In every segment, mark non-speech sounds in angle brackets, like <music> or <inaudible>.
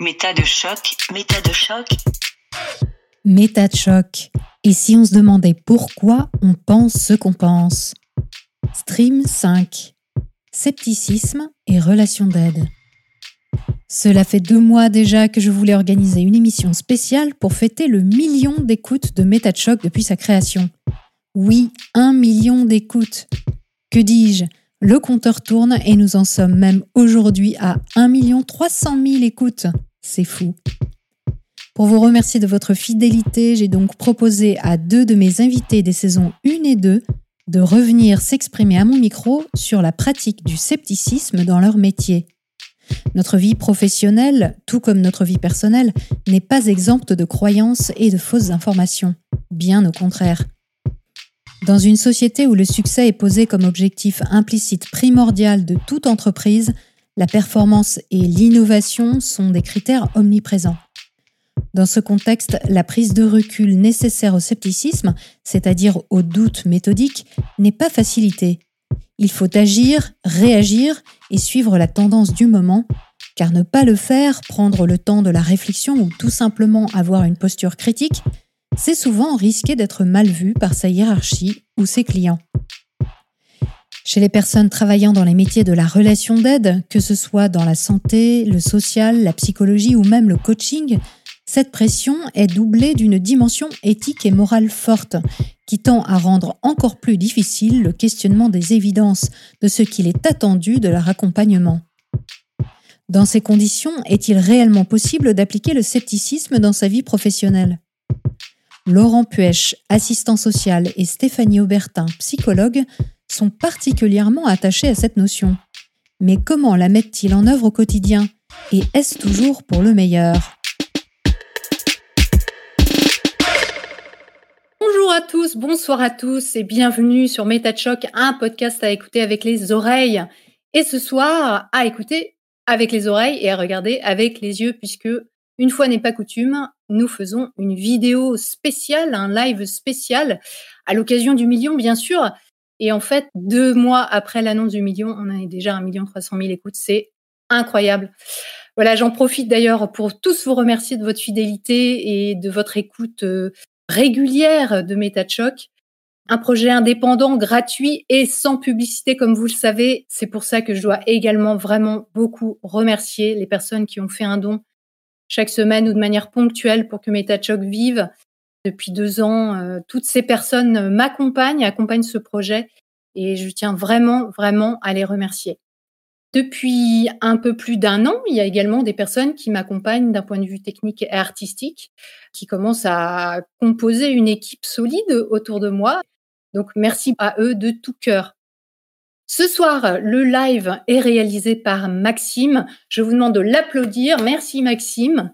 Méta de choc, méta de choc. Méta de choc. Et si on se demandait pourquoi on pense ce qu'on pense? Stream 5. Scepticisme et relation d'aide. Cela fait deux mois déjà que je voulais organiser une émission spéciale pour fêter le million d'écoutes de Méta de choc depuis sa création. Oui, un million d'écoutes. Que dis-je? Le compteur tourne et nous en sommes même aujourd'hui à 1 300 000 écoutes. C'est fou. Pour vous remercier de votre fidélité, j'ai donc proposé à deux de mes invités des saisons 1 et 2 de revenir s'exprimer à mon micro sur la pratique du scepticisme dans leur métier. Notre vie professionnelle, tout comme notre vie personnelle, n'est pas exempte de croyances et de fausses informations. Bien au contraire. Dans une société où le succès est posé comme objectif implicite primordial de toute entreprise, la performance et l'innovation sont des critères omniprésents. Dans ce contexte, la prise de recul nécessaire au scepticisme, c'est-à-dire au doute méthodique, n'est pas facilitée. Il faut agir, réagir et suivre la tendance du moment, car ne pas le faire, prendre le temps de la réflexion ou tout simplement avoir une posture critique, c'est souvent risquer d'être mal vu par sa hiérarchie ou ses clients. Chez les personnes travaillant dans les métiers de la relation d'aide, que ce soit dans la santé, le social, la psychologie ou même le coaching, cette pression est doublée d'une dimension éthique et morale forte, qui tend à rendre encore plus difficile le questionnement des évidences de ce qu'il est attendu de leur accompagnement. Dans ces conditions, est-il réellement possible d'appliquer le scepticisme dans sa vie professionnelle? Laurent Puech, assistant social, et Stéphanie Aubertin, psychologue, sont particulièrement attachés à cette notion. Mais comment la mettent-ils en œuvre au quotidien? Et est-ce toujours pour le meilleur? Bonjour à tous, bonsoir à tous et bienvenue sur MetaChoc, un podcast à écouter avec les oreilles. Et ce soir, à écouter avec les oreilles et à regarder avec les yeux, puisque une fois n'est pas coutume, nous faisons une vidéo spéciale, un live spécial, à l'occasion du million, bien sûr, et en fait, deux mois après l'annonce du million, on a déjà un million trois cent mille écoutes. C'est incroyable. Voilà, j'en profite d'ailleurs pour tous vous remercier de votre fidélité et de votre écoute euh, régulière de MetaChoc. Un projet indépendant, gratuit et sans publicité, comme vous le savez. C'est pour ça que je dois également vraiment beaucoup remercier les personnes qui ont fait un don chaque semaine ou de manière ponctuelle pour que MetaChoc vive depuis deux ans. Euh, toutes ces personnes m'accompagnent, accompagnent ce projet et je tiens vraiment, vraiment à les remercier. Depuis un peu plus d'un an, il y a également des personnes qui m'accompagnent d'un point de vue technique et artistique, qui commencent à composer une équipe solide autour de moi. Donc merci à eux de tout cœur. Ce soir, le live est réalisé par Maxime. Je vous demande de l'applaudir. Merci Maxime.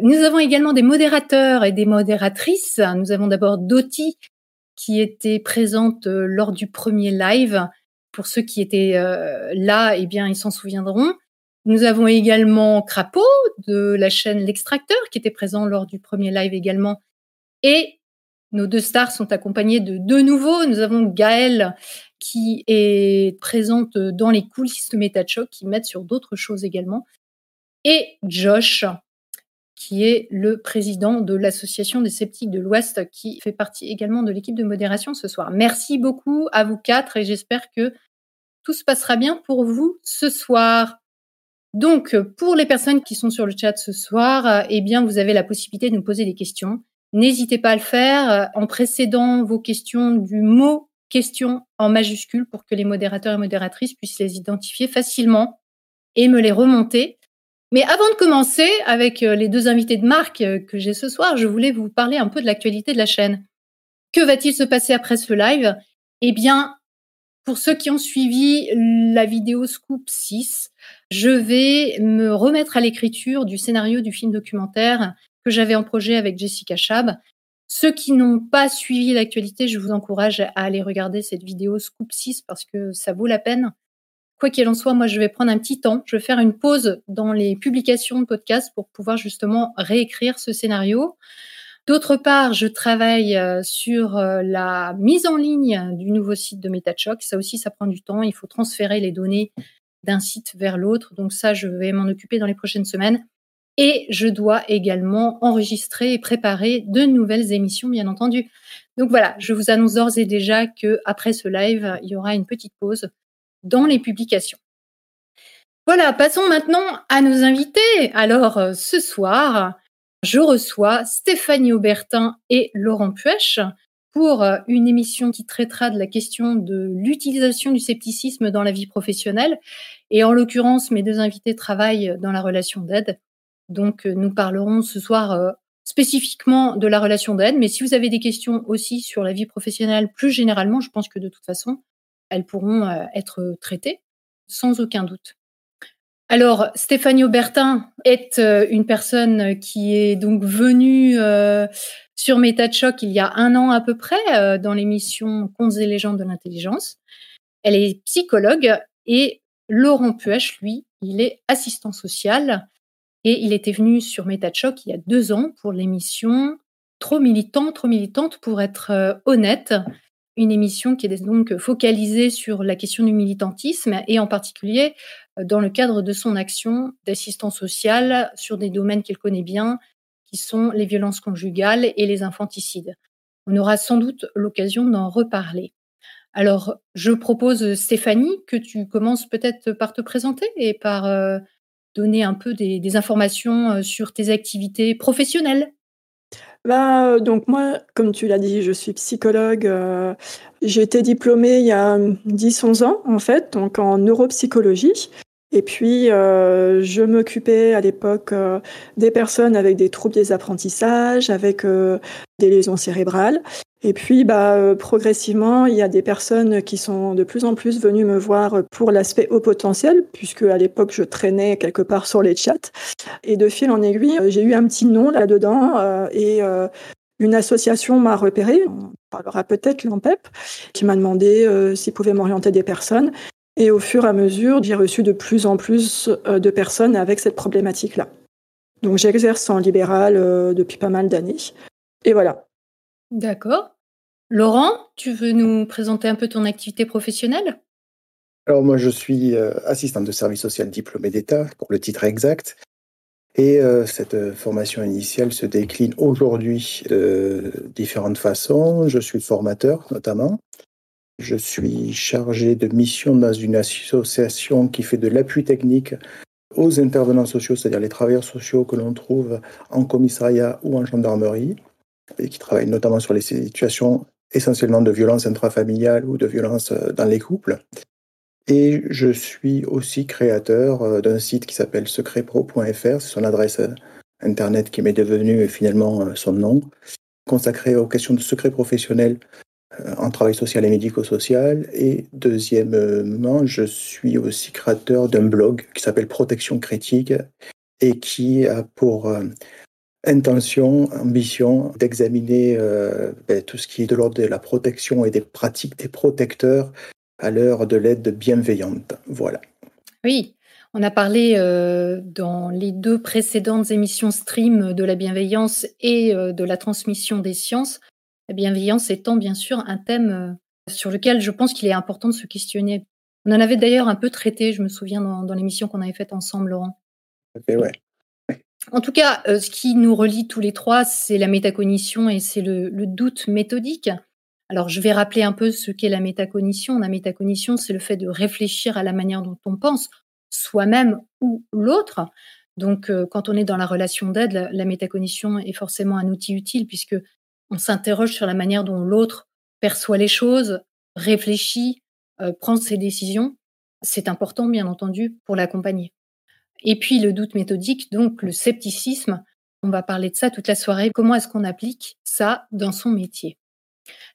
Nous avons également des modérateurs et des modératrices. Nous avons d'abord Doti qui était présente euh, lors du premier live. Pour ceux qui étaient euh, là, eh bien, ils s'en souviendront. Nous avons également Crapaud de la chaîne L'Extracteur qui était présent lors du premier live également. Et nos deux stars sont accompagnées de deux nouveaux. Nous avons Gaëlle qui est présente dans les coulisses de MetaChoc qui mettent sur d'autres choses également. Et Josh qui est le président de l'Association des sceptiques de l'Ouest, qui fait partie également de l'équipe de modération ce soir. Merci beaucoup à vous quatre et j'espère que tout se passera bien pour vous ce soir. Donc, pour les personnes qui sont sur le chat ce soir, eh bien, vous avez la possibilité de nous poser des questions. N'hésitez pas à le faire en précédant vos questions du mot question en majuscule pour que les modérateurs et modératrices puissent les identifier facilement et me les remonter. Mais avant de commencer avec euh, les deux invités de marque euh, que j'ai ce soir, je voulais vous parler un peu de l'actualité de la chaîne. Que va-t-il se passer après ce live? Eh bien, pour ceux qui ont suivi la vidéo Scoop 6, je vais me remettre à l'écriture du scénario du film documentaire que j'avais en projet avec Jessica Chab. Ceux qui n'ont pas suivi l'actualité, je vous encourage à aller regarder cette vidéo Scoop 6 parce que ça vaut la peine. Quoi qu'il en soit, moi, je vais prendre un petit temps. Je vais faire une pause dans les publications de podcasts pour pouvoir justement réécrire ce scénario. D'autre part, je travaille euh, sur euh, la mise en ligne du nouveau site de MetaChoc. Ça aussi, ça prend du temps. Il faut transférer les données d'un site vers l'autre. Donc ça, je vais m'en occuper dans les prochaines semaines. Et je dois également enregistrer et préparer de nouvelles émissions, bien entendu. Donc voilà, je vous annonce d'ores et déjà que après ce live, il y aura une petite pause dans les publications. Voilà, passons maintenant à nos invités. Alors, euh, ce soir, je reçois Stéphanie Aubertin et Laurent Puech pour euh, une émission qui traitera de la question de l'utilisation du scepticisme dans la vie professionnelle. Et en l'occurrence, mes deux invités travaillent dans la relation d'aide. Donc, euh, nous parlerons ce soir spécifiquement de la relation d'aide. Mais si vous avez des questions aussi sur la vie professionnelle plus généralement, je pense que de toute façon, elles pourront être traitées sans aucun doute. Alors, Stéphanie Aubertin est euh, une personne qui est donc venue euh, sur Méta de Choc il y a un an à peu près euh, dans l'émission Contes et légendes de l'intelligence. Elle est psychologue et Laurent Puech, lui, il est assistant social et il était venu sur Méta de Choc il y a deux ans pour l'émission Trop militant, trop militante pour être honnête, une émission qui est donc focalisée sur la question du militantisme et en particulier euh, dans le cadre de son action d'assistance sociale sur des domaines qu'elle connaît bien, qui sont les violences conjugales et les infanticides. On aura sans doute l'occasion d'en reparler. Alors, je propose, Stéphanie, que tu commences peut-être par te présenter et par euh, donner un peu des, informations euh, sur tes activités professionnelles? Bah, donc moi, comme tu l'as dit, je suis psychologue. Euh, j'ai été diplômée il y a 10-11 ans, en fait, donc en neuropsychologie. Et puis, euh, je m'occupais à l'époque des personnes avec des troubles des apprentissages, avec des lésions cérébrales. Et puis, bah, euh, progressivement, il y a des personnes qui sont de plus en plus venues me voir pour l'aspect haut potentiel, puisque à l'époque, je traînais quelque part sur les chats. Et de fil en aiguille, j'ai eu un petit nom là-dedans euh, et euh, une association m'a repéré, on parlera peut-être l'AMPEP, qui m'a demandé s'il pouvait m'orienter des personnes. Et au fur et à mesure, j'ai reçu de plus en plus de personnes avec cette problématique-là. Donc j'exerce en libéral depuis pas mal d'années. Et voilà. D'accord. Laurent, tu veux nous présenter un peu ton activité professionnelle? Alors moi, je suis euh, assistant de service social diplômé d'État, pour le titre exact. Et euh, cette euh, formation initiale se décline aujourd'hui de différentes façons. Je suis formateur notamment. Je suis chargé de mission dans une association qui fait de l'appui technique aux intervenants sociaux, c'est-à-dire les travailleurs sociaux que l'on trouve en commissariat ou en gendarmerie, et qui travaille notamment sur les situations essentiellement de violence intrafamiliale ou de violence euh, dans les couples. Et je suis aussi créateur euh, d'un site qui s'appelle secretpro.fr, c'est son adresse euh, internet qui m'est devenue finalement son nom, consacré aux questions de secret professionnel en travail social et médico-social. Et deuxièmement, je suis aussi créateur d'un blog qui s'appelle Protection critique et qui a pour intention, ambition d'examiner euh, ben, tout ce qui est de l'ordre de la protection et des pratiques des protecteurs à l'heure de l'aide bienveillante. Voilà. Oui, on a parlé euh, dans les deux précédentes émissions stream de la bienveillance et euh, de la transmission des sciences. La bienveillance étant bien sûr un thème sur lequel je pense qu'il est important de se questionner. On en avait d'ailleurs un peu traité, je me souviens, dans, dans l'émission qu'on avait faite ensemble, Laurent. Okay, ouais. En tout cas, euh, ce qui nous relie tous les trois, c'est la métacognition et c'est le, doute méthodique. Alors, je vais rappeler un peu ce qu'est la métacognition. La métacognition, c'est le fait de réfléchir à la manière dont on pense, soi-même ou l'autre. Donc, euh, quand on est dans la relation d'aide, la, métacognition est forcément un outil utile puisque on s'interroge sur la manière dont l'autre perçoit les choses, réfléchit, euh, prend ses décisions. C'est important, bien entendu, pour l'accompagner. Et puis le doute méthodique, donc le scepticisme. On va parler de ça toute la soirée. Comment est-ce qu'on applique ça dans son métier?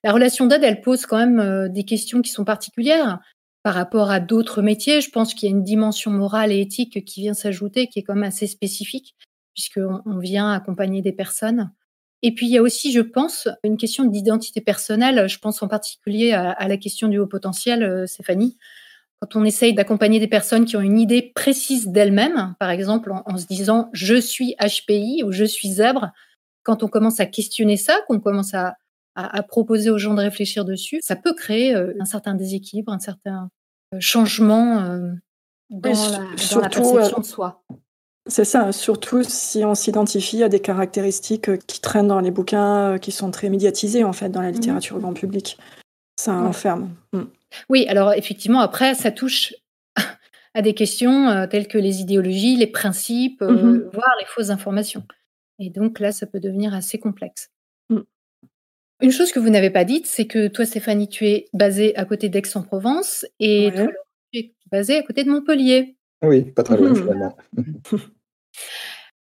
La relation d'aide, elle pose quand même euh, des questions qui sont particulières par rapport à d'autres métiers. Je pense qu'il y a une dimension morale et éthique qui vient s'ajouter, qui est quand même assez spécifique, puisqu'on on vient accompagner des personnes. Et puis il y a aussi, je pense, une question d'identité personnelle. Je pense en particulier à, à la question du haut potentiel, euh, Stéphanie quand on essaye d'accompagner des personnes qui ont une idée précise d'elles-mêmes, par exemple en, se disant je suis HPI ou je suis zèbre, quand on commence à questionner ça, qu'on commence à, proposer aux gens de réfléchir dessus, ça peut créer euh, un certain déséquilibre, un certain euh, changement euh, dans, la, perception de soi. C'est ça, surtout si on s'identifie à des caractéristiques qui traînent dans les bouquins qui sont très médiatisés en fait dans la mmh littérature grand public. Ça enferme. Mmh. Oui, alors effectivement, après, ça touche à des questions euh, telles que les idéologies, les principes, euh, mmh voire les fausses informations. Et donc là, ça peut devenir assez complexe. Mmh. Une chose que vous n'avez pas dite, c'est que toi, Stéphanie, tu es basée à côté d'Aix-en-Provence et toi, tu es basée à côté de Montpellier. Oui, pas très loin finalement. <laughs>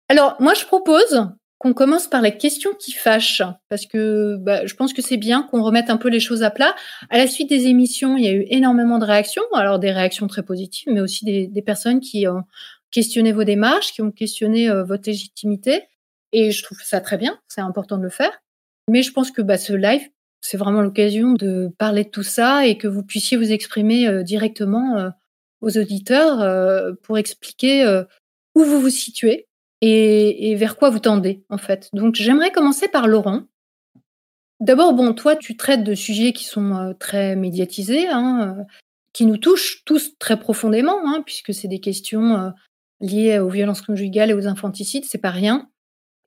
Alors, moi, je propose qu'on commence par les questions qui fâchent, parce que bah, je pense que c'est bien qu'on remette un peu les choses à plat. À la suite des émissions, il y a eu énormément de réactions, alors des réactions très positives, mais aussi des, personnes qui ont questionné vos démarches, qui ont questionné euh, votre légitimité, et je trouve ça très bien, c'est important de le faire. Mais je pense que bah, ce live, c'est vraiment l'occasion de parler de tout ça et que vous puissiez vous exprimer euh, directement euh, aux auditeurs pour expliquer où vous vous situez, et, vers quoi vous tendez en fait? Donc j'aimerais commencer par Laurent. D'abord, bon, toi, tu traites de sujets qui sont euh, très médiatisés, hein, euh, qui nous touchent tous très profondément, hein, puisque c'est des questions euh, liées aux violences conjugales et aux infanticides, c'est pas rien.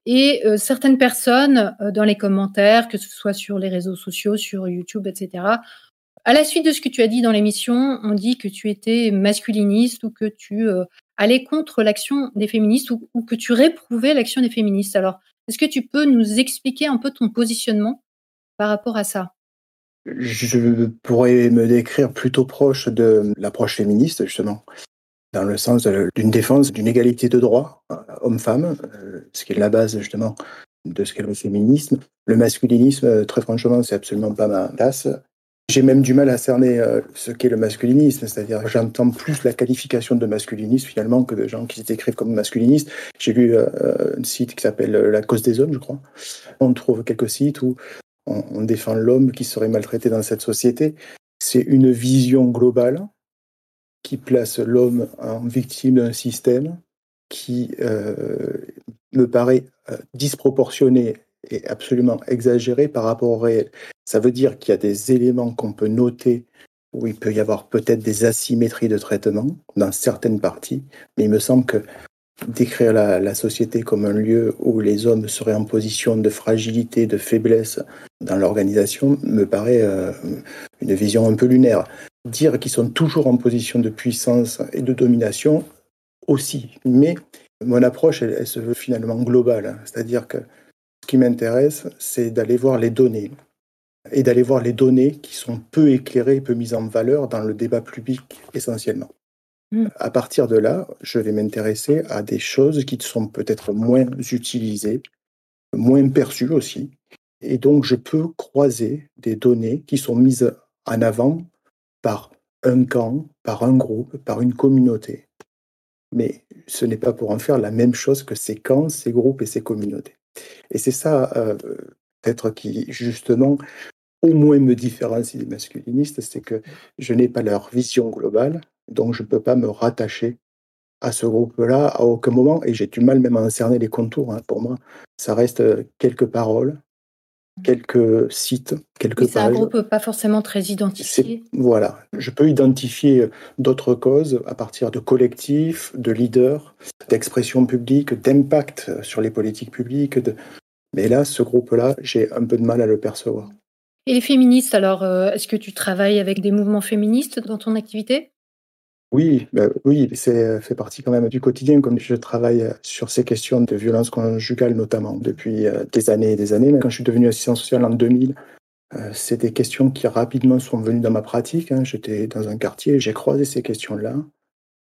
Et certaines personnes dans les commentaires, que ce soit sur les réseaux sociaux, sur YouTube, etc., à la suite de ce que tu as dit dans l'émission, on dit que tu étais masculiniste ou que tu aller contre l'action des féministes ou, que tu réprouvais l'action des féministes. Alors, est-ce que tu peux nous expliquer un peu ton positionnement par rapport à ça? Je pourrais me décrire plutôt proche de l'approche féministe, justement, dans le sens d'une défense d'une égalité de droits euh, homme-femme, euh, ce qui est la base, justement, de ce qu'est le féminisme. Le masculinisme, très franchement, c'est absolument pas ma place. J'ai même du mal à cerner euh, ce qu'est le masculinisme, c'est-à-dire j'entends plus la qualification de masculinisme finalement que de gens qui s'écrivent comme masculinistes. J'ai lu euh, euh, un site qui s'appelle La cause des hommes, je crois. On trouve quelques sites où on, défend l'homme qui serait maltraité dans cette société. C'est une vision globale qui place l'homme en victime d'un système qui me paraît disproportionné et absolument exagéré par rapport au réel. Ça veut dire qu'il y a des éléments qu'on peut noter où il peut y avoir peut-être des asymétries de traitement dans certaines parties, mais il me semble que décrire la, société comme un lieu où les hommes seraient en position de fragilité, de faiblesse dans l'organisation me paraît euh, une vision un peu lunaire. Dire qu'ils sont toujours en position de puissance et de domination aussi, mais mon approche, elle se veut finalement globale, c'est-à-dire que ce qui m'intéresse, c'est d'aller voir les données et d'aller voir les données qui sont peu éclairées, peu mises en valeur dans le débat public essentiellement. Hmm. À partir de là, je vais m'intéresser à des choses qui sont peut-être moins utilisées, moins perçues aussi. Et donc, je peux croiser des données qui sont mises en avant par un camp, par un groupe, par une communauté. Mais ce n'est pas pour en faire la même chose que ces camps, ces groupes et ces communautés. Et c'est ça, euh, peut-être, qui, justement, au moins me différencie des masculinistes, c'est que je n'ai pas leur vision globale, donc je ne peux pas me rattacher à ce groupe-là à aucun moment, et j'ai du mal même à cerner les contours. Hein. Pour moi, ça reste euh, quelques paroles, quelques sites, quelques. C'est un groupe pas forcément très identifié. Voilà, je peux identifier euh, d'autres causes à partir de collectifs, de leaders, d'expression publique, d'impact euh, sur les politiques publiques. De... Mais là, ce groupe-là, j'ai un peu de mal à le percevoir. Et les féministes, alors, euh, est-ce que tu travailles avec des mouvements féministes dans ton activité? Oui, bah, oui, c'est fait partie quand même du quotidien, comme je travaille sur ces questions de violence conjugale notamment depuis euh, des années et des années. Mais quand je suis devenu assistant social en 2000, euh, c'est des questions qui rapidement sont venues dans ma pratique. Hein. J'étais dans un quartier, j'ai croisé ces questions-là.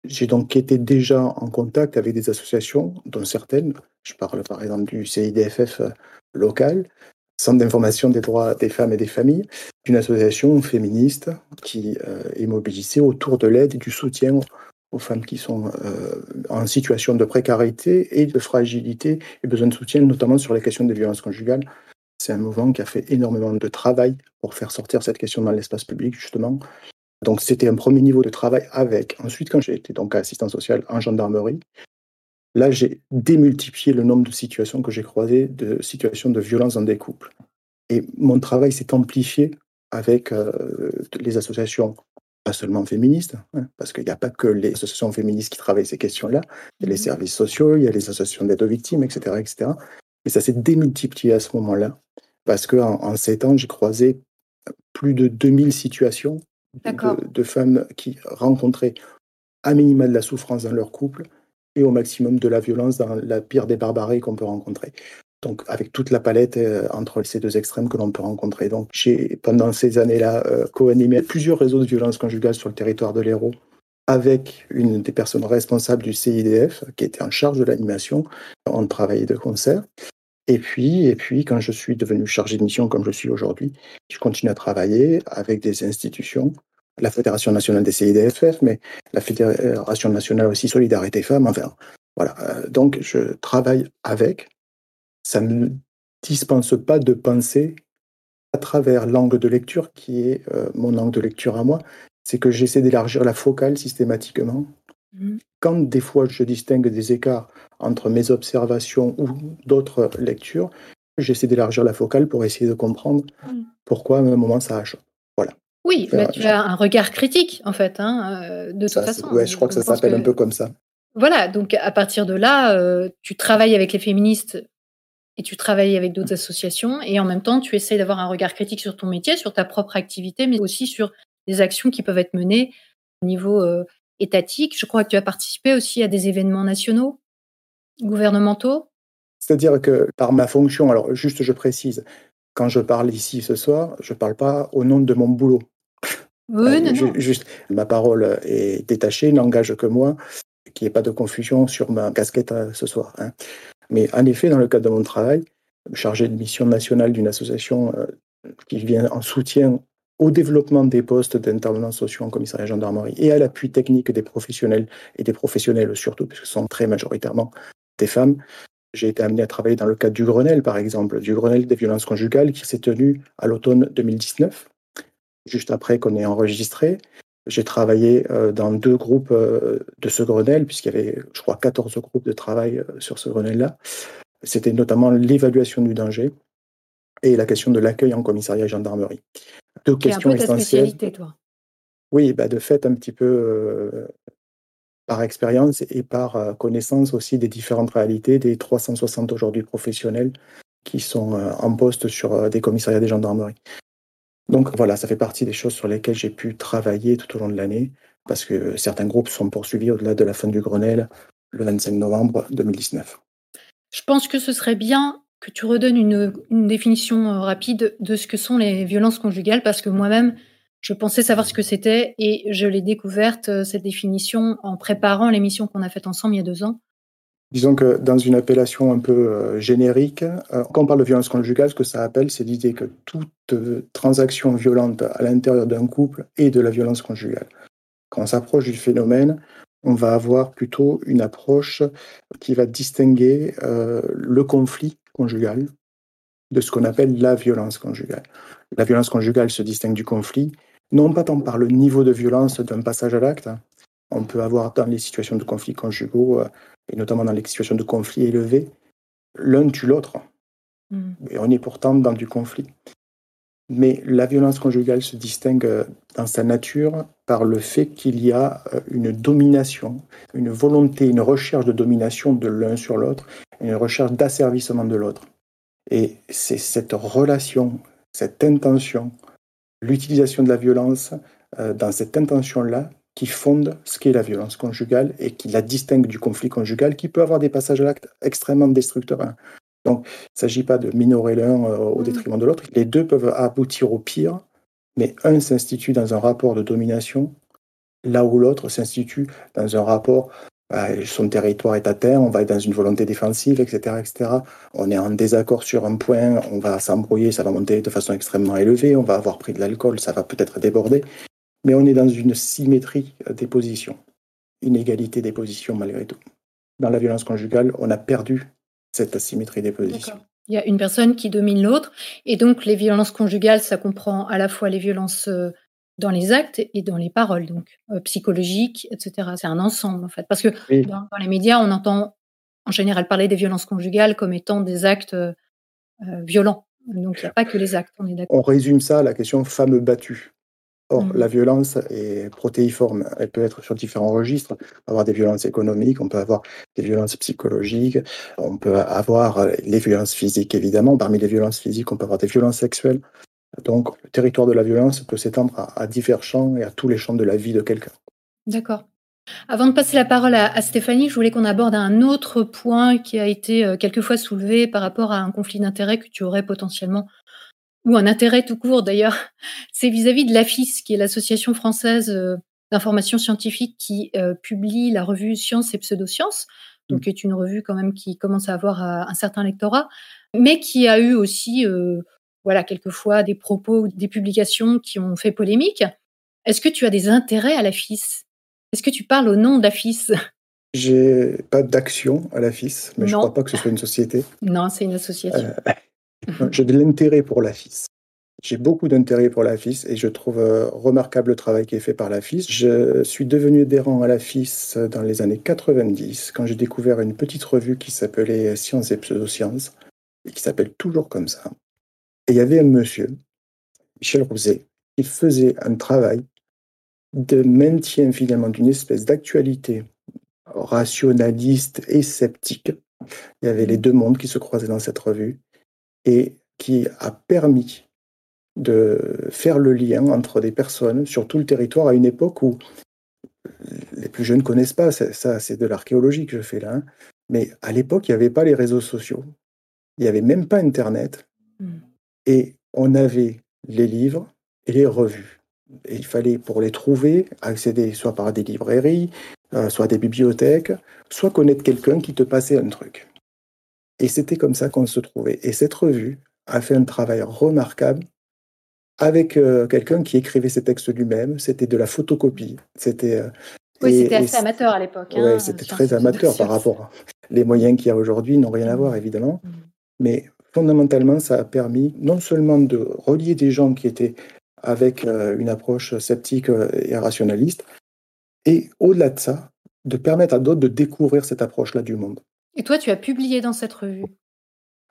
J'ai donc été déjà en contact avec des associations, dont certaines, je parle par exemple du CIDFF euh, local, Centre d'information des droits des femmes et des familles, une association féministe qui euh, est mobilisée autour de l'aide et du soutien aux femmes qui sont euh, en situation de précarité et de fragilité et besoin de soutien, notamment sur les questions des violences conjugales. C'est un mouvement qui a fait énormément de travail pour faire sortir cette question dans l'espace public, justement. Donc, c'était un premier niveau de travail avec. Ensuite, quand j'ai été donc assistant social en gendarmerie, Là, j'ai démultiplié le nombre de situations que j'ai croisées, de situations de violence dans des couples. Et mon travail s'est amplifié avec euh, les associations pas seulement féministes, hein, parce qu'il n'y a pas que les associations féministes qui travaillent ces questions-là, il y a les Mhm. services sociaux, il y a les associations d'aide aux victimes, etc. etc. Mais ça s'est démultiplié à ce moment-là, parce qu'en en, sept ans, j'ai croisé plus de 2000 situations de, de femmes qui rencontraient à minima de la souffrance dans leur couple et au maximum de la violence dans la pire des barbaries qu'on peut rencontrer. Donc, avec toute la palette euh, entre ces deux extrêmes que l'on peut rencontrer. Donc, j'ai, pendant ces années-là, euh, co-animé plusieurs réseaux de violence conjugale sur le territoire de l'Hérault avec une des personnes responsables du CIDF qui était en charge de l'animation. On travaillait de concert. Et puis, et puis, quand je suis devenu chargé de mission comme je suis aujourd'hui, je continue à travailler avec des institutions, la Fédération nationale des CIDFF, mais la Fédération nationale aussi Solidarité Femmes. Enfin, voilà. Euh, Donc, je travaille avec. Ça ne me dispense pas de penser à travers l'angle de lecture qui est euh, mon angle de lecture à moi. C'est que j'essaie d'élargir la focale systématiquement. Mhm. Quand des fois je distingue des écarts entre mes observations ou d'autres lectures, j'essaie d'élargir la focale pour essayer de comprendre Mhm. pourquoi à un moment ça hache. Oui, tu as un regard critique, en fait, hein, euh, de toute Ça, façon. ouais, je crois que ça s'appelle un peu comme ça. Voilà, donc à partir de là, euh, tu travailles avec les féministes et tu travailles avec d'autres associations et en même temps, tu essayes d'avoir un regard critique sur ton métier, sur ta propre activité, mais aussi sur les actions qui peuvent être menées au niveau euh, étatique. Je crois que tu as participé aussi à des événements nationaux, gouvernementaux. C'est-à-dire que par ma fonction, alors juste je précise, quand je parle ici ce soir, je ne parle pas au nom de mon boulot. Oui, Euh, non, ju- non. Juste, ma parole est détachée, n'engage que moi, qu'il n'y ait pas de confusion sur ma casquette euh, ce soir. hein. Mais en effet, dans le cadre de mon travail, chargé de mission nationale d'une association euh, qui vient en soutien au développement des postes d'intervenants sociaux en commissariat gendarmerie et à l'appui technique des professionnels et des professionnels surtout, puisque ce sont très majoritairement des femmes. J'ai été amené à travailler dans le cadre du Grenelle, par exemple, du Grenelle des violences conjugales qui s'est tenu à l'automne 2019, juste après qu'on ait enregistré. J'ai travaillé euh, dans deux groupes euh, de ce Grenelle, puisqu'il y avait, je crois, 14 groupes de travail euh, sur ce Grenelle-là. C'était notamment l'évaluation du danger et la question de l'accueil en commissariat et gendarmerie. Deux un questions peu ta essentielles. spécialité, toi. Oui, bah de fait, un petit peu euh, par expérience et par euh, connaissance aussi des différentes réalités des 360 aujourd'hui professionnels qui sont euh, en poste sur des commissariats des gendarmeries. Donc voilà, ça fait partie des choses sur lesquelles j'ai pu travailler tout au long de l'année parce que certains groupes sont poursuivis au-delà de la fin du Grenelle le 25 novembre 2019. Je pense que ce serait bien que tu redonnes une, une définition euh, rapide de ce que sont les violences conjugales, parce que moi-même, je pensais savoir ce que c'était et je l'ai découverte, euh, cette définition, en préparant l'émission qu'on a faite ensemble il y a deux ans. Disons que dans une appellation un peu euh, générique, euh, quand on parle de violence conjugale, ce que ça appelle, c'est l'idée que toute euh, transaction violente à l'intérieur d'un couple est de la violence conjugale. Quand on s'approche du phénomène, on va avoir plutôt une approche qui va distinguer le conflit conjugal de ce qu'on appelle la violence conjugale. La violence conjugale se distingue du conflit, non pas tant par le niveau de violence d'un passage à l'acte. hein. On peut avoir dans les situations de conflits conjugaux, et notamment dans les situations de conflit élevés, l'un tue l'autre. Mm. Et on est pourtant dans du conflit. Mais la violence conjugale se distingue euh, dans sa nature par le fait qu'il y a euh, une domination, une volonté, une recherche de domination de l'un sur l'autre, une recherche d'asservissement de l'autre. Et c'est cette relation, cette intention, l'utilisation de la violence euh, dans cette intention-là qui fonde ce qu'est la violence conjugale et qui la distingue du conflit conjugal qui peut avoir des passages à l'acte extrêmement destructeurs. Donc, il ne s'agit pas de minorer l'un euh, au Mhm. détriment de l'autre. Les deux peuvent aboutir au pire, mais un s'institue dans un rapport de domination, là où l'autre s'institue dans un rapport, bah, son territoire est à terre, on va être dans une volonté défensive, etc., etc. On est en désaccord sur un point, on va s'embrouiller, ça va monter de façon extrêmement élevée, on va avoir pris de l'alcool, ça va peut-être déborder, mais on est dans une symétrie des positions, une égalité des positions malgré tout. Dans la violence conjugale, on a perdu cette asymétrie des positions. Il y a une personne qui domine l'autre, et donc les violences conjugales, ça comprend à la fois les violences euh, dans les actes et dans les paroles, donc euh, psychologiques, etc. C'est un ensemble en fait, parce que Oui. dans, dans les médias, on entend en général parler des violences conjugales comme étant des actes euh, euh, violents. Donc il n'y a pas que les actes, on est d'accord. On résume ça à la question femme battue. Or, Mhm. la violence est protéiforme. Elle peut être sur différents registres. On peut avoir des violences économiques, on peut avoir des violences psychologiques, on peut avoir les violences physiques, évidemment. Parmi les violences physiques, on peut avoir des violences sexuelles. Donc, le territoire de la violence peut s'étendre à, à divers champs et à tous les champs de la vie de quelqu'un. D'accord. Avant de passer la parole à, à Stéphanie, je voulais qu'on aborde un autre point qui a été euh, quelquefois soulevé par rapport à un conflit d'intérêts que tu aurais potentiellement, ou un intérêt tout court d'ailleurs. <laughs> C'est vis-à-vis de l'AFIS, qui est l'association française euh, d'information scientifique qui euh, publie la revue Science et Pseudosciences, donc qui est une revue quand même qui commence à avoir euh, un certain lectorat, mais qui a eu aussi, euh, voilà, quelquefois des propos, ou des publications qui ont fait polémique. Est-ce que tu as des intérêts à l'AFIS? Est-ce que tu parles au nom d'AFIS? J'ai pas d'action à la FIS, mais je Non. crois pas que ce soit une société. Non, c'est une association. Euh, J'ai de l'intérêt pour la FIS. J'ai beaucoup d'intérêt pour la FIS et je trouve euh, remarquable le travail qui est fait par la FIS. Je suis devenu adhérent à la FIS dans les années 90 quand j'ai découvert une petite revue qui s'appelait Sciences et Pseudosciences et qui s'appelle toujours comme ça. Et il y avait un monsieur, Michel Rouzet, qui faisait un travail de maintien finalement d'une espèce d'actualité rationaliste et sceptique. Il y avait les deux mondes qui se croisaient dans cette revue et qui a permis de faire le lien entre des personnes sur tout le territoire à une époque où les plus jeunes ne connaissent pas, ça, c'est de l'archéologie que je fais là, hein. mais à l'époque il n'y avait pas les réseaux sociaux, il n'y avait même pas Internet, Mm. et on avait les livres et les revues. Et il fallait, pour les trouver, accéder soit par des librairies, euh, soit des bibliothèques, soit connaître quelqu'un qui te passait un truc. Et c'était comme ça qu'on se trouvait. Et cette revue a fait un travail remarquable avec euh, quelqu'un qui écrivait ses textes lui-même. C'était de la photocopie. C'était euh, oui, c'était assez amateur à l'époque. Ouais, hein, c'était très amateur par rapport. à- Les moyens qu'il y a aujourd'hui n'ont rien à voir, évidemment. Mm. Mais fondamentalement, ça a permis non seulement de relier des gens qui étaient avec euh, une approche sceptique et rationaliste, et au-delà de ça, de permettre à d'autres de découvrir cette approche-là du monde. Et toi, tu as publié dans cette revue?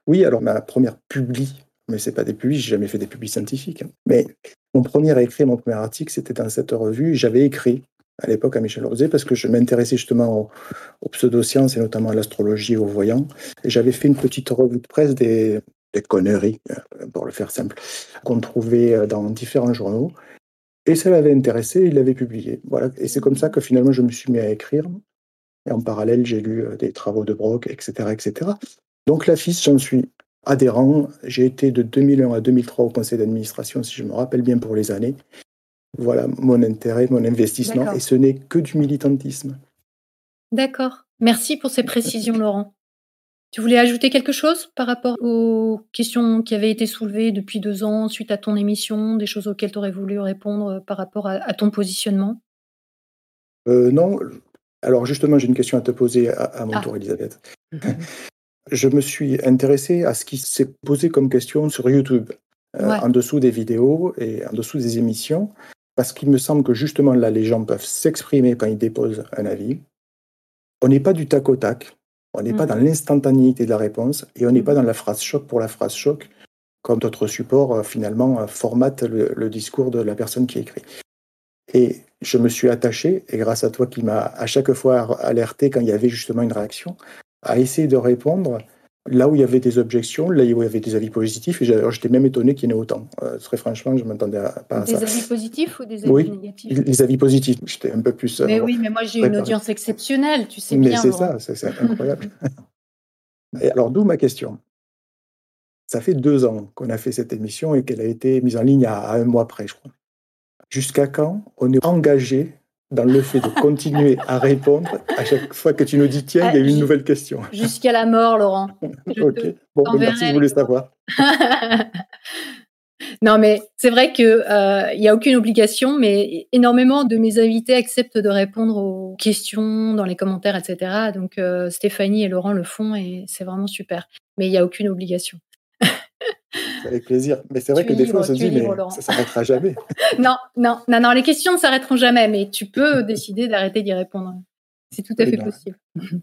Oui, alors ma première publi, mais c'est pas des publis, j'ai jamais fait des publis scientifiques. hein. Mais mon premier écrit, mon premier article, c'était dans cette revue. J'avais écrit à l'époque à Michel Rosé parce que je m'intéressais justement aux, pseudosciences et notamment à l'astrologie et aux voyants. Et j'avais fait une petite revue de presse des, des conneries, euh, pour le faire simple, qu'on trouvait euh, dans différents journaux. Et ça l'avait intéressé, il l'avait publié. Voilà. Et c'est comme ça que finalement je me suis mis à écrire. Et en parallèle, j'ai lu euh, des travaux de Brock, etc., etc. Donc la FIS, j'en suis adhérent. J'ai été de 2001 à 2003 au conseil d'administration, si je me rappelle bien pour les années. Voilà mon intérêt, mon investissement. Et ce n'est que du militantisme. D'accord. Merci pour ces précisions, Laurent. Tu voulais ajouter quelque chose par rapport aux questions qui avaient été soulevées depuis deux ans suite à ton émission, des choses auxquelles tu aurais voulu répondre euh, par rapport à, à ton positionnement? Euh, non. Alors justement, j'ai une question à te poser à, à mon Ah. tour, Elisabeth. <laughs> Je me suis intéressé à ce qui s'est posé comme question sur YouTube, euh, Ouais. en dessous des vidéos et en dessous des émissions, parce qu'il me semble que justement là, les gens peuvent s'exprimer quand ils déposent un avis. On n'est pas du tac au tac, on n'est pas Mhm. dans l'instantanéité de la réponse, et on n'est pas Mhm. dans la phrase choc pour la phrase choc, comme d'autres supports euh, finalement euh, formatent le, le discours de la personne qui écrit. Et je me suis attaché, et grâce à toi qui m'as à chaque fois alerté quand il y avait justement une réaction, à essayer de répondre là où il y avait des objections, là où il y avait des avis positifs. Et j'étais même étonné qu'il y en ait autant. Euh, très franchement, je ne m'attendais à- pas à Des ça. avis positifs ou des avis Oui, négatifs? Les avis positifs, j'étais un peu plus. euh, Mais oui, mais moi j'ai une audience exceptionnelle, tu sais Mais bien. c'est Laurent. ça, c'est c'est incroyable. <laughs> et alors, d'où ma question. Ça fait deux ans qu'on a fait cette émission et qu'elle a été mise en ligne à, à un mois près, je crois. Jusqu'à quand on est engagé dans le fait de continuer à répondre à chaque fois que tu nous dis tiens, il y a Ah, une ju- nouvelle question. Jusqu'à la mort, Laurent. <laughs> Ok. Bon, t'enverrai merci, je voulais savoir. <laughs> non, mais c'est vrai que euh, il y a aucune obligation, mais énormément de mes invités acceptent de répondre aux questions dans les commentaires, etc. Donc euh, Stéphanie et Laurent le font et c'est vraiment super. Mais il y a aucune obligation. Avec plaisir. Mais c'est vrai que es des fois, on se dit, mais ça s'arrêtera jamais. <laughs> Non, non, non, non, les questions ne s'arrêteront jamais, mais tu peux <laughs> décider d'arrêter d'y répondre. C'est tout à fait possible. <laughs>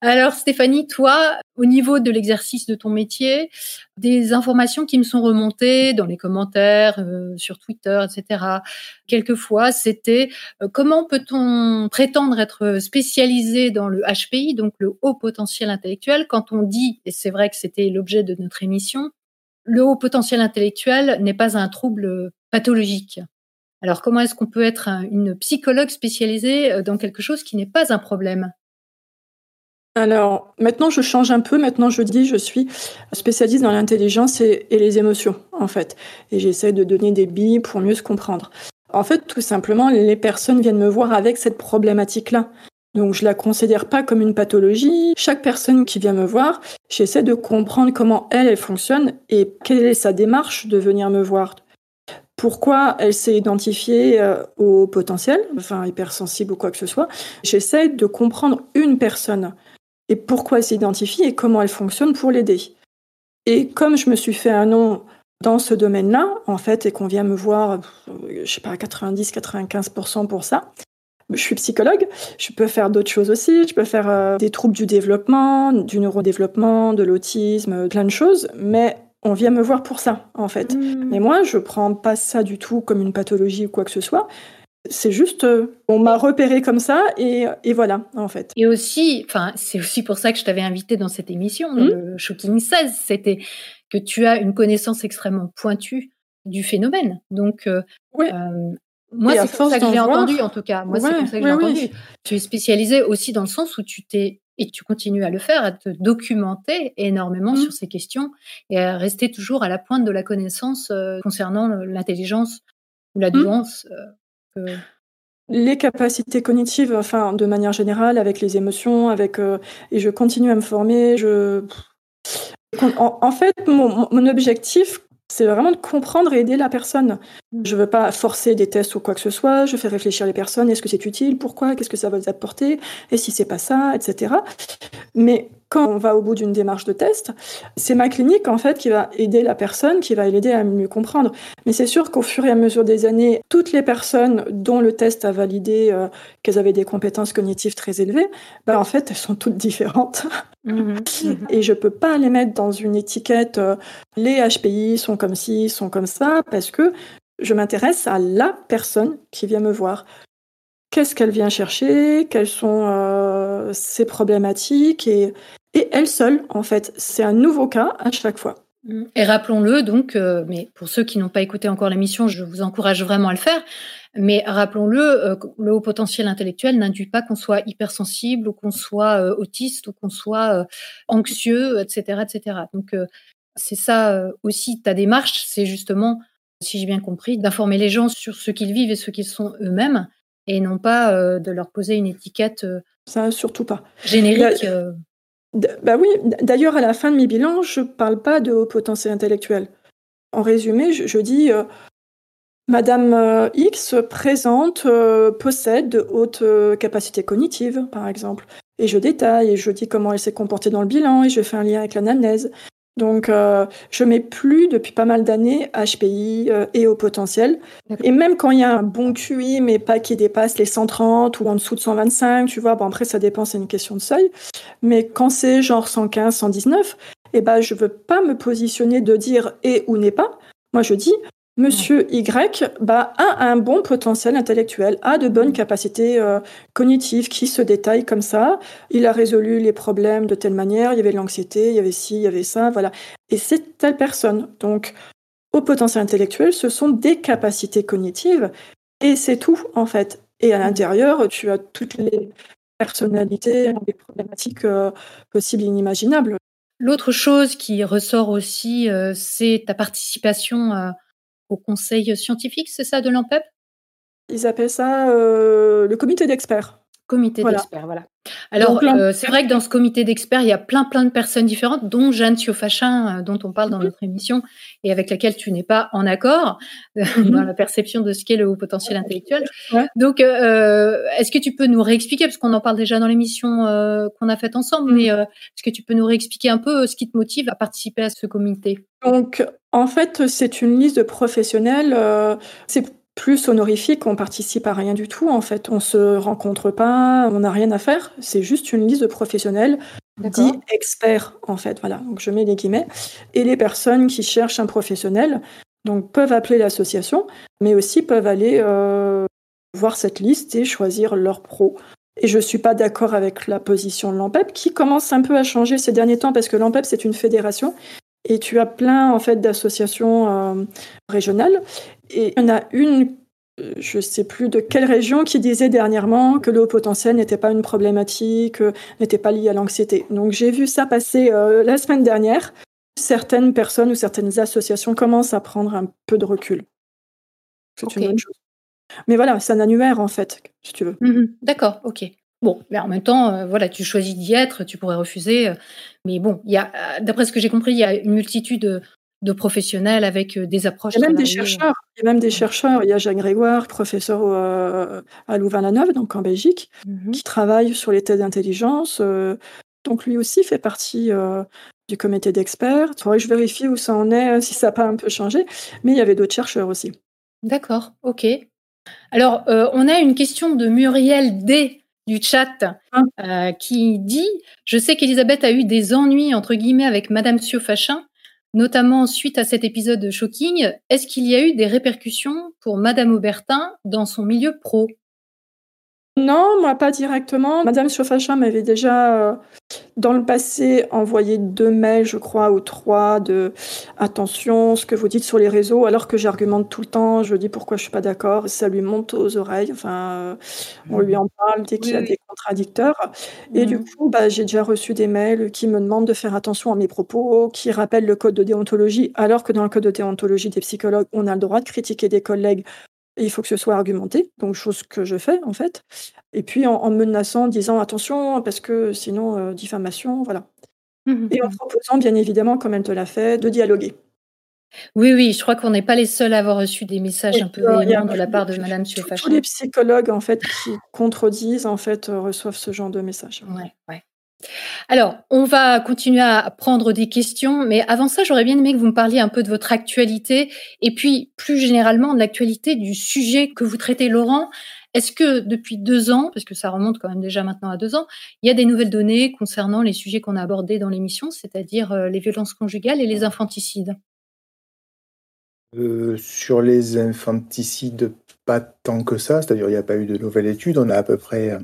Alors Stéphanie, toi, au niveau de l'exercice de ton métier, des informations qui me sont remontées dans les commentaires, euh, sur Twitter, etc. Quelquefois, c'était euh, comment peut-on prétendre être spécialisé dans le HPI, donc le haut potentiel intellectuel, quand on dit, et c'est vrai que c'était l'objet de notre émission, le haut potentiel intellectuel n'est pas un trouble pathologique. Alors comment est-ce qu'on peut être une psychologue spécialisée euh, dans quelque chose qui n'est pas un problème? Alors, maintenant, je change un peu. Maintenant, je dis, je suis spécialiste dans l'intelligence et, les émotions, en fait. Et j'essaie de donner des billes pour mieux se comprendre. En fait, tout simplement, les personnes viennent me voir avec cette problématique-là. Donc, je la considère pas comme une pathologie. Chaque personne qui vient me voir, j'essaie de comprendre comment elle, elle fonctionne et quelle est sa démarche de venir me voir. Pourquoi elle s'est identifiée euh, au potentiel, enfin hypersensible ou quoi que ce soit. J'essaie de comprendre une personne et pourquoi elle s'identifie et comment elle fonctionne pour l'aider. Et comme je me suis fait un nom dans ce domaine-là, en fait, et qu'on vient me voir, je sais pas, 90-95% pour ça, je suis psychologue, je peux faire d'autres choses aussi, je peux faire euh, des troubles du développement, du neurodéveloppement, de l'autisme, plein de choses, mais on vient me voir pour ça, en fait. Mmh. Mais moi, je prends pas ça du tout comme une pathologie ou quoi que ce soit. C'est juste, euh, on m'a repéré comme ça et, voilà, en fait. Et aussi, enfin, c'est aussi pour ça que je t'avais invité dans cette émission, mmh. le Shocking 16, c'était que tu as une connaissance extrêmement pointue du phénomène. Donc, euh, euh, moi, c'est comme ça que je l'ai entendu, en tout cas. Moi, c'est comme ça que j'ai entendu. Tu es spécialisé aussi dans le sens où tu t'es et tu continues à le faire, à te documenter énormément mmh. sur ces questions et à rester toujours à la pointe de la connaissance concernant l'intelligence ou la mmh. douance. Les capacités cognitives, enfin, de manière générale, avec les émotions, avec euh, et je continue à me former. Je, en, fait, mon, mon objectif, c'est vraiment de comprendre et aider la personne. Mmh. Je veux pas forcer des tests ou quoi que ce soit. Je fais réfléchir les personnes. Est-ce que c'est utile? Pourquoi? Qu'est-ce que ça va vous apporter? Et si c'est pas ça, etc. Mais quand on va au bout d'une démarche de test, c'est ma clinique en fait qui va aider la personne, qui va l'aider à mieux comprendre. Mais c'est sûr qu'au fur et à mesure des années, toutes les personnes dont le test a validé euh, qu'elles avaient des compétences cognitives très élevées, bah, en fait, elles sont toutes différentes. Mhm. <laughs> et je peux pas les mettre dans une étiquette euh, les HPI sont comme ci, sont comme ça, parce que je m'intéresse à la personne qui vient me voir qu'est-ce qu'elle vient chercher, quelles sont euh, ses problématiques? Et, et elle seule, en fait. C'est un nouveau cas à chaque fois. Mm. Et rappelons-le donc, euh, mais pour ceux qui n'ont pas écouté encore l'émission, je vous encourage vraiment à le faire. Mais rappelons-le, euh, le haut potentiel intellectuel n'induit pas qu'on soit hypersensible ou qu'on soit euh, autiste ou qu'on soit anxieux, etc., etc. Donc c'est ça aussi ta démarche, c'est justement, si j'ai bien compris, d'informer les gens sur ce qu'ils vivent et ce qu'ils sont eux-mêmes, et non pas de leur poser une étiquette. ça surtout pas. Générique. Bah oui, d'ailleurs, à la fin de mes bilans, je ne parle pas de haut potentiel intellectuel. En résumé, je, dis euh, Madame euh, X présente, euh, possède de hautes capacités cognitives, par exemple. Et je détaille, et je dis comment elle s'est comportée dans le bilan, et je fais un lien avec l'anamnèse. Donc, euh, je mets plus depuis pas mal d'années HPI euh, et au potentiel. Et même quand il y a un bon QI, mais pas qui dépasse les 130 ou en dessous de 125, tu vois, bon après ça dépend, c'est une question de seuil. Mais quand c'est genre 115, 119, eh ben je veux pas me positionner de dire et ou n'est pas. Moi je dis Monsieur Y bah, a un bon potentiel intellectuel, a de bonnes capacités euh, cognitives qui se détaillent comme ça. Il a résolu les problèmes de telle manière. Il y avait l'anxiété, il y avait ci, il y avait ça, voilà. Et c'est telle personne. Donc, au potentiel intellectuel, ce sont des capacités cognitives et c'est tout en fait. Et à l'intérieur, tu as toutes les personnalités, les problématiques euh, possibles et inimaginables. L'autre chose qui ressort aussi, euh, c'est ta participation au conseil scientifique, c'est ça, de l'ANPEP? Ils appellent ça euh, le comité d'experts. Comité d'experts, voilà. Alors, euh, c'est vrai que dans ce comité d'experts, il y a plein, plein de personnes différentes, dont Jeanne Thiofachin, euh, dont on parle dans mhm. notre émission, et avec laquelle tu n'es pas en accord <laughs> mhm. dans la perception de ce qu'est le haut potentiel intellectuel. Donc, est-ce que tu peux nous réexpliquer, parce qu'on en parle déjà dans l'émission qu'on a faite ensemble, mais mhm. est-ce que tu peux nous réexpliquer un peu ce qui te motive à participer à ce comité? Donc, en fait, c'est une liste de professionnels. c'est plus honorifique, on participe à rien du tout en fait. On se rencontre pas, on n'a rien à faire. C'est juste une liste de professionnels dits experts en fait. Voilà, donc je mets les guillemets. Et les personnes qui cherchent un professionnel donc peuvent appeler l'association, mais aussi peuvent aller euh, voir cette liste et choisir leur pro. Et je suis pas d'accord avec la position de l'AMPEP qui commence un peu à changer ces derniers temps parce que l'AMPEP c'est une fédération et tu as plein en fait d'associations euh, régionales et il y en a une euh, je ne sais plus de quelle région qui disait dernièrement que le haut potentiel n'était pas une problématique, euh, n'était pas lié à l'anxiété. Donc j'ai vu ça passer la semaine dernière. Certaines personnes ou certaines associations commencent à prendre un peu de recul. C'est une bonne chose. Mais voilà, c'est un annuaire en fait, si tu veux. Mmh D'accord, ok. Bon, mais en même temps, euh, voilà, tu choisis d'y être, tu pourrais refuser. Euh, mais bon, il y a, euh, d'après ce que j'ai compris, il y a une multitude de, professionnels avec des approches. Il y a même des chercheurs. Il y a même des chercheurs. Il y a Jacques Grégoire, professeur à Louvain-la-Neuve, donc en Belgique, mmh qui travaille sur les tests d'intelligence. donc lui aussi fait partie du comité d'experts. Il faudrait que je vérifie où ça en est, si ça n'a pas un peu changé. Mais il y avait d'autres chercheurs aussi. D'accord, ok. Alors, on a une question de Muriel D du chat euh, qui dit Je sais qu'Elisabeth a eu des ennuis, entre guillemets, avec Madame Siofachin, notamment suite à cet épisode de Shocking. Est-ce qu'il y a eu des répercussions pour Madame Aubertin dans son milieu pro? Non, moi pas directement. Madame Chauffachin m'avait déjà, euh, dans le passé, envoyé deux mails, je crois, ou trois, de attention, ce que vous dites sur les réseaux, alors que j'argumente tout le temps, je dis pourquoi je suis pas d'accord, ça lui monte aux oreilles. Enfin, on lui en parle dès qu'il y a des contradicteurs. Et du coup, bah, j'ai déjà reçu des mails qui me demandent de faire attention à mes propos, qui rappellent le code de déontologie, alors que dans le code de déontologie des psychologues, on a le droit de critiquer des collègues il faut que ce soit argumenté, donc chose que je fais en fait. Et puis en, menaçant, en disant attention, parce que sinon, euh, diffamation, voilà. Mmh et en proposant, bien évidemment, comme elle te l'a fait, de dialoguer. Oui, oui, je crois qu'on n'est pas les seuls à avoir reçu des messages un peu véhéments de la part de Madame Tous les psychologues, en fait, qui contredisent, en fait, euh, reçoivent ce genre de messages. Ouais, ouais. Alors, on va continuer à prendre des questions, mais avant ça, j'aurais bien aimé que vous me parliez un peu de votre actualité et puis plus généralement de l'actualité du sujet que vous traitez, Laurent. Est-ce que depuis deux ans, parce que ça remonte quand même déjà maintenant à deux ans, il y a des nouvelles données concernant les sujets qu'on a abordés dans l'émission, c'est-à-dire euh, les violences conjugales et les infanticides? Euh, Sur les infanticides, pas tant que ça, c'est-à-dire il n'y a pas eu de nouvelles études, on a à peu près...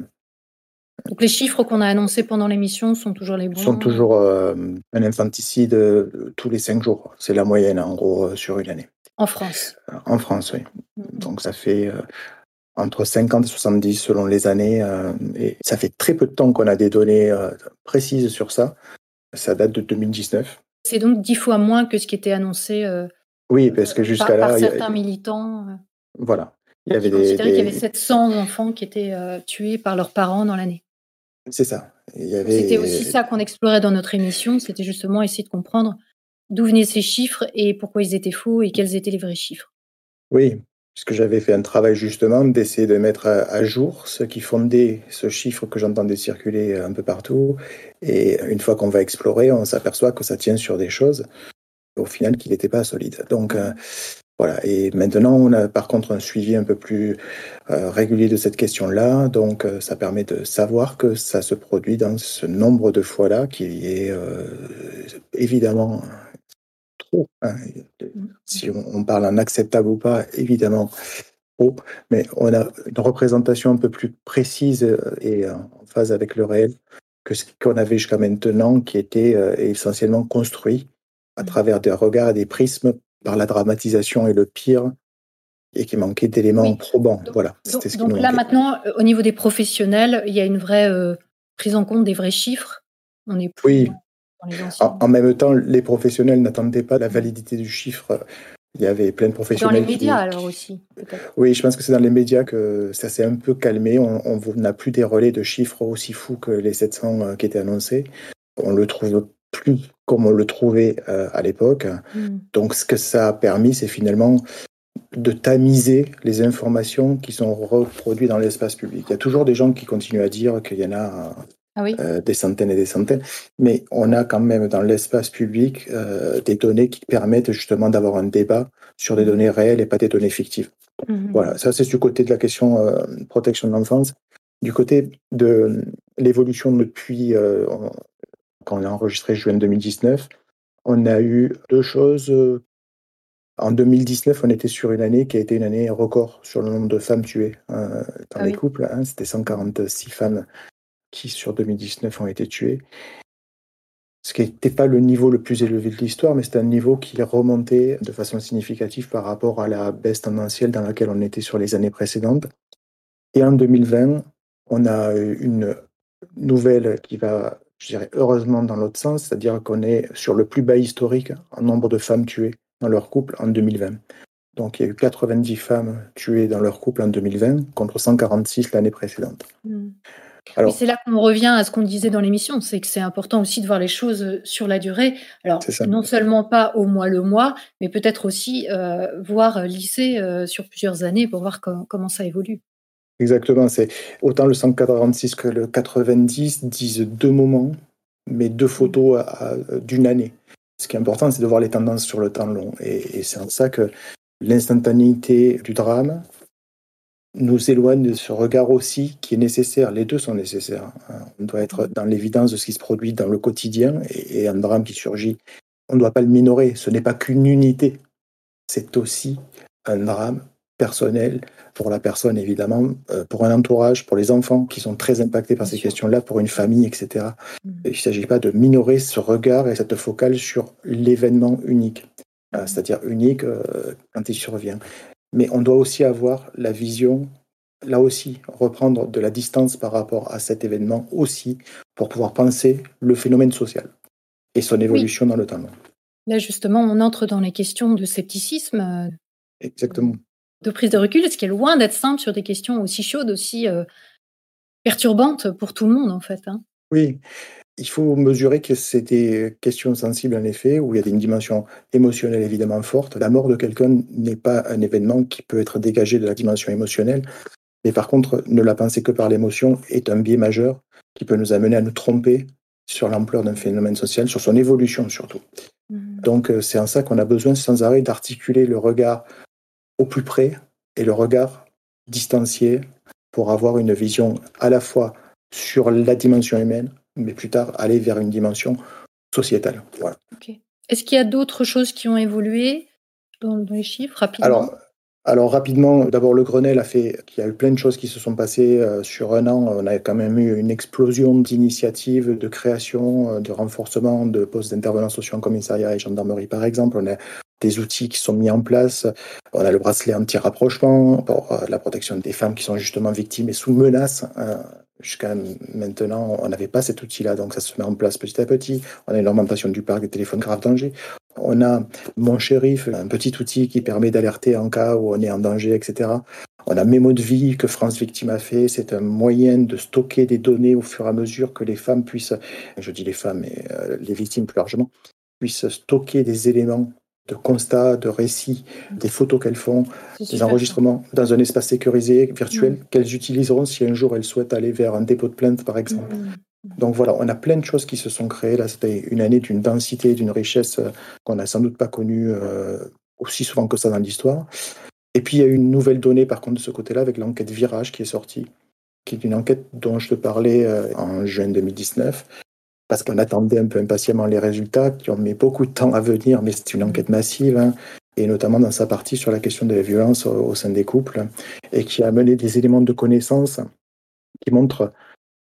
Donc les chiffres qu'on a annoncés pendant l'émission sont toujours les bons sont toujours euh, un infanticide euh, tous les cinq jours. C'est la moyenne, en gros, euh, sur une année. En France En France, oui. Mmh. Donc ça fait entre 50 et 70 selon les années. et ça fait très peu de temps qu'on a des données précises sur ça. Ça date de 2019. C'est donc dix fois moins que ce qui était annoncé oui, parce que jusqu'à là... Par certains militants. Voilà. Il y avait des, qu'il y avait 700 enfants qui étaient tués par leurs parents dans l'année. C'est ça. C'était aussi ça qu'on explorait dans notre émission, c'était justement essayer de comprendre d'où venaient ces chiffres et pourquoi ils étaient faux et quels étaient les vrais chiffres. Oui, puisque j'avais fait un travail justement d'essayer de mettre à, jour ce qui fondait ce chiffre que j'entendais circuler un peu partout. Et une fois qu'on va explorer, on s'aperçoit que ça tient sur des choses au final qui n'étaient pas solides. Donc, euh, voilà. Et maintenant, on a par contre un suivi un peu plus euh, régulier de cette question-là. Donc, euh, ça permet de savoir que ça se produit dans ce nombre de fois-là, qui est euh, évidemment trop. Hein. Si on, parle en acceptable ou pas, évidemment trop. Mais on a une représentation un peu plus précise et en phase avec le réel que ce qu'on avait jusqu'à maintenant, qui était essentiellement construit à travers des regards et des prismes par la dramatisation et le pire et qui manquait d'éléments probants. voilà. Donc, là maintenant, au niveau des professionnels, il y a une vraie euh, prise en compte des vrais chiffres. On est oui. en, même temps, les professionnels n'attendaient pas la validité du chiffre. Il y avait plein de professionnels. Dans les médias alors aussi, Oui, je pense que c'est dans les médias que ça s'est un peu calmé. On n'a plus des relais de chiffres aussi fous que les 700 euh, qui étaient annoncés. On le trouve plus comme on le trouvait euh, à l'époque. Mm. Donc ce que ça a permis, c'est finalement de tamiser les informations qui sont reproduites dans l'espace public. Il y a toujours des gens qui continuent à dire qu'il y en a Ah oui. euh, des centaines et des centaines, mais on a quand même dans l'espace public euh, des données qui permettent justement d'avoir un débat sur des données réelles et pas des données fictives. Mhm. Voilà, ça c'est du côté de la question euh, protection de l'enfance. Du côté de l'évolution depuis euh, quand on a enregistré juin 2019, on a eu deux choses. euh, En 2019, on était sur une année qui a été une année record sur le nombre de femmes tuées euh, dans Ah les oui. couples. hein. C'était 146 femmes qui, sur 2019, ont été tuées. Ce qui n'était pas le niveau le plus élevé de l'histoire, mais c'était un niveau qui remontait de façon significative par rapport à la baisse tendancielle dans laquelle on était sur les années précédentes. Et en 2020, on a eu une nouvelle qui va, je dirais, heureusement dans l'autre sens, c'est-à-dire qu'on est sur le plus bas historique en nombre de femmes tuées dans leur couple en 2020. Donc il y a eu 90 femmes tuées dans leur couple en 2020 contre 146 l'année précédente. Mhm. Alors- c'est là qu'on revient à ce qu'on disait dans l'émission, c'est que c'est important aussi de voir les choses euh, sur la durée. Alors, non seulement pas au mois le mois, mais peut-être aussi euh, voir lisser euh, sur plusieurs années pour voir com- comment ça évolue. Exactement, c'est autant le 146 que le 90 disent deux moments, mais deux photos d'une année. Ce qui est important, c'est de voir les tendances sur le temps long. Et, c'est en ça que l'instantanéité du drame nous éloigne de ce regard aussi qui est nécessaire. Les deux sont nécessaires. hein. On doit être dans l'évidence de ce qui se produit dans le quotidien et un drame qui surgit. On ne doit pas le minorer. Ce n'est pas qu'une unité. C'est aussi un drame personnel pour la personne, évidemment, euh, pour un entourage, pour les enfants qui sont très impactés par ces questions-là, pour une famille, etc. Mhm. Il ne s'agit pas de minorer ce regard et cette focale sur l'événement unique, Euh, Mhm. c'est-à-dire unique euh, quand il survient. Mais on doit aussi avoir la vision, là aussi, reprendre de la distance par rapport à cet événement aussi, pour pouvoir penser le phénomène social et son évolution dans le temps. Là, justement, on entre dans les questions de scepticisme, Exactement. De prise de recul, ce qui est loin d'être simple sur des questions aussi chaudes, aussi euh, perturbantes pour tout le monde, en fait. hein. Oui, il faut mesurer que c'est des questions sensibles en effet, où il y a une dimension émotionnelle évidemment forte. La mort de quelqu'un n'est pas un événement qui peut être dégagé de la dimension émotionnelle, mais par contre, ne la penser que par l'émotion est un biais majeur qui peut nous amener à nous tromper sur l'ampleur d'un phénomène social, sur son évolution surtout. Mhm. Donc euh, c'est en ça qu'on a besoin sans arrêt d'articuler le regard au plus près et le regard distancié pour avoir une vision à la fois sur la dimension humaine, mais plus tard aller vers une dimension sociétale. Voilà. Est-ce qu'il y a d'autres choses qui ont évolué dans, les chiffres rapidement? Alors, alors rapidement, d'abord le Grenelle a fait qu'il y a eu plein de choses qui se sont passées euh, sur un an. On a quand même eu une explosion d'initiatives, de création, euh, de renforcement de postes d'intervenants sociaux en commissariat et gendarmerie par exemple. On a des outils qui sont mis en place. On a le bracelet anti-rapprochement pour euh, la protection des femmes qui sont justement victimes et sous menace. Euh, Jusqu'à maintenant, on n'avait pas cet outil-là, donc ça se met en place petit à petit. On a une augmentation du parc des téléphones grave danger. On a mon shérif, un petit outil qui permet d'alerter en cas où on est en danger, etc. On a Mémo de vie que France Victime a fait. C'est un moyen de stocker des données au fur et à mesure que les femmes puissent, je dis les femmes, mais euh, les victimes plus largement, puissent stocker des éléments de constat, de récits, des photos qu'elles font, des enregistrements dans un espace sécurisé, virtuel, qu'elles utiliseront si un jour elles souhaitent aller vers un dépôt de plainte, par exemple. Mhm. Donc voilà, on a plein de choses qui se sont créées. Là, c'était une année d'une densité, d'une richesse euh, qu'on n'a sans doute pas connue euh, aussi souvent que ça dans l'histoire. Et puis, il y a eu une nouvelle donnée, par contre, de ce côté-là, avec l'enquête Virage qui est sortie, qui est une enquête dont je te parlais euh, en juin 2019, parce qu'on attendait un peu impatiemment les résultats, qui ont mis beaucoup de temps à venir, mais c'est une enquête massive, hein, et notamment dans sa partie sur la question de la violence au, sein des couples, et qui a amené des éléments de connaissance qui montrent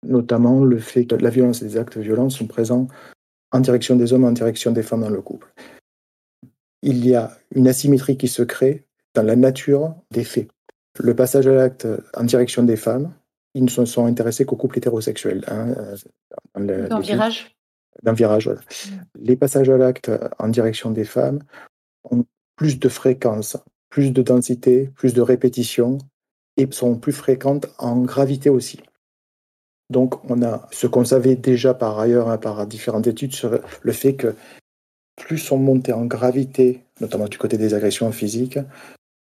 notamment le fait que la violence et les actes violents sont présents en direction des hommes, en direction des femmes dans le couple. Il y a une asymétrie qui se crée dans la nature des faits. Le passage à l'acte en direction des femmes, ils ne se sont intéressés qu'aux couples hétérosexuels. hein, euh, dans le- Dans les- virage d'un virage. voilà. Les passages à l'acte en direction des femmes ont plus de fréquence, plus de densité, plus de répétition et sont plus fréquentes en gravité aussi. Donc on a ce qu'on savait déjà par ailleurs hein, par différentes études sur le fait que plus on montait en gravité, notamment du côté des agressions physiques,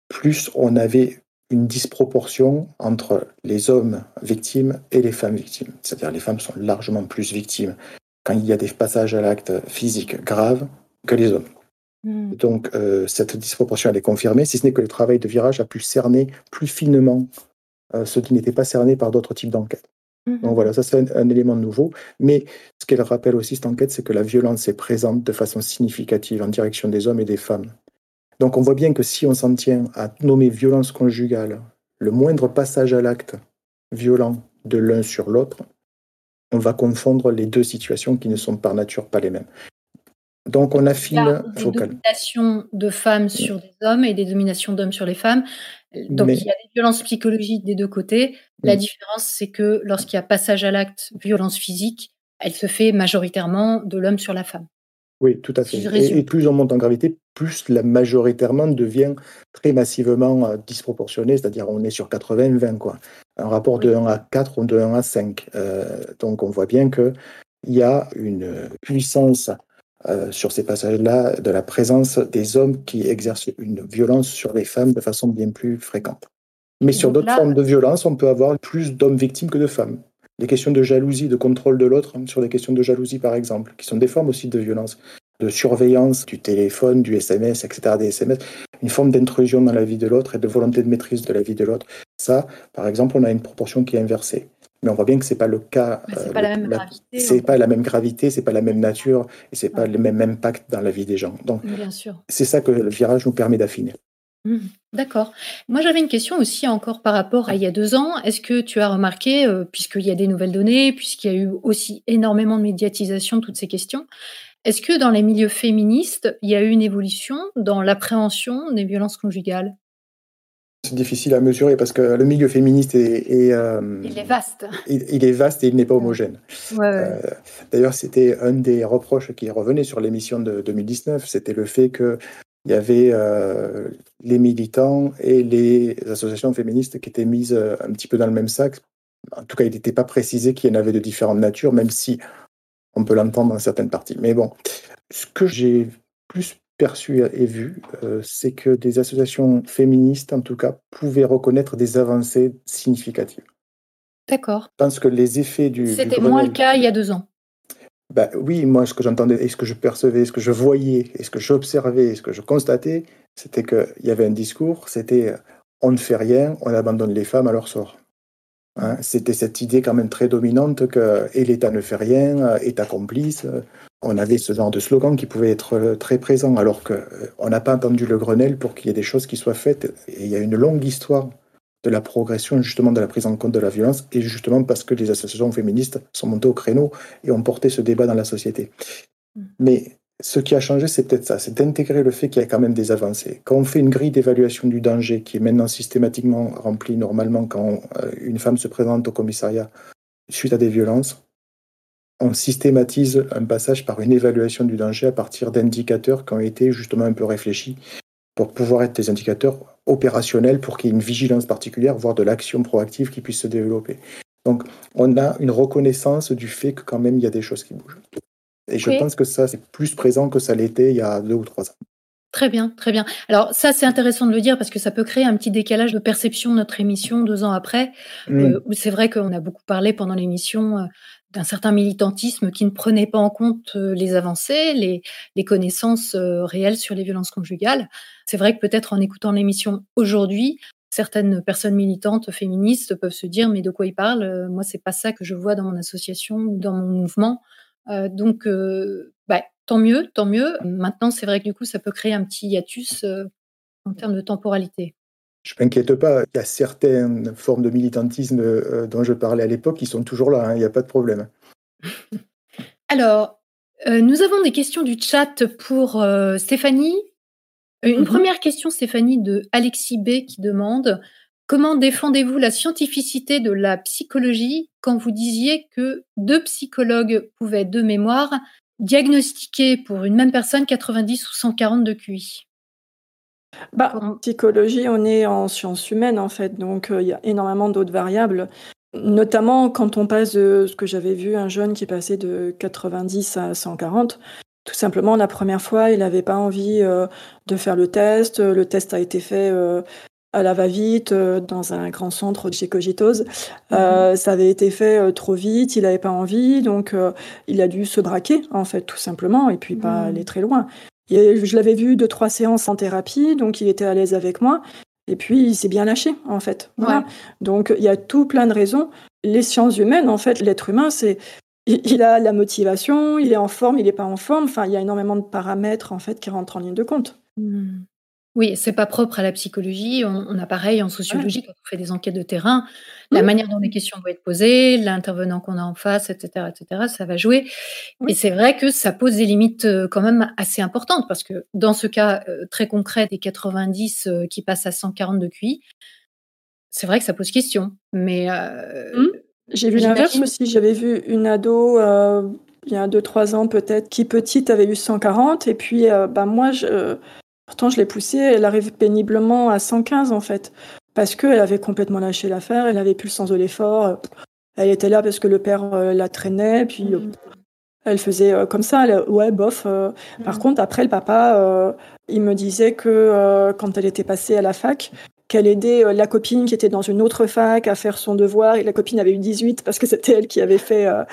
plus on avait une disproportion entre les hommes victimes et les femmes victimes. C'est-à-dire les femmes sont largement plus victimes quand il y a des passages à l'acte physique graves que les hommes. Hmm. Donc euh, cette disproportion elle est confirmée, si ce n'est que le travail de virage a pu cerner plus finement euh, ce qui n'était pas cerné par d'autres types d'enquêtes. Hmm. Donc voilà, ça c'est un, élément nouveau. Mais ce qu'elle rappelle aussi cette enquête, c'est que la violence est présente de façon significative en direction des hommes et des femmes. Donc on voit bien que si on s'en tient à nommer violence conjugale, le moindre passage à l'acte violent de l'un sur l'autre, on va confondre les deux situations qui ne sont par nature pas les mêmes. Donc on affine. Il y a des dominations de femmes sur des hommes et des dominations d'hommes sur les femmes. Donc il y a des violences psychologiques des deux côtés. La mm. différence, c'est que lorsqu'il y a passage à l'acte, violence physique, elle se fait majoritairement de l'homme sur la femme. Oui, tout à fait. Et, plus on monte en gravité, plus la majoritairement devient très massivement euh, disproportionnée, c'est-à-dire on est sur 80-20, quoi. Un rapport de 1 à 4 ou de 1 à 5. Euh, donc on voit bien qu'il y a une puissance euh, sur ces passages-là de la présence des hommes qui exercent une violence sur les femmes de façon bien plus fréquente. Mais sur d'autres formes de violence, on peut avoir plus d'hommes victimes que de femmes des questions de jalousie, de contrôle de l'autre, hein, sur des questions de jalousie par exemple, qui sont des formes aussi de violence, de surveillance du téléphone, du SMS, etc., des SMS, une forme d'intrusion dans la vie de l'autre et de volonté de maîtrise de la vie de l'autre. Ça, par exemple, on a une proportion qui est inversée. Mais on voit bien que c'est pas le cas. C'est pas la même gravité. C'est pas la même gravité, c'est pas la même nature et c'est pas le même impact dans la vie des gens. Donc, c'est ça que le virage nous permet d'affiner. Mmh. D'accord. Moi, j'avais une question aussi encore par rapport à il y a deux ans. Est-ce que tu as remarqué, euh, puisqu'il y a des nouvelles données, puisqu'il y a eu aussi énormément de médiatisation de toutes ces questions, est-ce que dans les milieux féministes, il y a eu une évolution dans l'appréhension des violences conjugales? C'est difficile à mesurer parce que le milieu féministe est, euh, il est vaste. Il, est vaste et il n'est pas homogène. Euh, d'ailleurs, c'était un des reproches qui revenait sur l'émission de 2019, c'était le fait que il y avait euh, les militants et les associations féministes qui étaient mises euh, un petit peu dans le même sac. En tout cas, il n'était pas précisé qu'il y en avait de différentes natures, même si on peut l'entendre dans certaines parties. Mais bon, ce que j'ai plus perçu et vu, euh, c'est que des associations féministes, en tout cas, pouvaient reconnaître des avancées significatives. D'accord. Je pense que les effets du. C'était moins le cas il y a deux ans. Ben oui, moi, ce que j'entendais, et ce que je percevais, ce que je voyais, et ce que j'observais, ce que je constatais, c'était qu'il y avait un discours, c'était on ne fait rien, on abandonne les femmes à leur sort. Hein, c'était cette idée quand même très dominante que et l'État ne fait rien, État complice. On avait ce genre de slogan qui pouvait être très présent, alors qu'on n'a pas entendu le Grenelle pour qu'il y ait des choses qui soient faites. Et il y a une longue histoire de la progression justement de la prise en compte de la violence et justement parce que les associations féministes sont montées au créneau et ont porté ce débat dans la société. Mm. Mais ce qui a changé, c'est peut-être ça, c'est d'intégrer le fait qu'il y a quand même des avancées. Quand on fait une grille d'évaluation du danger qui est maintenant systématiquement remplie normalement quand euh, une femme se présente au commissariat suite à des violences, on systématise un passage par une évaluation du danger à partir d'indicateurs qui ont été justement un peu réfléchis pour pouvoir être des indicateurs opérationnels pour qu'il y ait une vigilance particulière, voire de l'action proactive qui puisse se développer. Donc, on a une reconnaissance du fait que quand même il y a des choses qui bougent. Et je pense que ça, c'est plus présent que ça l'était il y a deux ou trois ans. Très bien, très bien. Alors ça, c'est intéressant de le dire parce que ça peut créer un petit décalage de perception de notre émission deux ans après. Mm. Euh, c'est vrai qu'on a beaucoup parlé pendant l'émission euh, d'un certain militantisme qui ne prenait pas en compte euh, les avancées, les, les connaissances euh, réelles sur les violences conjugales. C'est vrai que peut-être en écoutant l'émission aujourd'hui, certaines personnes militantes féministes peuvent se dire mais de quoi ils parlent? Euh, Moi, c'est pas ça que je vois dans mon association ou dans mon mouvement. donc, bah, tant mieux, tant mieux. Maintenant, c'est vrai que du coup, ça peut créer un petit hiatus en termes de temporalité. Je m'inquiète pas. Il y a certaines formes de militantisme euh, dont je parlais à l'époque qui sont toujours là. Hein, il n'y a pas de problème. <laughs> Alors, euh, nous avons des questions du chat pour euh, Stéphanie. Une mhm. première question, Stéphanie, de Alexis B qui demande Comment défendez-vous la scientificité de la psychologie quand vous disiez que deux psychologues pouvaient, de mémoire, diagnostiquer pour une même personne 90 ou 140 de QI? Bah, en psychologie, on est en sciences humaines en fait, donc euh, il y a énormément d'autres variables. Notamment quand on passe de ce que j'avais vu, un jeune qui passait de 90 à 140. Tout simplement, la première fois, il n'avait pas envie euh, de faire le test. Le test a été fait euh, à la va-vite dans un grand centre chez Cogitose. Mmh. ça avait été fait trop vite, il n'avait pas envie, donc il a dû se braquer, en fait, tout simplement, et puis pas mmh. aller très loin. Je l'avais vu deux, trois séances en thérapie, donc il était à l'aise avec moi. Et puis, il s'est bien lâché, en fait. Donc, il y a tout plein de raisons. Les sciences humaines, en fait, l'être humain, c'est il a la motivation, il est en forme, il n'est pas en forme. Enfin, il y a énormément de paramètres en fait qui rentrent en ligne de compte. Mmh. Oui, c'est pas propre à la psychologie. On, a pareil en sociologie quand on fait des enquêtes de terrain, la manière dont les questions vont être posées, l'intervenant qu'on a en face, etc., etc. Ça va jouer. Et c'est vrai que ça pose des limites euh, quand même assez importantes parce que dans ce cas euh, très concret des 90 euh, qui passent à 140 de QI, c'est vrai que ça pose question. Mais mmh. J'ai vu l'inverse aussi. J'avais vu une ado euh, il y a 2-3 ans peut-être qui petite avait eu 140 et puis euh, bah, moi je, pourtant je l'ai poussée, elle arrive péniblement à 115 en fait parce qu'elle avait complètement lâché l'affaire, elle avait plus le sens de l'effort, elle était là parce que le père euh, la traînait puis mmh. elle faisait comme ça, ouais bof. Par mmh. contre après le papa il me disait que quand elle était passée à la fac, qu'elle aidait euh, la copine qui était dans une autre fac à faire son devoir et la copine avait eu 18 parce que c'était elle qui avait fait euh,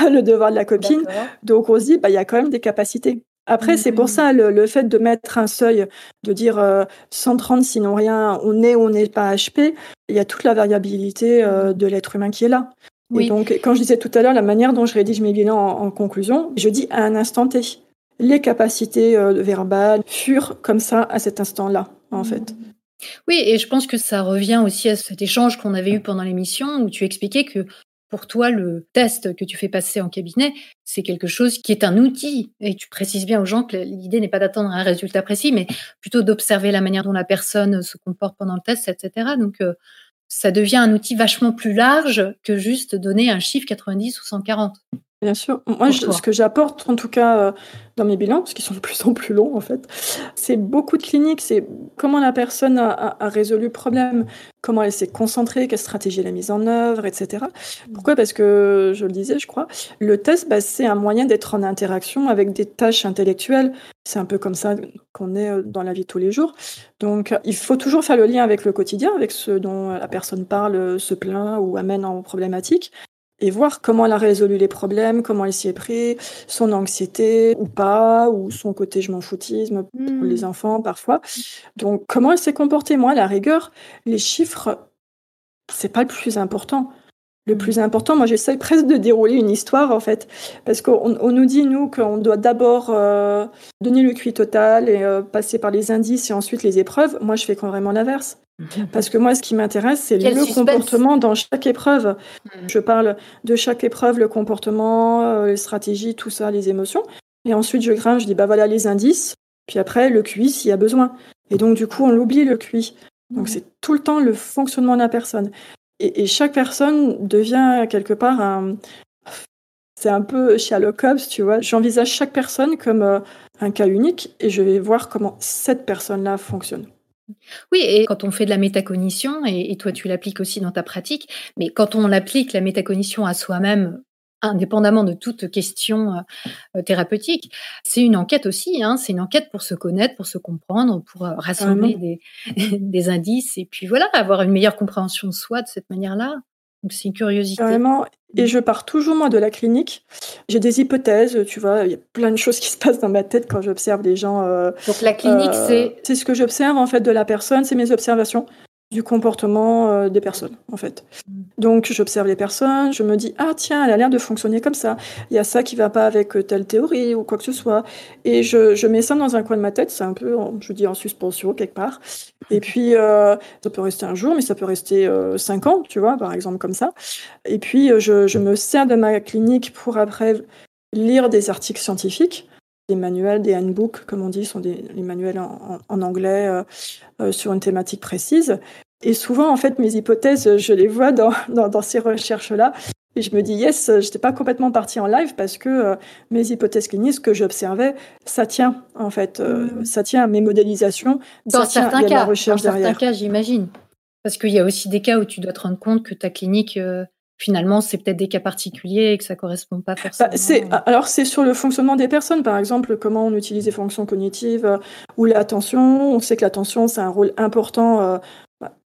<laughs> le devoir de la copine. Donc on se dit, bah, il y a quand même des capacités. Après, c'est pour ça le, fait de mettre un seuil, de dire 130 euh, sinon rien, on est ou on n'est pas HP, il y a toute la variabilité mmh. de l'être humain qui est là. Et donc, quand je disais tout à l'heure, la manière dont je rédige mes bilans en, conclusion, je dis à un instant T. Les capacités verbales furent comme ça à cet instant-là, en mmh. fait. Oui, et je pense que ça revient aussi à cet échange qu'on avait eu pendant l'émission où tu expliquais que pour toi, le test que tu fais passer en cabinet, c'est quelque chose qui est un outil. Et tu précises bien aux gens que l'idée n'est pas d'attendre un résultat précis, mais plutôt d'observer la manière dont la personne se comporte pendant le test, etc. Donc, euh, ça devient un outil vachement plus large que juste donner un chiffre 90 ou 140. Bien sûr. Moi, ce que j'apporte, en tout cas euh, dans mes bilans, parce qu'ils sont de plus en plus longs en fait, c'est beaucoup de cliniques. C'est comment la personne a, résolu le problème, comment elle s'est concentrée, quelle stratégie elle a mise en œuvre, etc. Pourquoi? Parce que, je le disais, je crois, le test, bah, c'est un moyen d'être en interaction avec des tâches intellectuelles. C'est un peu comme ça qu'on est euh, dans la vie de tous les jours. Donc, il faut toujours faire le lien avec le quotidien, avec ce dont la personne parle, se plaint ou amène en problématique et voir comment elle a résolu les problèmes, comment elle s'y est pris, son anxiété ou pas, ou son côté je m'en foutisme pour hmm. les enfants parfois. Donc comment elle s'est comportée? Moi, à la rigueur, les chiffres, c'est pas le plus important. Le hmm. plus important, moi j'essaye presque de dérouler une histoire en fait, parce qu'on nous dit nous qu'on doit d'abord euh, donner le QI total et euh, passer par les indices et ensuite les épreuves. Moi je fais quand vraiment l'inverse. Parce que moi, ce qui m'intéresse, c'est le comportement dans chaque épreuve. Hmm. Je parle de chaque épreuve, le comportement, euh, les stratégies, tout ça, les émotions. Et ensuite, je grimpe, je dis, bah voilà les indices. Puis après, le QI s'il y a besoin. Et donc, du coup, on l'oublie, le QI. Donc, hmm. c'est tout le temps le fonctionnement de la personne. Et, chaque personne devient quelque part un. C'est un peu Sherlock Holmes, tu vois. J'envisage chaque personne comme euh, un cas unique et je vais voir comment cette personne-là fonctionne. Oui, et quand on fait de la métacognition, et, toi tu l'appliques aussi dans ta pratique, mais quand on applique la métacognition à soi-même, indépendamment de toute question euh, thérapeutique, c'est une enquête aussi, hein, c'est une enquête pour se connaître, pour se comprendre, pour euh, rassembler des, <laughs> des, indices, et puis voilà, avoir une meilleure compréhension de soi de cette manière-là. Donc c'est une curiosité. Et je pars toujours moi de la clinique. J'ai des hypothèses, tu vois, il y a plein de choses qui se passent dans ma tête quand j'observe les gens. Euh, Donc la clinique, euh, c'est. C'est ce que j'observe en fait de la personne, c'est mes observations du comportement euh, des personnes, en fait. Mm. Donc, j'observe les personnes, je me dis, ah tiens, elle a l'air de fonctionner comme ça. Il y a ça qui va pas avec euh, telle théorie ou quoi que ce soit. Et je, je mets ça dans un coin de ma tête, c'est un peu, je dis, en suspension quelque part. Et puis, euh, ça peut rester un jour, mais ça peut rester cinq ans, tu vois, par exemple, comme ça. Et puis, je, je me sers de ma clinique pour après lire des articles scientifiques des manuels, des handbooks, comme on dit, sont des, les manuels en, en anglais euh, euh, sur une thématique précise. Et souvent, en fait, mes hypothèses, je les vois dans, <laughs> dans, dans ces recherches-là. Et je me dis, yes, je n'étais pas complètement partie en live parce que euh, mes hypothèses cliniques, ce que j'observais, ça tient, en fait. Mm. Ça tient à mes modélisations. Dans ça certains tient, cas, la recherche dans certains cas, j'imagine. Parce qu'il y a aussi des cas où tu dois te rendre compte que ta clinique finalement, c'est peut-être des cas particuliers et que ça correspond pas bah, forcément. alors, c'est sur le fonctionnement des personnes, par exemple, comment on utilise les fonctions cognitives euh, ou l'attention. On sait que l'attention, c'est un rôle important euh,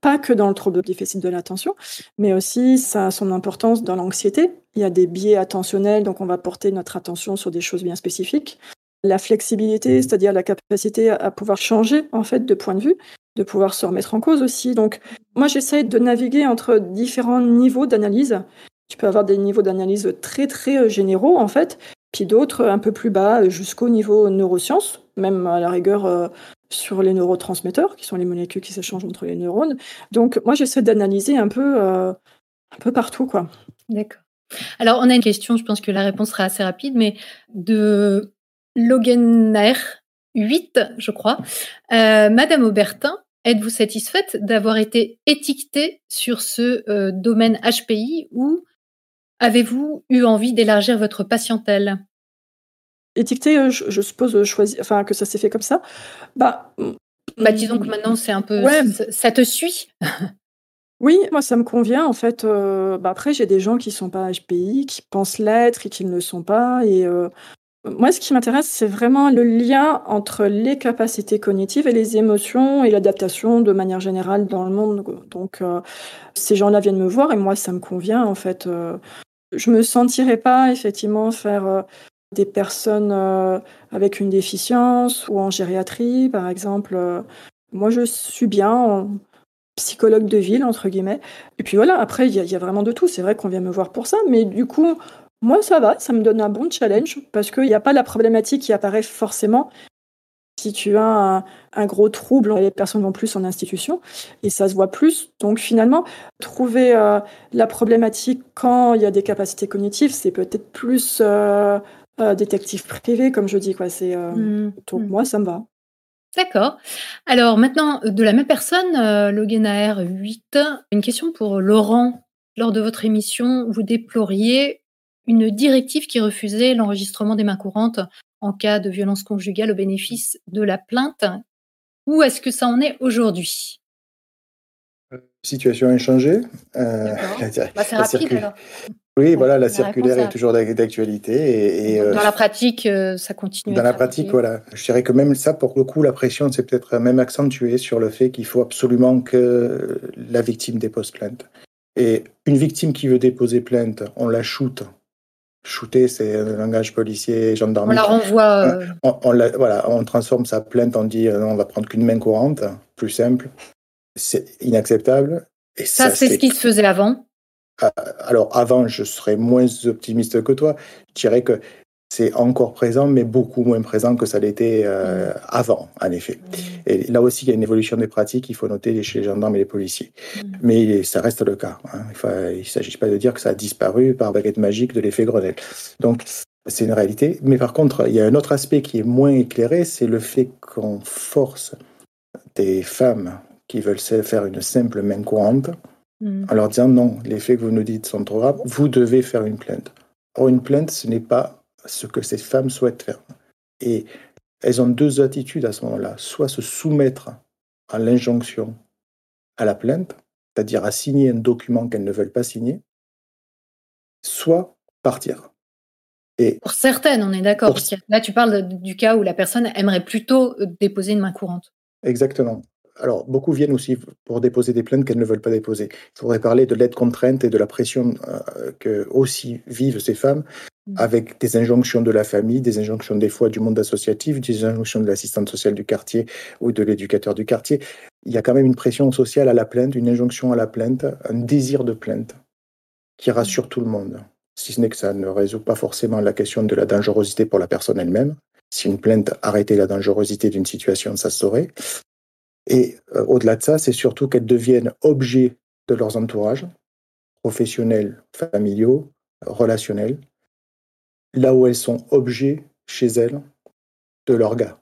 pas que dans le trouble déficit de l'attention, mais aussi ça a son importance dans l'anxiété. Il y a des biais attentionnels, donc on va porter notre attention sur des choses bien spécifiques. La flexibilité, c'est-à-dire la capacité à pouvoir changer en fait de point de vue, de pouvoir se remettre en cause aussi. Donc moi j'essaie de naviguer entre différents niveaux d'analyse. Tu peux avoir des niveaux d'analyse très très euh, généraux en fait, puis d'autres un peu plus bas jusqu'au niveau neurosciences, même à la rigueur euh, sur les neurotransmetteurs, qui sont les molécules qui s'échangent entre les neurones. Donc moi, j'essaie d'analyser un peu, euh, un peu partout, quoi. D'accord. Alors, on a une question, je pense que la réponse sera assez rapide, mais de Logener 8, je crois. Euh, Madame Aubertin, êtes-vous satisfaite d'avoir été étiquetée sur ce euh, domaine HPI ou avez-vous eu envie d'élargir votre patientèle? Étiqueté, euh, je, suppose, euh, choisir, enfin, que ça s'est fait comme ça. Bah, bah disons que maintenant, c'est un peu. Ça te suit <laughs> Oui, moi, ça me convient. En fait, euh, bah, après, j'ai des gens qui sont pas HPI, qui pensent l'être et qui ne le sont pas. Et moi, ce qui m'intéresse, c'est vraiment le lien entre les capacités cognitives et les émotions et l'adaptation de manière générale dans le monde. Donc, ces gens-là viennent me voir et moi, ça me convient. En fait, je me sentirais pas effectivement faire des personnes euh, avec une déficience ou en gériatrie, par exemple. Euh, moi, je suis bien en psychologue de ville, entre guillemets. Et puis voilà, après, il y, a vraiment de tout. C'est vrai qu'on vient me voir pour ça, mais du coup, moi, ça va, ça me donne un bon challenge parce qu'il n'y a pas la problématique qui apparaît forcément si tu as un, gros trouble, les personnes vont plus en institution et ça se voit plus. Donc finalement, trouver euh, la problématique quand il y a des capacités cognitives, c'est peut-être plus euh, détective privé, comme je dis. Quoi. C'est, euh, mmh. Donc, mmh. moi, ça me va. D'accord. Alors maintenant, de la même personne, euh, le 8, une question pour Laurent. Lors de votre émission, vous déploriez une directive qui refusait l'enregistrement des mains courantes en cas de violence conjugale au bénéfice de la plainte. Où est-ce que ça en est aujourd'hui? Situation inchangée. Euh, <laughs> bah, c'est rapide alors. Oui, voilà, la circulaire est toujours d'actualité. Et, euh, dans la pratique, euh, ça continue. Dans la pratique, voilà. Je dirais que même ça, pour le coup, la pression s'est peut-être même accentuée sur le fait qu'il faut absolument que la victime dépose plainte. Et une victime qui veut déposer plainte, on la shoot. Shooter, c'est un langage policier, gendarme. On la renvoie. Euh, on, voilà, on transforme sa plainte, on dit non, on va prendre qu'une main courante, plus simple. C'est inacceptable. Et ça c'est ce qui se faisait avant? Ah, alors avant, je serais moins optimiste que toi. Je dirais que c'est encore présent, mais beaucoup moins présent que ça l'était euh, mm. avant, en effet. Mm. Et là aussi, il y a une évolution des pratiques, il faut noter chez les gendarmes et les policiers. Mm. Mais ça reste le cas. Hein. Il ne s'agit pas de dire que ça a disparu par baguette magique de l'effet Grenelle. Donc, c'est une réalité. Mais par contre, il y a un autre aspect qui est moins éclairé, c'est le fait qu'on force des femmes qui veulent faire une simple main courante Mm. en leur disant non, les faits que vous nous dites sont trop graves, vous devez faire une plainte. Or, une plainte, ce n'est pas ce que ces femmes souhaitent faire. Et elles ont deux attitudes à ce moment-là. Soit se soumettre à l'injonction à la plainte, c'est-à-dire à signer un document qu'elles ne veulent pas signer, soit partir. Et pour certaines, on est d'accord. Là, tu parles du cas où la personne aimerait plutôt déposer une main courante. Exactement alors, beaucoup viennent aussi pour déposer des plaintes qu'elles ne veulent pas déposer. Il faudrait parler de l'aide contrainte et de la pression euh, que aussi vivent ces femmes mmh. avec des injonctions de la famille, des injonctions des fois du monde associatif, des injonctions de l'assistante sociale du quartier ou de l'éducateur du quartier. Il y a quand même une pression sociale à la plainte, une injonction à la plainte, un désir de plainte qui rassure mmh. tout le monde. Si ce n'est que ça ne résout pas forcément la question de la dangerosité pour la personne elle-même. Si une plainte arrêtait la dangerosité d'une situation, ça se saurait. Et euh, au-delà de ça, c'est surtout qu'elles deviennent objets de leurs entourages, professionnels, familiaux, relationnels, là où elles sont objets chez elles de leur gars.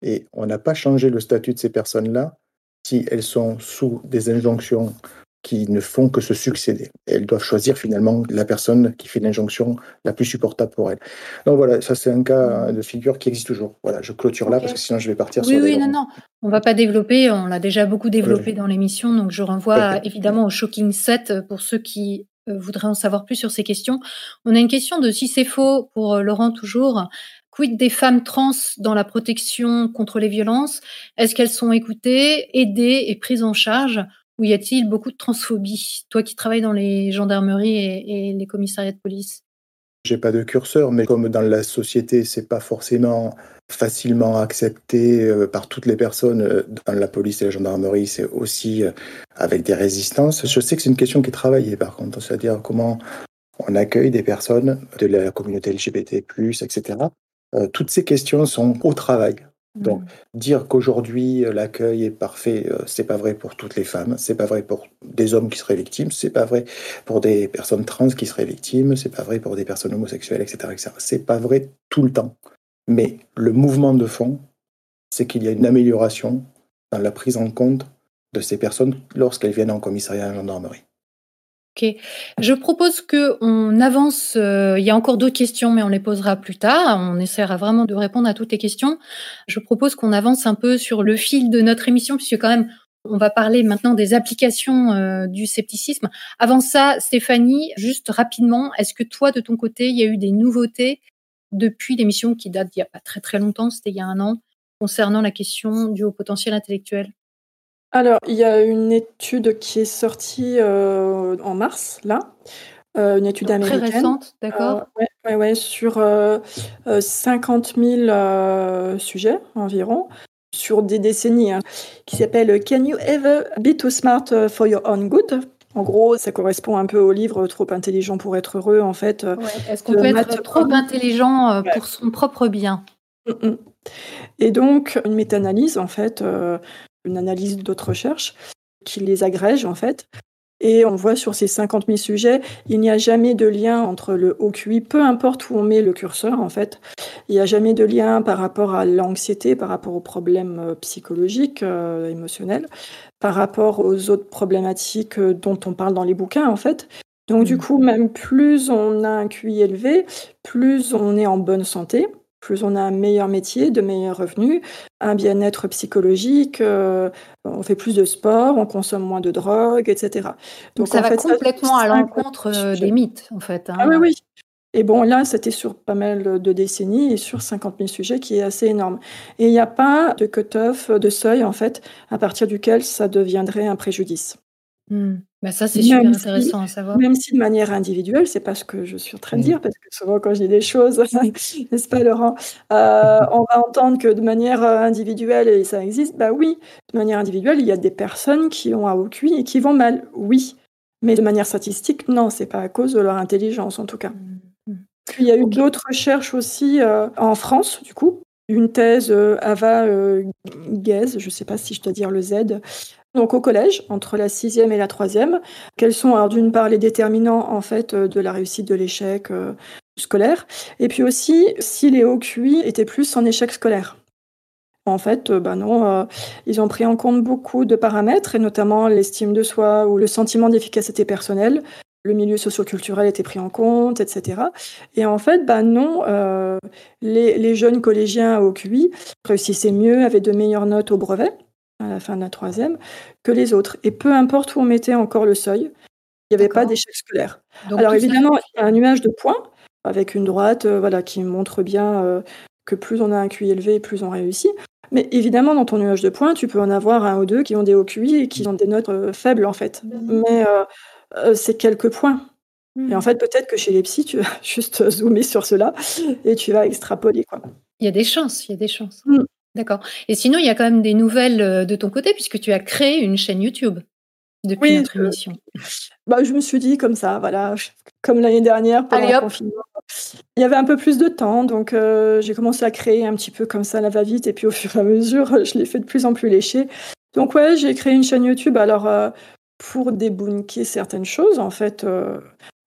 Et on n'a pas changé le statut de ces personnes-là si elles sont sous des injonctions qui ne font que se succéder. elles doivent choisir finalement la personne qui fait l'injonction la plus supportable pour elles. Donc voilà, ça c'est un cas de figure qui existe toujours. Voilà, je clôture là parce que sinon je vais partir oui, sur. Oui, oui, non, non, on va pas développer. On l'a déjà beaucoup développé dans l'émission, donc je renvoie évidemment au Shocking 7 pour ceux qui euh, voudraient en savoir plus sur ces questions. On a une question de si c'est faux pour euh, Laurent toujours. Quid des femmes trans dans la protection contre les violences? Est-ce qu'elles sont écoutées, aidées et prises en charge? Ou y a-t-il beaucoup de transphobie? Toi qui travailles dans les gendarmeries et, les commissariats de police J'ai pas de curseur, mais comme dans la société, c'est pas forcément facilement accepté euh, par toutes les personnes euh, dans la police et la gendarmerie, c'est aussi euh, avec des résistances. Je sais que c'est une question qui est travaillée par contre, c'est-à-dire comment on accueille des personnes de la communauté LGBT+, etc. toutes ces questions sont au travail. Donc, mmh. dire qu'aujourd'hui l'accueil est parfait, c'est pas vrai pour toutes les femmes, c'est pas vrai pour des hommes qui seraient victimes, c'est pas vrai pour des personnes trans qui seraient victimes, c'est pas vrai pour des personnes homosexuelles, etc., etc. C'est pas vrai tout le temps. Mais le mouvement de fond, c'est qu'il y a une amélioration dans la prise en compte de ces personnes lorsqu'elles viennent en commissariat à la gendarmerie. Ok. Je propose qu'on avance. Euh, il y a encore d'autres questions, mais on les posera plus tard. On essaiera vraiment de répondre à toutes les questions. Je propose qu'on avance un peu sur le fil de notre émission, puisque quand même, on va parler maintenant des applications euh, du scepticisme. Avant ça, Stéphanie, juste rapidement, est-ce que toi, de ton côté, il y a eu des nouveautés depuis l'émission qui date d'il n'y a pas très très longtemps, c'était il y a un an, concernant la question du haut potentiel intellectuel? Alors, il y a une étude qui est sortie euh, en mars, là, euh, une étude américaine. Très récente, d'accord euh, ouais, ouais, sur 50 000 sujets environ, sur des décennies, hein, qui s'appelle Can you ever be too smart for your own good? En gros, ça correspond un peu au livre Trop intelligent pour être heureux, en fait. Euh, Est-ce qu'on peut être trop intelligent euh, pour son propre bien? Mm, mm. Et donc, une méta-analyse, en fait, euh, une analyse d'autres recherches qui les agrège, en fait. Et on voit sur ces 50 000 sujets, il n'y a jamais de lien entre le haut QI, peu importe où on met le curseur, en fait. Il n'y a jamais de lien par rapport à l'anxiété, par rapport aux problèmes psychologiques, émotionnels par rapport aux autres problématiques euh, dont on parle dans les bouquins, en fait. Donc, du mmh. coup, même plus on a un QI élevé, plus on est en bonne santé, plus on a un meilleur métier, de meilleurs revenus, un bien-être psychologique, euh, on fait plus de sport, on consomme moins de drogue, etc. Donc, ça va complètement à l'encontre euh, des mythes, en fait. Hein. Ah oui, oui. Et bon, là, c'était sur pas mal de décennies et sur 50 000 sujets, qui est assez énorme. Et il n'y a pas de cut-off, de seuil, en fait, à partir duquel ça deviendrait un préjudice. Hmm. Bah ça, c'est super intéressant à savoir. Même si de manière individuelle, c'est pas ce que je suis en train de dire, parce que souvent, quand je dis des choses, <laughs> n'est-ce pas, Laurent, euh, on va entendre que de manière euh, individuelle, et ça existe, bah oui, de manière individuelle, il y a des personnes qui ont un haut QI et qui vont mal, oui. Mais de manière statistique, non, c'est pas à cause de leur intelligence, en tout cas. Hmm il y a eu d'autres recherches aussi euh, en France, du coup. Une thèse euh, Ava euh, je ne sais pas si je dois dire le Z, donc au collège, entre la sixième et la troisième. Quels sont, alors d'une part, les déterminants en fait de la réussite de l'échec scolaire, et puis aussi si les hauts étaient plus en échec scolaire. En fait, ben non, ils ont pris en compte beaucoup de paramètres, et notamment l'estime de soi ou le sentiment d'efficacité personnelle, le milieu socioculturel était pris en compte, etc. Et en fait, bah non, euh, les, jeunes collégiens au QI réussissaient mieux, avaient de meilleures notes au brevet, à la fin de la troisième, que les autres. Et peu importe où on mettait encore le seuil, il n'y avait pas d'échec scolaire. Alors évidemment, il y a un nuage de points, avec une droite euh, voilà, qui montre bien euh, que plus on a un QI élevé, plus on réussit. Mais évidemment, dans ton nuage de points, tu peux en avoir un ou deux qui ont des hauts QI et qui ont des notes faibles, en fait. Mmh. Mais euh, c'est quelques points. Et en fait, peut-être que chez les psys, tu vas <laughs> juste zoomer sur cela et tu vas extrapoler. Quoi. Il y a des chances, il y a des chances. Mmh. D'accord. Et sinon, il y a quand même des nouvelles euh, de ton côté, puisque tu as créé une chaîne YouTube depuis notre émission. bah, je me suis dit comme ça, voilà, comme l'année dernière pendant le confinement. Il y avait un peu plus de temps, donc euh, j'ai commencé à créer un petit peu comme ça, la va-vite, et puis au <laughs> fur et à mesure, je l'ai fait de plus en plus léché. Donc ouais, j'ai créé une chaîne YouTube. Alors, pour débunker certaines choses, en fait. Euh,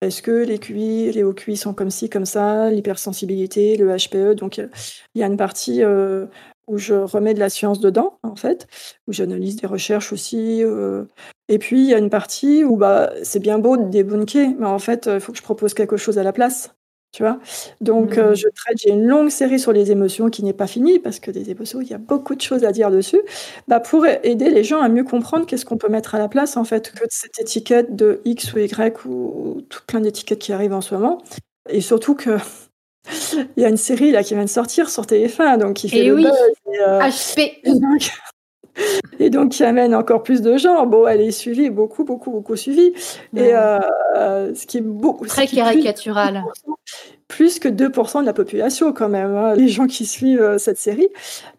est-ce que les QI, les hauts QI sont comme ci, comme ça, l'hypersensibilité, le HPE Donc, il y a une partie euh, où je remets de la science dedans, en fait, où j'analyse des recherches aussi. Euh, et puis, il y a une partie où bah, c'est bien beau de débunker, mais en fait, il faut que je propose quelque chose à la place tu vois. Donc, euh, mmh. je traite, j'ai une longue série sur les émotions qui n'est pas finie, parce que des émotions, il y a beaucoup de choses à dire dessus, bah, pour aider les gens à mieux comprendre qu'est-ce qu'on peut mettre à la place, en fait, que cette étiquette de X ou Y ou, tout plein d'étiquettes qui arrivent en ce moment. Et surtout que il y a une série là qui vient de sortir sur TF1, donc qui fait et le oui. HP. <laughs> et donc qui amène encore plus de gens. Bon, elle est suivie, beaucoup, beaucoup, beaucoup suivie. Et euh, ce qui est beaucoup. Très caricatural. Plus que 2% de la population, quand même, hein, les gens qui suivent euh, cette série.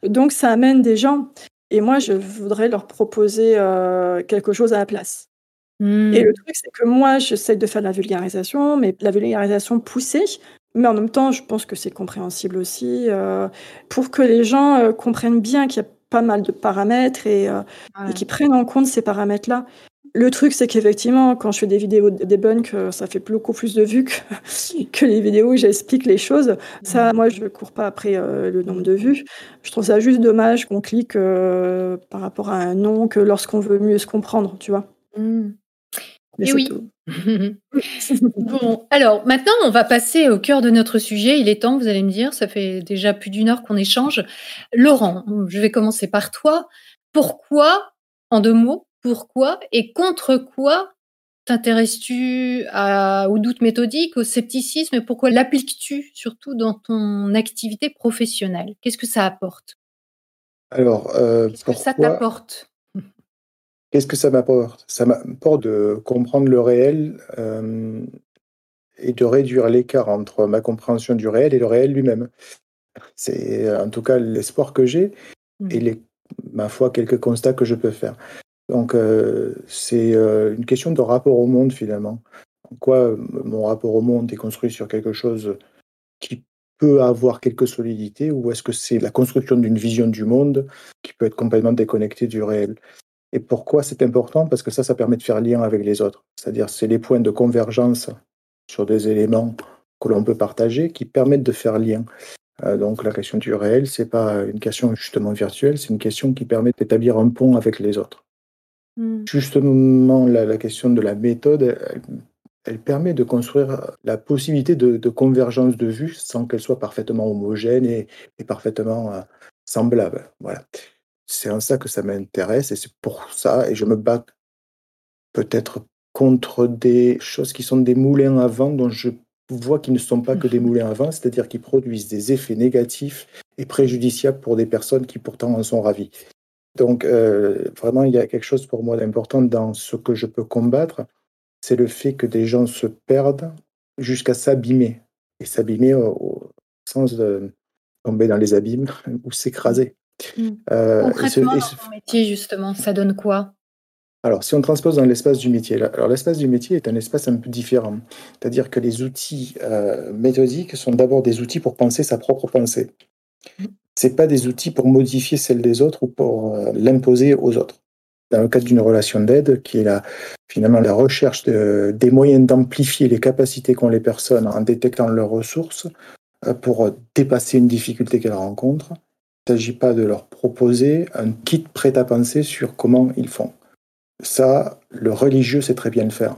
Donc, ça amène des gens. Et moi, je voudrais leur proposer euh, quelque chose à la place. Et le hmm. truc, c'est que moi, j'essaie de faire de la vulgarisation, mais la vulgarisation poussée, mais en même temps, je pense que c'est compréhensible aussi, pour que les gens comprennent bien qu'il y a pas mal de paramètres et, euh, qui prennent en compte ces paramètres-là. Le truc, c'est qu'effectivement, quand je fais des vidéos debunk, ça fait beaucoup plus de vues que, <laughs> que les vidéos où j'explique les choses. Ça, moi, je ne cours pas après euh, le nombre de vues. Je trouve ça juste dommage qu'on clique euh, par rapport à un nom que lorsqu'on veut mieux se comprendre, tu vois. Mmh. Mais oui. <laughs> bon, alors maintenant, on va passer au cœur de notre sujet. Il est temps, vous allez me dire, ça fait déjà plus d'une heure qu'on échange. Laurent, je vais commencer par toi. Pourquoi, en deux mots, pourquoi et contre quoi t'intéresses-tu au doute méthodique, au scepticisme et pourquoi l'appliques-tu surtout dans ton activité professionnelle? Qu'est-ce que ça apporte? Alors, euh, qu'est-ce que ça t'apporte? Qu'est-ce que ça m'apporte? Ça m'apporte de comprendre le réel euh, et de réduire l'écart entre ma compréhension du réel et le réel lui-même. C'est en tout cas l'espoir que j'ai mmh. et les, ma foi quelques constats que je peux faire. Donc euh, c'est euh, une question de rapport au monde finalement. En quoi mon rapport au monde est construit sur quelque chose qui peut avoir quelques solidités ou est-ce que c'est la construction d'une vision du monde qui peut être complètement déconnectée du réel? Et pourquoi c'est important? Parce que ça, ça permet de faire lien avec les autres. C'est-à-dire, c'est les points de convergence sur des éléments que l'on peut partager qui permettent de faire lien. Euh, donc la question du réel, c'est pas une question justement virtuelle, c'est une question qui permet d'établir un pont avec les autres. Hmm. Justement, la, question de la méthode, elle, permet de construire la possibilité de, convergence de vues sans qu'elle soit parfaitement homogène et, parfaitement euh, semblable. Voilà c'est en ça que ça m'intéresse et c'est pour ça, et je me bats peut-être contre des choses qui sont des moulins à vent dont je vois qu'ils ne sont pas que des <laughs> moulins à vent, c'est-à-dire qu'ils produisent des effets négatifs et préjudiciables pour des personnes qui pourtant en sont ravies. Donc euh, vraiment, il y a quelque chose pour moi d'important dans ce que je peux combattre, c'est le fait que des gens se perdent jusqu'à s'abîmer, et s'abîmer au, sens de tomber dans les abîmes <laughs> ou s'écraser. Mmh. Euh, Concrètement, dans ton métier, justement, ça donne quoi? Alors, si on transpose dans l'espace du métier, alors l'espace du métier est un espace un peu différent. C'est-à-dire que les outils euh, méthodiques sont d'abord des outils pour penser sa propre pensée. Mmh. Ce pas des outils pour modifier celle des autres ou pour euh, l'imposer aux autres. Dans le cadre d'une relation d'aide, qui est la, finalement la recherche de, des moyens d'amplifier les capacités qu'ont les personnes en détectant leurs ressources pour dépasser une difficulté qu'elles rencontrent, il ne s'agit pas de leur proposer un kit prêt à penser sur comment ils font. Ça, le religieux sait très bien le faire.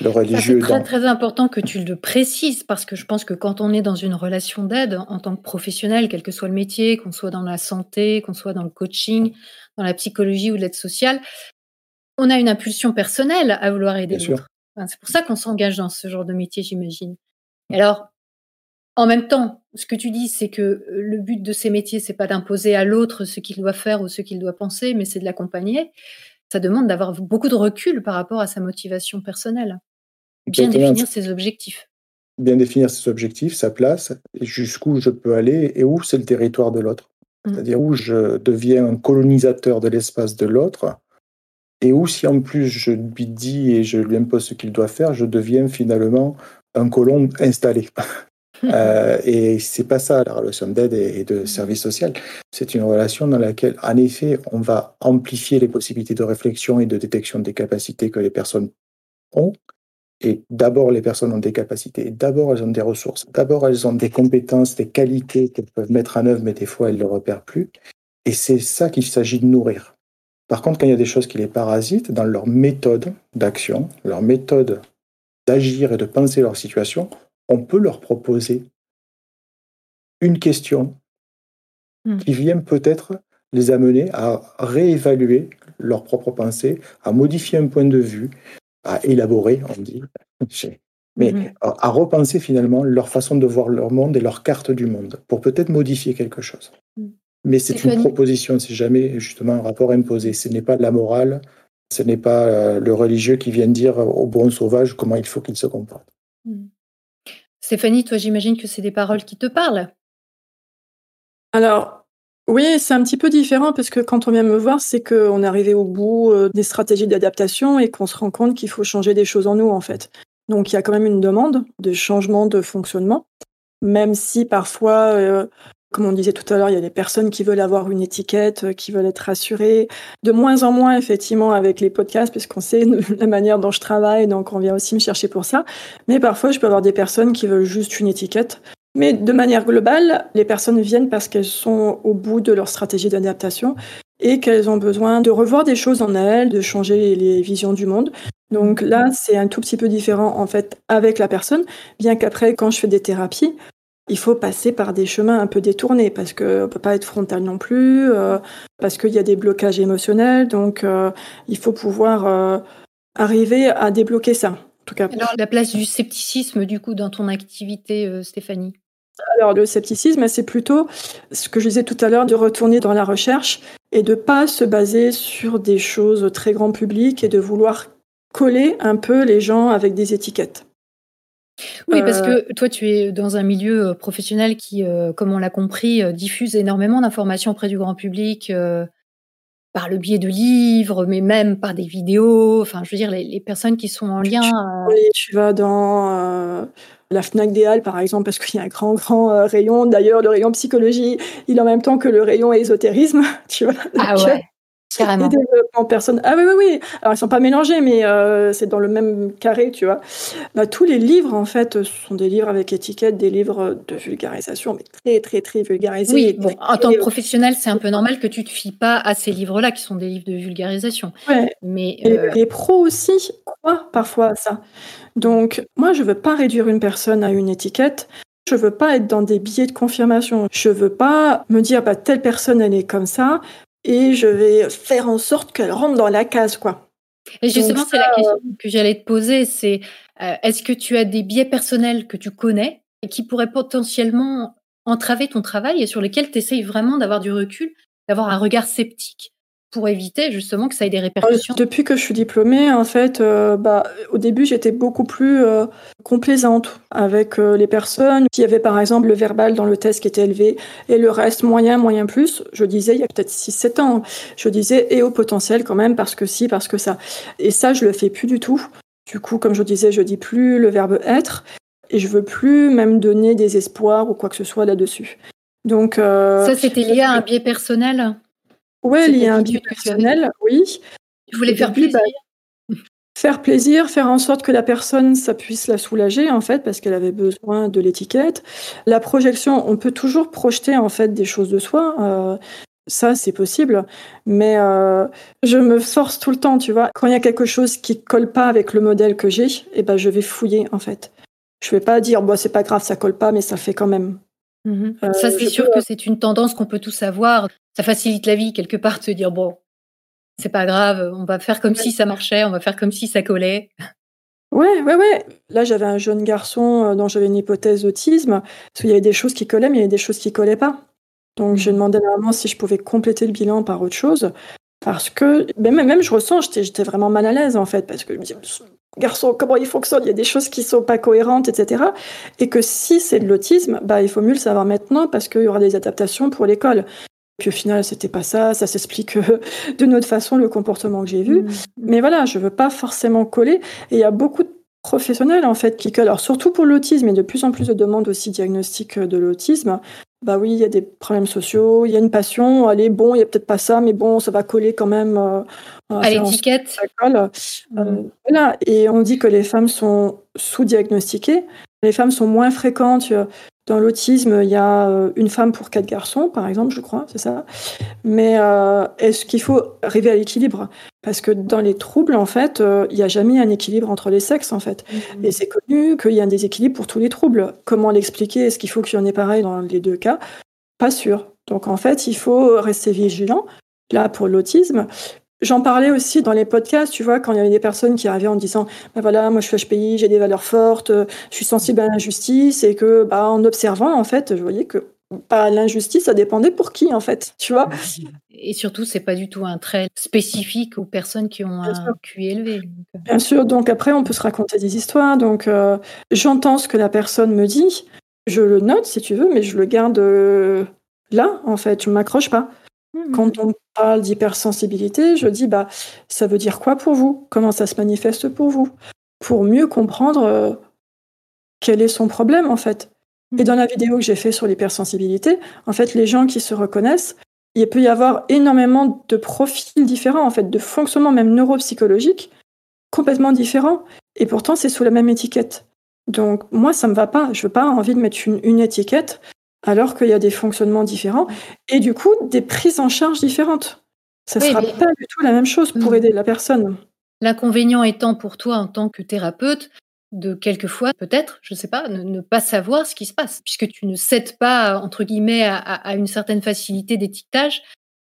Le religieux. C'est très, très important que tu le précises parce que je pense que quand on est dans une relation d'aide en tant que professionnel, quel que soit le métier, qu'on soit dans la santé, qu'on soit dans le coaching, dans la psychologie ou l'aide sociale, on a une impulsion personnelle à vouloir aider l'autre. c'est pour ça qu'on s'engage dans ce genre de métier, j'imagine. Alors, en même temps, ce que tu dis, c'est que euh, le but de ces métiers, c'est pas d'imposer à l'autre ce qu'il doit faire ou ce qu'il doit penser, mais c'est de l'accompagner. Ça demande d'avoir beaucoup de recul par rapport à sa motivation personnelle. Bien définir ses objectifs. Bien définir ses objectifs, sa place, jusqu'où je peux aller et où c'est le territoire de l'autre. Mmh. C'est-à-dire où je deviens un colonisateur de l'espace de l'autre et où si en plus je lui dis et je lui impose ce qu'il doit faire, je deviens finalement un colon installé. <laughs> <laughs> Euh, et c'est pas ça la relation d'aide et, de service social. C'est une relation dans laquelle, en effet, on va amplifier les possibilités de réflexion et de détection des capacités que les personnes ont. Et d'abord, les personnes ont des capacités, d'abord, elles ont des ressources, d'abord, elles ont des compétences, des qualités qu'elles peuvent mettre en œuvre, mais des fois, elles ne le repèrent plus. Et c'est ça qu'il s'agit de nourrir. Par contre, quand il y a des choses qui les parasitent dans leur méthode d'action, leur méthode d'agir et de penser leur situation, on peut leur proposer une question hmm. qui vient peut-être les amener à réévaluer leur propre pensée, à modifier un point de vue, à élaborer, on dit, <laughs> mais hmm. à repenser finalement leur façon de voir leur monde et leur carte du monde, pour peut-être modifier quelque chose. Hmm. Mais c'est une proposition, c'est jamais justement un rapport imposé. Ce n'est pas de la morale, ce n'est pas euh, le religieux qui vient dire au bon sauvage comment il faut qu'il se comporte. Mmh. Stéphanie, toi, j'imagine que c'est des paroles qui te parlent. Alors, oui, c'est un petit peu différent parce que quand on vient me voir, c'est qu'on est arrivé au bout euh, des stratégies d'adaptation et qu'on se rend compte qu'il faut changer des choses en nous, en fait. Donc, il y a quand même une demande de changement de fonctionnement, même si parfois, euh, comme on disait tout à l'heure, il y a des personnes qui veulent avoir une étiquette, euh, qui veulent être rassurées. De moins en moins, effectivement, avec les podcasts, puisqu'on sait <laughs> la manière dont je travaille, donc on vient aussi me chercher pour ça. Mais parfois, je peux avoir des personnes qui veulent juste une étiquette. Mais de manière globale, les personnes viennent parce qu'elles sont au bout de leur stratégie d'adaptation et qu'elles ont besoin de revoir des choses en elles, de changer les visions du monde. Donc là, c'est un tout petit peu différent en fait avec la personne, bien qu'après, quand je fais des thérapies, il faut passer par des chemins un peu détournés parce qu'on ne peut pas être frontal non plus, euh, parce qu'il y a des blocages émotionnels. Donc, euh, il faut pouvoir euh, arriver à débloquer ça. En tout cas. Alors, la place du scepticisme, du coup, dans ton activité, Stéphanie? Alors le scepticisme, c'est plutôt ce que je disais tout à l'heure, de retourner dans la recherche et de pas se baser sur des choses très grand public et de vouloir coller un peu les gens avec des étiquettes. Oui, parce euh, que toi, tu es dans un milieu euh, professionnel qui, euh, comme on l'a compris, diffuse énormément d'informations auprès du grand public par le biais de livres, mais même par des vidéos. Enfin, je veux dire, les, personnes qui sont en lien. Tu, vas dans la FNAC des Halles, par exemple, parce qu'il y a un grand, grand rayon. D'ailleurs, le rayon psychologie, il est en même temps que le rayon ésotérisme, <laughs> tu vois. Ah ouais. Carrément. Ah oui, oui, oui. Alors, ils sont pas mélangés, mais euh, c'est dans le même carré, tu vois. Bah, tous les livres, en fait, sont des livres avec étiquette, des livres de vulgarisation, mais très, très, très vulgarisés. Oui, bon, en tant que professionnel, c'est un peu normal que tu te fies pas à ces livres-là, qui sont des livres de vulgarisation. Ouais. Mais, euh... les pros aussi croient parfois à ça. Donc, moi, je veux pas réduire une personne à une étiquette. Je veux pas être dans des billets de confirmation. Je veux pas me dire, bah, telle personne, elle est comme ça et je vais faire en sorte qu'elle rentre dans la case, quoi. Et justement, c'est la question que j'allais te poser, c'est euh, est-ce que tu as des biais personnels que tu connais et qui pourraient potentiellement entraver ton travail et sur lesquels tu essayes vraiment d'avoir du recul, d'avoir un regard sceptique? Pour éviter justement que ça ait des répercussions Depuis que je suis diplômée, en fait, euh, bah, au début, j'étais beaucoup plus euh, complaisante avec euh, les personnes. S'il y avait par exemple le verbal dans le test qui était élevé et le reste moyen, moyen plus, je disais, il y a peut-être 6-7 ans, je disais, et au potentiel quand même, parce que si, parce que ça. Et ça, je le fais plus du tout. Du coup, comme je disais, je dis plus le verbe être et je veux plus même donner des espoirs ou quoi que ce soit là-dessus. Donc, ça, c'était lié à un biais personnel? Oui, il y a un but personnel, oui. Tu voulais faire plaisir. Bah, faire plaisir, faire en sorte que la personne, ça puisse la soulager, en fait, parce qu'elle avait besoin de l'étiquette. La projection, on peut toujours projeter, en fait, des choses de soi. Euh, ça, c'est possible. Mais euh, je me force tout le temps, tu vois. Quand il y a quelque chose qui colle pas avec le modèle que j'ai, eh ben, je vais fouiller, en fait. Je vais pas dire, bon, c'est pas grave, ça colle pas, mais ça fait quand même. Mmh euh, ça, c'est sûr que c'est une tendance qu'on peut tous avoir. Ça facilite la vie quelque part de se dire bon, c'est pas grave, on va faire comme si ça marchait, on va faire comme si ça collait. Ouais, ouais, ouais. Là, j'avais un jeune garçon euh, dont j'avais une hypothèse d'autisme, parce qu'il y avait des choses qui collaient, mais il y avait des choses qui collaient pas. Donc, j'ai mmh demandé à maman si je pouvais compléter le bilan par autre chose, parce que même, même je ressens, j'étais vraiment mal à l'aise en fait, parce que garçon, comment il fonctionne, il y a des choses qui sont pas cohérentes, etc. Et que si c'est de l'autisme, bah, il faut mieux le savoir maintenant parce qu'il y aura des adaptations pour l'école. Puis au final, c'était pas ça, ça s'explique euh, de notre façon le comportement que j'ai vu. Mmh. Mais voilà, je veux pas forcément coller. Et il y a beaucoup de professionnels en fait qui collent. Alors surtout pour l'autisme, et de plus en plus de demandes aussi diagnostiques de l'autisme. Bah oui, il y a des problèmes sociaux, il y a une passion, allez, bon, il y a peut-être pas ça, mais bon, ça va coller quand même. Euh, à l'étiquette. Euh, mmh. voilà. Et on dit que les femmes sont sous-diagnostiquées. Les femmes sont moins fréquentes. Dans l'autisme, il y a euh, une femme pour quatre garçons, par exemple, je crois, c'est ça. Mais euh, est-ce qu'il faut arriver à l'équilibre? Parce que dans les troubles, en fait, euh, il n'y a jamais un équilibre entre les sexes, en fait. Mmh. Et c'est connu qu'il y a un déséquilibre pour tous les troubles. Comment l'expliquer? Est-ce qu'il faut qu'il y en ait pareil dans les deux cas? Pas sûr. Donc, en fait, il faut rester vigilant. Là, pour l'autisme, J'en parlais aussi dans les podcasts, tu vois, quand il y avait des personnes qui arrivaient en disant, ben voilà, moi je suis HPI, j'ai des valeurs fortes, je suis sensible à l'injustice, et que, bah, en observant, en fait, je voyais que Bah, l'injustice, ça dépendait pour qui, en fait, tu vois. Et surtout, c'est pas du tout un trait spécifique aux personnes qui ont Bien un sûr. QI élevé. euh. Bien sûr, donc après, on peut se raconter des histoires. Donc, euh, j'entends ce que la personne me dit, je le note si tu veux, mais je le garde euh, là, en fait, je ne m'accroche pas. Mhm. Quand on parle d'hypersensibilité, je dis, bah, ça veut dire quoi pour vous? Comment ça se manifeste pour vous? Pour mieux comprendre euh, quel est son problème, en fait. Et dans la vidéo que j'ai fait sur l'hypersensibilité, en fait, les gens qui se reconnaissent, il peut y avoir énormément de profils différents, en fait, de fonctionnement même neuropsychologique complètement différents. Et pourtant, c'est sous la même étiquette. Donc, moi, ça me va pas. Je veux pas envie de mettre une, une étiquette alors qu'il y a des fonctionnements différents et du coup, des prises en charge différentes. Ça Oui, sera mais- pas du tout la même chose pour Mm. aider la personne. L'inconvénient étant pour toi en tant que thérapeute de quelquefois, peut-être, je sais pas, ne, ne pas savoir ce qui se passe, puisque tu ne cèdes pas, entre guillemets, à, à- à une certaine facilité d'étiquetage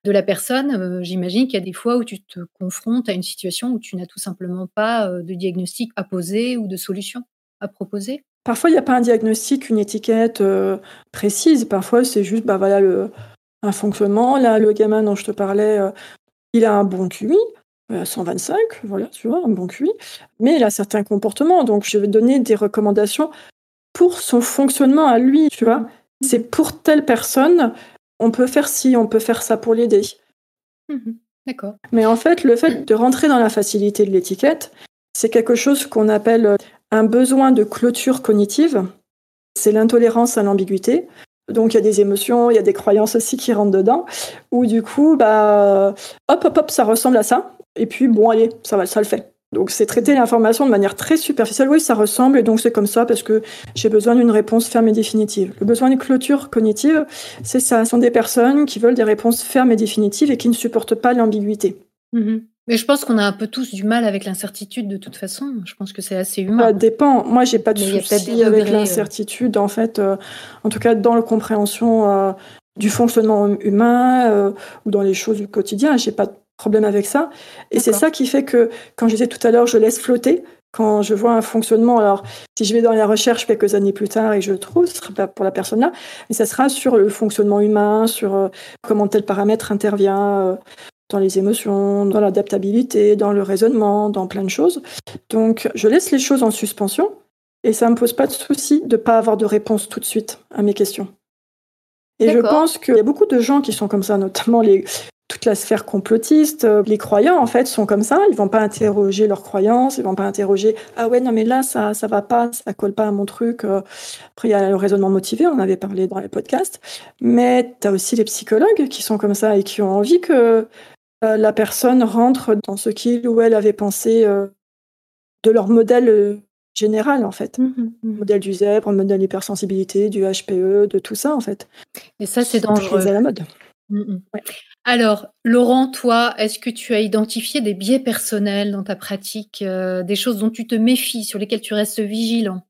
de la personne. Euh, J'imagine qu'il y a des fois où tu te confrontes à une situation où tu n'as tout simplement pas euh, de diagnostic à poser ou de solution à proposer. Parfois, il n'y a pas un diagnostic, une étiquette euh, précise. Parfois, c'est juste, bah voilà, le, un fonctionnement. Là, le gamin dont je te parlais, euh, il a un bon QI, euh, 125, voilà, tu vois, un bon QI. Mais il a certains comportements. Donc, je vais donner des recommandations pour son fonctionnement à lui, tu vois. C'est pour telle personne, on peut faire ci, on peut faire ça pour l'aider. Mhm. D'accord. Mais en fait, le fait de rentrer dans la facilité de l'étiquette, c'est quelque chose qu'on appelle euh, un besoin de clôture cognitive. C'est l'intolérance à l'ambiguïté. Donc il y a des émotions, il y a des croyances aussi qui rentrent dedans, où du coup, bah, hop, hop, hop, ça ressemble à ça. Et puis, bon, allez, ça va, le fait. Donc c'est traiter l'information de manière très superficielle. Oui, ça ressemble, et donc c'est comme ça parce que j'ai besoin d'une réponse ferme et définitive. Le besoin de clôture cognitive, c'est ça. Ce sont des personnes qui veulent des réponses fermes et définitives et qui ne supportent pas l'ambiguïté. Mhm. Mais je pense qu'on a un peu tous du mal avec l'incertitude de toute façon. Je pense que c'est assez Ça humain. dépend. Moi, j'ai pas de Mais souci avec euh. l'incertitude, en fait. euh, en tout cas, dans la compréhension euh, du fonctionnement hum- humain euh, ou dans les choses du quotidien, j'ai pas de problème avec ça. Et c'est ça qui fait que, quand je disais tout à l'heure, je laisse flotter. Quand je vois un fonctionnement, alors si je vais dans la recherche quelques années plus tard et je trouve, ce sera pas pour la personne là, mais ça sera sur le fonctionnement humain, sur comment tel paramètre intervient dans les émotions, dans l'adaptabilité, dans le raisonnement, dans plein de choses. Donc, je laisse les choses en suspension et ça me pose pas de souci de pas avoir de réponse tout de suite à mes questions. Et je pense qu'il y a beaucoup de gens qui sont comme ça, notamment les, toute la sphère complotiste. Euh, Les croyants, en fait, sont comme ça. Ils vont pas interroger leurs croyances. Ils vont pas interroger ah ouais non mais là ça ça va pas, ça colle pas à mon truc. Euh, Après il y a le raisonnement motivé, on avait parlé dans les podcasts. Mais tu as aussi les psychologues qui sont comme ça et qui ont envie que la personne rentre dans ce qu'il ou elle avait pensé euh, de leur modèle euh, général en fait. Mhm, mhm. Modèle du zèbre, modèle hypersensibilité, du HPE, de tout ça en fait. Et ça, c'est dangereux. à la mode. Alors, Laurent, toi, est-ce que tu as identifié des biais personnels dans ta pratique, euh, des choses dont tu te méfies, sur lesquelles tu restes vigilant?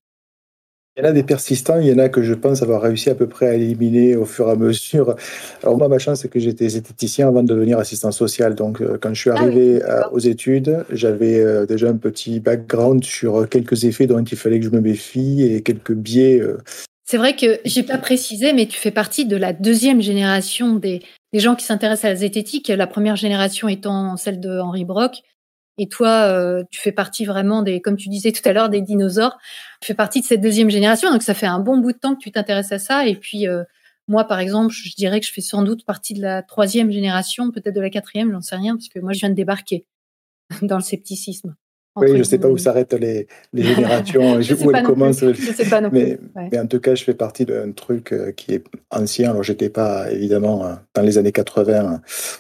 Il y en a des persistants, il y en a que je pense avoir réussi à peu près à éliminer au fur et à mesure. Alors moi, ma chance, c'est que j'étais zététicien avant de devenir assistant social. Donc euh, quand je suis Ah oui, arrivé d'accord. aux études, j'avais euh, déjà un petit background sur euh, quelques effets dont il fallait que je me méfie et quelques biais. euh, C'est vrai que j'ai pas précisé, mais tu fais partie de la deuxième génération des, des gens qui s'intéressent à la zététique, la première génération étant celle de Henri Brock. Et toi, euh, tu fais partie vraiment des, comme tu disais tout à l'heure, des dinosaures. Tu fais partie de cette deuxième génération, donc ça fait un bon bout de temps que tu t'intéresses à ça. Et puis euh, moi, par exemple, je dirais que je fais sans doute partie de la troisième génération, peut-être de la quatrième, j'en sais rien, parce que moi, je viens de débarquer <laughs> dans le scepticisme. Oui, je ne sais pas où s'arrêtent les, les générations, <laughs> Je où elles non plus. commencent. Je sais pas non Mais, plus. Ouais. mais en tout cas, je fais partie d'un truc euh, qui est ancien. Alors, j'étais pas évidemment euh, dans les années 80 euh,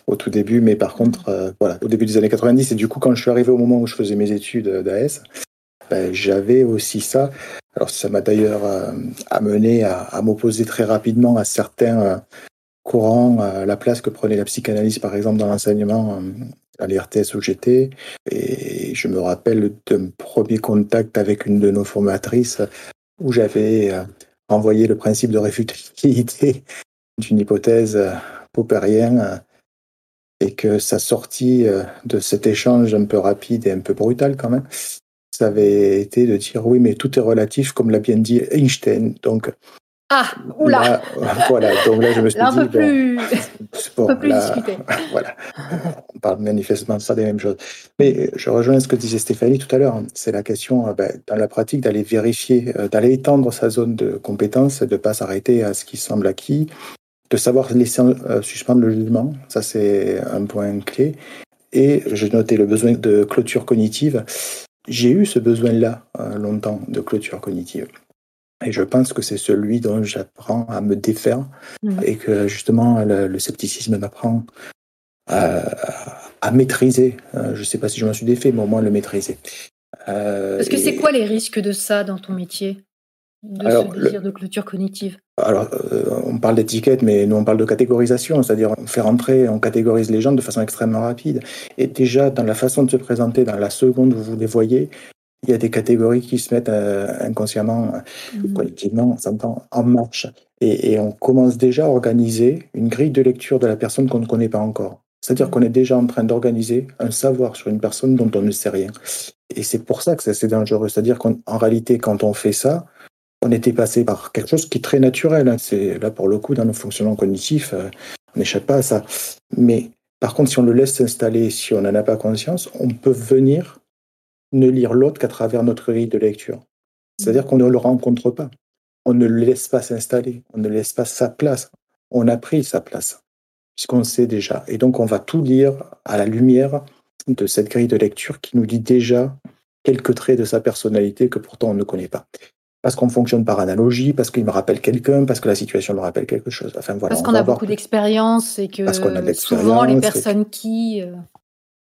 au tout début, mais par contre, euh, voilà, au début des années 90. Et du coup, quand je suis arrivé au moment où je faisais mes études d'AS, ben, j'avais aussi ça. Alors, ça m'a d'ailleurs euh, amené à, à m'opposer très rapidement à certains euh, courants, à la place que prenait la psychanalyse, par exemple, dans l'enseignement euh, à l'IRTS où j'étais. Et je me rappelle d'un premier contact avec une de nos formatrices où j'avais euh, envoyé le principe de réfutabilité <laughs> d'une hypothèse euh, Popperien euh, et que sa sortie euh, de cet échange un peu rapide et un peu brutal quand même, ça avait été de dire oui, mais tout est relatif, comme l'a bien dit Einstein. Donc, Ah, oula Là, voilà, donc là je me suis Là, un dit, peu bon, plus... bon, on peut plus là, discuter. <laughs> voilà, on parle manifestement pas des mêmes choses. Mais je rejoins ce que disait Stéphanie tout à l'heure. C'est la question, euh, ben, dans la pratique, d'aller vérifier, euh, d'aller étendre sa zone de compétence, de ne pas s'arrêter à ce qui semble acquis, de savoir laisser euh, suspendre le jugement. Ça, c'est un point clé. Et j'ai noté le besoin de clôture cognitive. J'ai eu ce besoin-là euh, longtemps de clôture cognitive. Et je pense que c'est celui dont j'apprends à me défaire et que justement le, le scepticisme m'apprend à, à maîtriser. Euh, Je ne sais pas si je m'en suis défait, mais au moins le maîtriser. Euh, Parce que c'est quoi les risques de ça dans ton métier? De Alors, ce le- désir de clôture cognitive? Alors, euh, on parle d'étiquette, mais nous on parle de catégorisation, c'est-à-dire on fait rentrer, on catégorise les gens de façon extrêmement rapide. Et déjà, dans la façon de se présenter, dans la seconde où vous les voyez, il y a des catégories qui se mettent euh, inconsciemment, Mhm. collectivement, en marche. Et, et on commence déjà à organiser une grille de lecture de la personne qu'on ne connaît pas encore. C'est-à-dire qu'on est déjà en train d'organiser un savoir sur une personne dont on ne sait rien. Et c'est pour ça que c'est assez dangereux. C'est-à-dire qu'en en réalité, quand on fait ça, on était passé par quelque chose qui est très naturel. hein. C'est là pour le coup dans nos fonctionnements cognitifs, euh, on n'échappe pas à ça. Mais par contre, si on le laisse s'installer, si on n'en a pas conscience, on peut venir ne lire l'autre qu'à travers notre grille de lecture. C'est-à-dire qu'on ne le rencontre pas. On ne le laisse pas s'installer. On ne laisse pas sa place. On a pris sa place, puisqu'on sait déjà. Et donc, on va tout lire à la lumière de cette grille de lecture qui nous dit déjà quelques traits de sa personnalité que pourtant on ne connaît pas. Parce qu'on fonctionne par analogie, parce qu'il me rappelle quelqu'un, parce que la situation me rappelle quelque chose. Enfin, voilà, Parce on qu'on a beaucoup d'expérience et que souvent les et- personnes qui...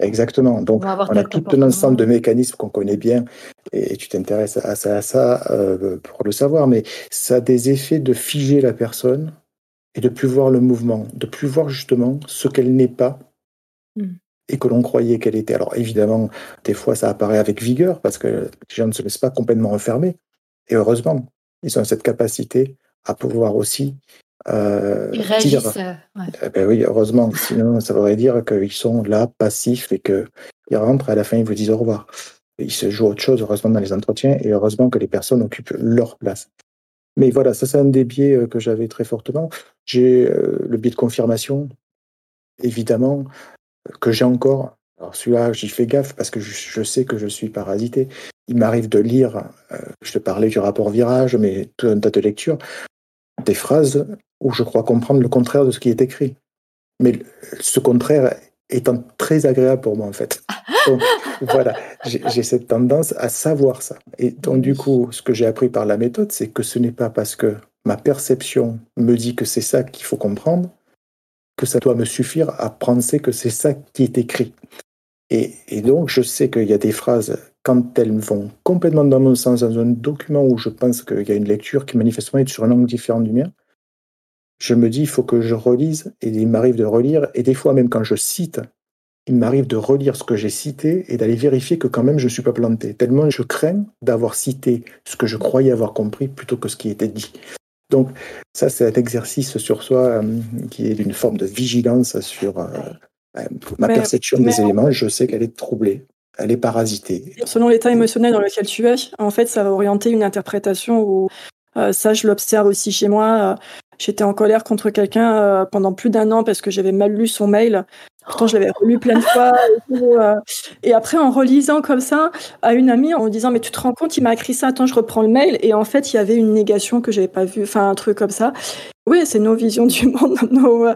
Exactement. Donc, On a tout un ensemble de mécanismes qu'on connaît bien et tu t'intéresses à ça, à ça euh, pour le savoir, mais ça a des effets de figer la personne et de plus voir le mouvement, de plus voir justement ce qu'elle n'est pas Mm. et que l'on croyait qu'elle était. Alors évidemment, des fois ça apparaît avec vigueur parce que les gens ne se laissent pas complètement enfermer et heureusement, ils ont cette capacité à pouvoir aussi euh, ils réagissent. euh, ouais. eh ben oui, heureusement. Sinon, ça voudrait dire qu'ils sont là, passifs, et qu'ils rentrent, et à la fin, ils vous disent au revoir. Ils se jouent autre chose, heureusement, dans les entretiens, et heureusement que les personnes occupent leur place. Mais voilà, ça, c'est un des biais euh, que j'avais très fortement. J'ai euh, le biais de confirmation, évidemment, que j'ai encore. Alors celui-là, j'y fais gaffe parce que je, je sais que je suis parasité. Il m'arrive de lire, euh, je te parlais du rapport virage, mais tout un tas de lectures, des phrases où je crois comprendre le contraire de ce qui est écrit. Mais ce contraire étant très agréable pour moi, en fait. <laughs> Donc, voilà, j'ai j'ai cette tendance à savoir ça. Et donc, du coup, ce que j'ai appris par la méthode, c'est que ce n'est pas parce que ma perception me dit que c'est ça qu'il faut comprendre que ça doit me suffire à penser que c'est ça qui est écrit. Et, et donc, je sais qu'il y a des phrases, quand elles vont complètement dans mon sens, dans un document où je pense qu'il y a une lecture qui manifestement est sur un angle différent du mien, je me dis, il faut que je relise, et il m'arrive de relire, et des fois même quand je cite, il m'arrive de relire ce que j'ai cité et d'aller vérifier que quand même je ne suis pas planté, tellement je crains d'avoir cité ce que je croyais avoir compris plutôt que ce qui était dit. Donc ça, c'est un exercice sur soi euh, qui est d'une forme de vigilance sur euh, euh, ma Mais- perception mais- des éléments. Je sais qu'elle est troublée, elle est parasitée. Selon l'état émotionnel dans lequel tu es, en fait, ça va orienter une interprétation où euh, ça, je l'observe aussi chez moi. euh, J'étais en colère contre quelqu'un euh, pendant plus d'un an parce que j'avais mal lu son mail. Pourtant, je l'avais relu plein de fois. Euh, et après, en relisant comme ça à une amie, en disant Mais tu te rends compte, il m'a écrit ça, attends, je reprends le mail. Et en fait, il y avait une négation que j'avais pas vue, enfin, un truc comme ça. Oui, c'est nos visions du <laughs> monde, nos, euh,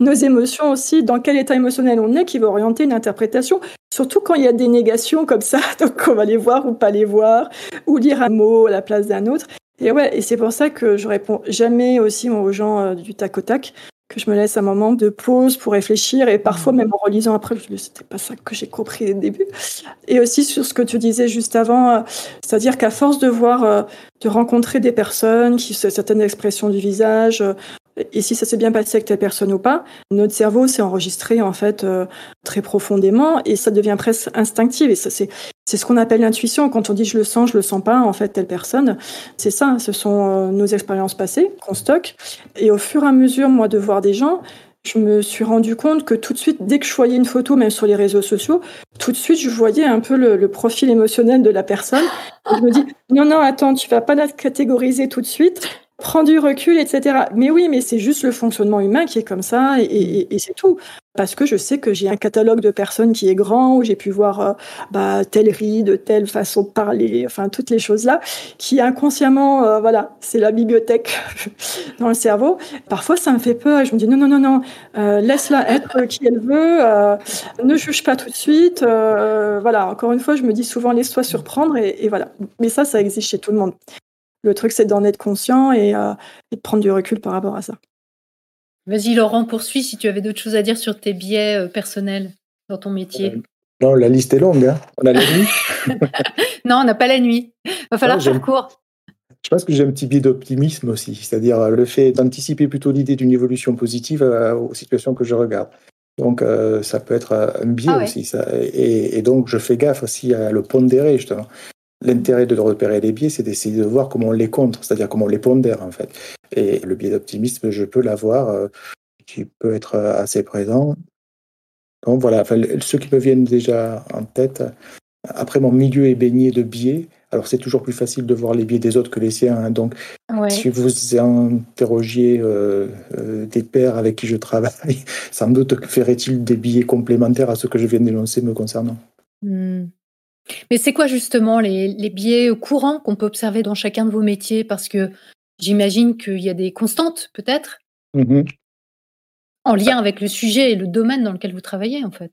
nos émotions aussi, dans quel état émotionnel on est qui va orienter une interprétation. Surtout quand il y a des négations comme ça, <laughs> donc on va les voir ou pas les voir, ou lire un mot à la place d'un autre. Et ouais, et c'est pour ça que je réponds jamais aussi aux gens euh, du tac au tac, que je me laisse un moment de pause pour réfléchir, et parfois même en relisant après, je me dis, c'était pas ça que j'ai compris le début. Et aussi sur ce que tu disais juste avant, euh, c'est-à-dire qu'à force de voir, euh, de rencontrer des personnes qui certaines expressions du visage, euh, et si ça s'est bien passé avec telle personne ou pas, notre cerveau s'est enregistré en fait euh, très profondément et ça devient presque instinctif. Et c'est c'est ce qu'on appelle l'intuition. Quand on dit je le sens, je le sens pas, en fait, telle personne, c'est ça. Ce sont euh, nos expériences passées qu'on stocke. Et au fur et à mesure, moi, de voir des gens, je me suis rendu compte que tout de suite, dès que je voyais une photo, même sur les réseaux sociaux, tout de suite, je voyais un peu le, le profil émotionnel de la personne. Et je me dis, non, non, attends, tu vas pas la catégoriser tout de suite. Prends du recul, etc. Mais oui, mais c'est juste le fonctionnement humain qui est comme ça et, c'est tout. Parce que je sais que j'ai un catalogue de personnes qui est grand, où j'ai pu voir euh, bah, telle telle façon de parler, enfin toutes les choses là, qui inconsciemment, euh, voilà, c'est la bibliothèque <laughs> dans le cerveau. Parfois, ça me fait peur et je me dis non, non, non, non, euh, laisse-la être qui elle veut, ne juge pas tout de suite. voilà, encore une fois, je me dis souvent laisse-toi surprendre et, et voilà. Mais ça, ça existe chez tout le monde. Le truc, c'est d'en être conscient euh, et, de prendre du recul par rapport à ça. Vas-y, Laurent, poursuis si tu avais d'autres choses à dire sur tes biais euh, personnels dans ton métier. Euh, non, la liste est longue. Hein. On a la nuit. <laughs> non, on n'a pas la nuit. Va falloir faire court. Je pense que j'ai un petit biais d'optimisme aussi, c'est-à-dire le fait d'anticiper plutôt l'idée d'une évolution positive aux situations que je regarde. Donc ça peut être un biais ah aussi. Ça. Et, et, donc je fais gaffe aussi à le pondérer justement. L'intérêt de repérer les biais, c'est d'essayer de voir comment on les contre, c'est-à-dire comment on les pondère en fait. Et le biais d'optimisme, je peux l'avoir, euh, qui peut être euh, assez présent. Donc voilà, ceux qui me viennent déjà en tête, après mon milieu est baigné de biais, alors c'est toujours plus facile de voir les biais des autres que les siens. Hein. Donc si vous interrogiez euh, des pères avec qui je travaille, <laughs> sans doute ferait-il des biais complémentaires à ceux que je viens d'énoncer me concernant. Hmm. Mais c'est quoi justement les, biais courants qu'on peut observer dans chacun de vos métiers? Parce que j'imagine qu'il y a des constantes, peut-être, mmh en lien avec le sujet et le domaine dans lequel vous travaillez, en fait.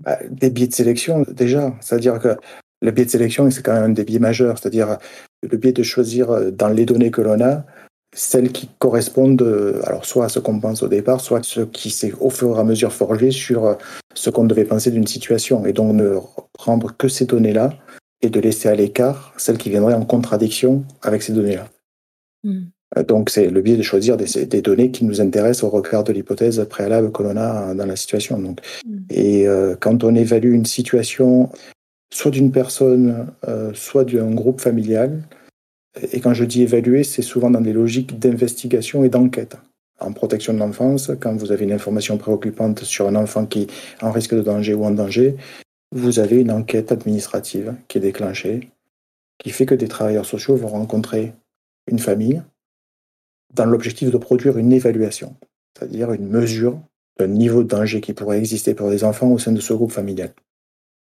Bah, des biais de sélection, déjà. C'est-à-dire que le biais de sélection, c'est quand même un des biais majeurs. C'est-à-dire le biais de choisir euh, dans les données que l'on a, celles qui correspondent euh, alors soit à ce qu'on pense au départ, soit à ce qui s'est au fur et à mesure forgé sur euh, ce qu'on devait penser d'une situation. Et donc ne prendre que ces données-là et de laisser à l'écart celles qui viendraient en contradiction avec ces données-là. Hmm. Euh, donc c'est le biais de choisir des, des, données qui nous intéressent au regard de l'hypothèse préalable que l'on a dans la situation. Donc. Hmm. Et quand on évalue une situation, soit d'une personne, soit d'un groupe familial, et quand je dis évaluer, c'est souvent dans des logiques d'investigation et d'enquête. En protection de l'enfance, quand vous avez une information préoccupante sur un enfant qui est en risque de danger ou en danger, vous avez une enquête administrative qui est déclenchée, qui fait que des travailleurs sociaux vont rencontrer une famille dans l'objectif de produire une évaluation, c'est-à-dire une mesure d'un niveau de danger qui pourrait exister pour des enfants au sein de ce groupe familial.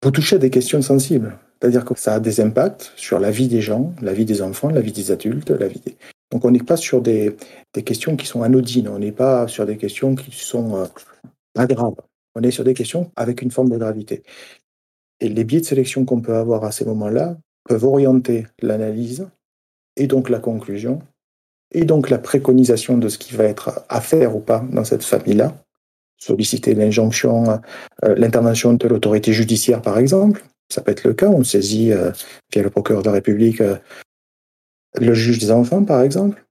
Vous touchez à des questions sensibles, c'est-à-dire que ça a des impacts sur la vie des gens, la vie des enfants, la vie des adultes, la vie. Donc on n'est pas sur des, questions qui sont anodines, on n'est pas sur des questions qui sont euh, pas graves. On est sur des questions avec une forme de gravité. Et les biais de sélection qu'on peut avoir à ces moments-là peuvent orienter l'analyse et donc la conclusion et donc la préconisation de ce qui va être à faire ou pas dans cette famille-là. Solliciter l'injonction, euh, l'intervention de l'autorité judiciaire par exemple, ça peut être le cas, on saisit euh, via le procureur de la République euh, le juge des enfants, par exemple,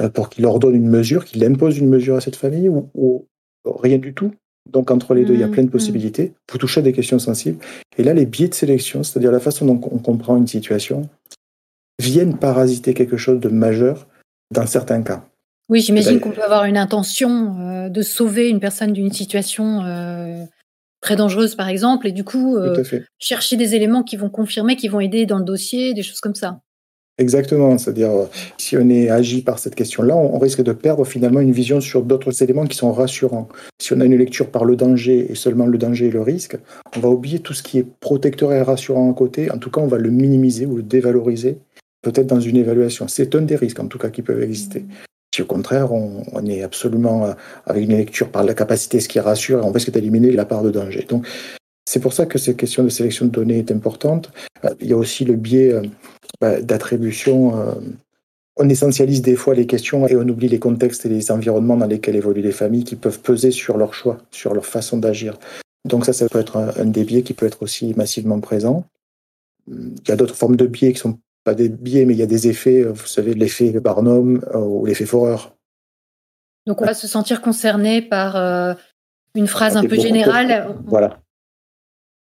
euh, pour qu'il ordonne une mesure, qu'il impose une mesure à cette famille, ou, rien du tout. Donc entre les deux, il y a mmh, plein de mmh. possibilités. Vous touchez à des questions sensibles. Et là, les biais de sélection, c'est-à-dire la façon dont on comprend une situation, viennent parasiter quelque chose de majeur dans certains cas. Oui, j'imagine qu'on peut avoir une intention de sauver une personne d'une situation très dangereuse, par exemple, et du coup, euh, chercher des éléments qui vont confirmer, qui vont aider dans le dossier, des choses comme ça. Exactement, c'est-à-dire euh, si on est agi par cette question-là, on, risque de perdre finalement une vision sur d'autres éléments qui sont rassurants. Si on a une lecture par le danger et seulement le danger et le risque, on va oublier tout ce qui est protecteur et rassurant à côté. En tout cas, on va le minimiser ou le dévaloriser, peut-être dans une évaluation. C'est un des risques en tout cas qui peuvent exister. Si au contraire, on, est absolument euh, avec une lecture par la capacité, ce qui rassure, on risque d'éliminer la part de danger. Donc, c'est pour ça que cette question de sélection de données est importante. Euh, il y a aussi le biais euh, bah, d'attribution. On essentialise des fois les questions et on oublie les contextes et les environnements dans lesquels évoluent les familles qui peuvent peser sur leur choix, sur leur façon d'agir. Donc ça, ça peut être un, des biais qui peut être aussi massivement présent. Il y a d'autres formes de biais qui sont pas des biais, mais il y a des effets, euh, vous savez, l'effet Barnum euh, ou l'effet Forer. Donc on va se sentir concerné par euh, une phrase un peu générale. Voilà.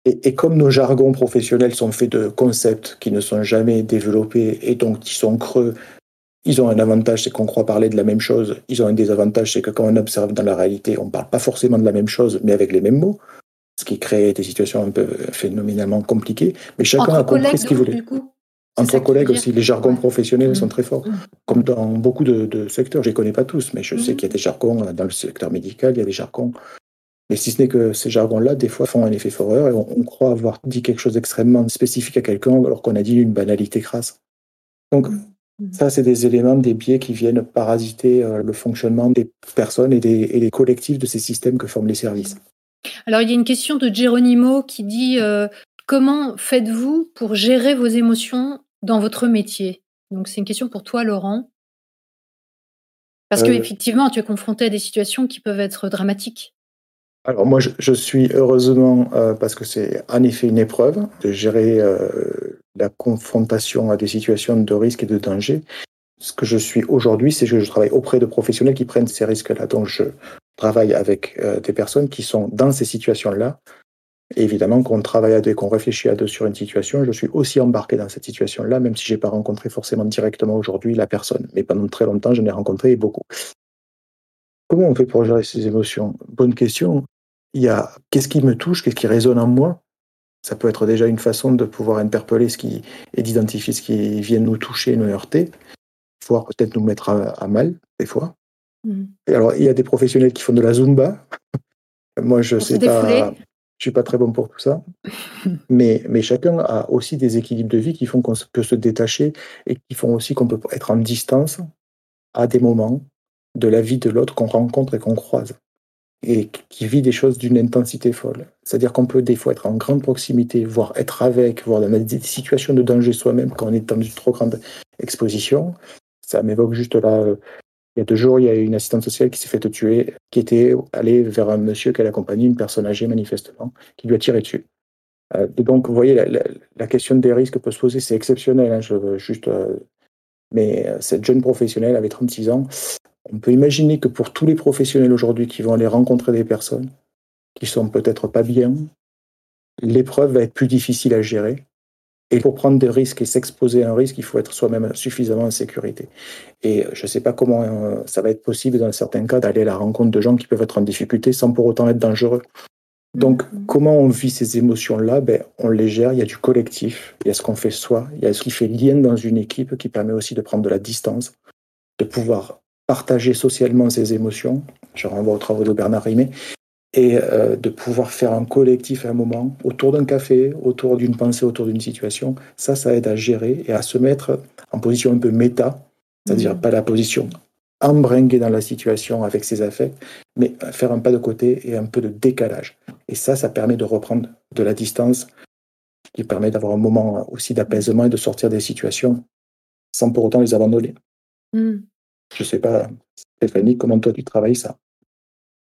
Et, comme nos jargons professionnels sont faits de concepts qui ne sont jamais développés et donc qui sont creux, ils ont un avantage, c'est qu'on croit parler de la même chose. Ils ont un désavantage, c'est que quand on observe dans la réalité, on ne parle pas forcément de la même chose, mais avec les mêmes mots, ce qui crée des situations un peu phénoménalement compliquées. Mais chacun a compris ce qu'il voulait. Entre collègues aussi, les jargons professionnels sont très forts, Mmh. comme dans beaucoup de, de secteurs. Je les connais pas tous, mais je sais Mhm. qu'il y a des jargons euh, dans le secteur médical, il y a des jargons. Mais si ce n'est que ces jargons-là, des fois, font un effet foreur et on, on croit avoir dit quelque chose d'extrêmement spécifique à quelqu'un alors qu'on a dit une banalité crasse. Donc, ça, c'est des éléments, des biais qui viennent parasiter euh, le fonctionnement des personnes et des, et des collectifs de ces systèmes que forment les services. Alors, il y a une question de Geronimo qui dit euh, Comment faites-vous pour gérer vos émotions dans votre métier Donc, c'est une question pour toi, Laurent. Parce que Euh, effectivement, tu es confronté à des situations qui peuvent être dramatiques. Alors moi, je, je suis heureusement, euh, parce que c'est en effet une épreuve, de gérer euh, la confrontation à des situations de risque et de danger. Ce que je suis aujourd'hui, c'est que je travaille auprès de professionnels qui prennent ces risques-là. Donc je travaille avec euh, des personnes qui sont dans ces situations-là. Et évidemment, qu'on travaille à deux, qu'on réfléchit à deux sur une situation, je suis aussi embarqué dans cette situation-là, même si j'ai pas rencontré forcément directement aujourd'hui la personne. Mais pendant très longtemps, je l'ai rencontré et beaucoup. Comment on fait pour gérer ces émotions? Bonne question il y a qu'est-ce qui me touche, qu'est-ce qui résonne en moi? Ça peut être déjà une façon de pouvoir interpeller ce qui et d'identifier ce qui vient nous toucher, nous heurter, voire peut-être nous mettre à, à mal des fois. Mhm. Et alors il y a des professionnels qui font de la zumba. <laughs> Moi je se sais défouler. Je suis pas très bon pour tout ça. <laughs> mais mais chacun a aussi des équilibres de vie qui font qu'on se- peut se détacher et qui font aussi qu'on peut être en distance à des moments de la vie de l'autre qu'on rencontre et qu'on croise et qui vit des choses d'une intensité folle. C'est-à-dire qu'on peut des fois être en grande proximité, voire être avec, voire dans des situations de danger soi-même quand on est dans une trop grande exposition. Ça m'évoque juste là, euh, il y a deux jours, il y a une assistante sociale qui s'est fait tuer, qui était allée vers un monsieur qu'elle accompagnait, une personne âgée manifestement, qui lui a tiré dessus. Euh, donc, vous voyez, la, question des risques peut se poser, c'est exceptionnel. hein, juste, euh, mais euh, cette jeune professionnelle avait 36 ans. On peut imaginer que pour tous les professionnels aujourd'hui qui vont aller rencontrer des personnes qui sont peut-être pas bien, l'épreuve va être plus difficile à gérer. Et pour prendre des risques et s'exposer à un risque, il faut être soi-même suffisamment en sécurité. Et je ne sais pas comment euh, ça va être possible dans certains cas d'aller à la rencontre de gens qui peuvent être en difficulté sans pour autant être dangereux. Donc, Mhm. comment on vit ces émotions-là? Ben, On les gère, il y a du collectif, il y a ce qu'on fait soi, il y a ce qui fait lien dans une équipe qui permet aussi de prendre de la distance, de pouvoir partager socialement ses émotions. Je renvoie aux travaux de Bernard Rimet. Et euh, de pouvoir faire un collectif à un moment, autour d'un café, autour d'une pensée, autour d'une situation, ça, ça aide à gérer et à se mettre en position un peu méta, c'est-à-dire Mhm. pas la position embringuée dans la situation avec ses affects, mais faire un pas de côté et un peu de décalage. Et ça, ça permet de reprendre de la distance, qui permet d'avoir un moment aussi d'apaisement et de sortir des situations sans pour autant les abandonner. Mhm. Je sais pas, Stéphanie, comment toi tu travailles ça?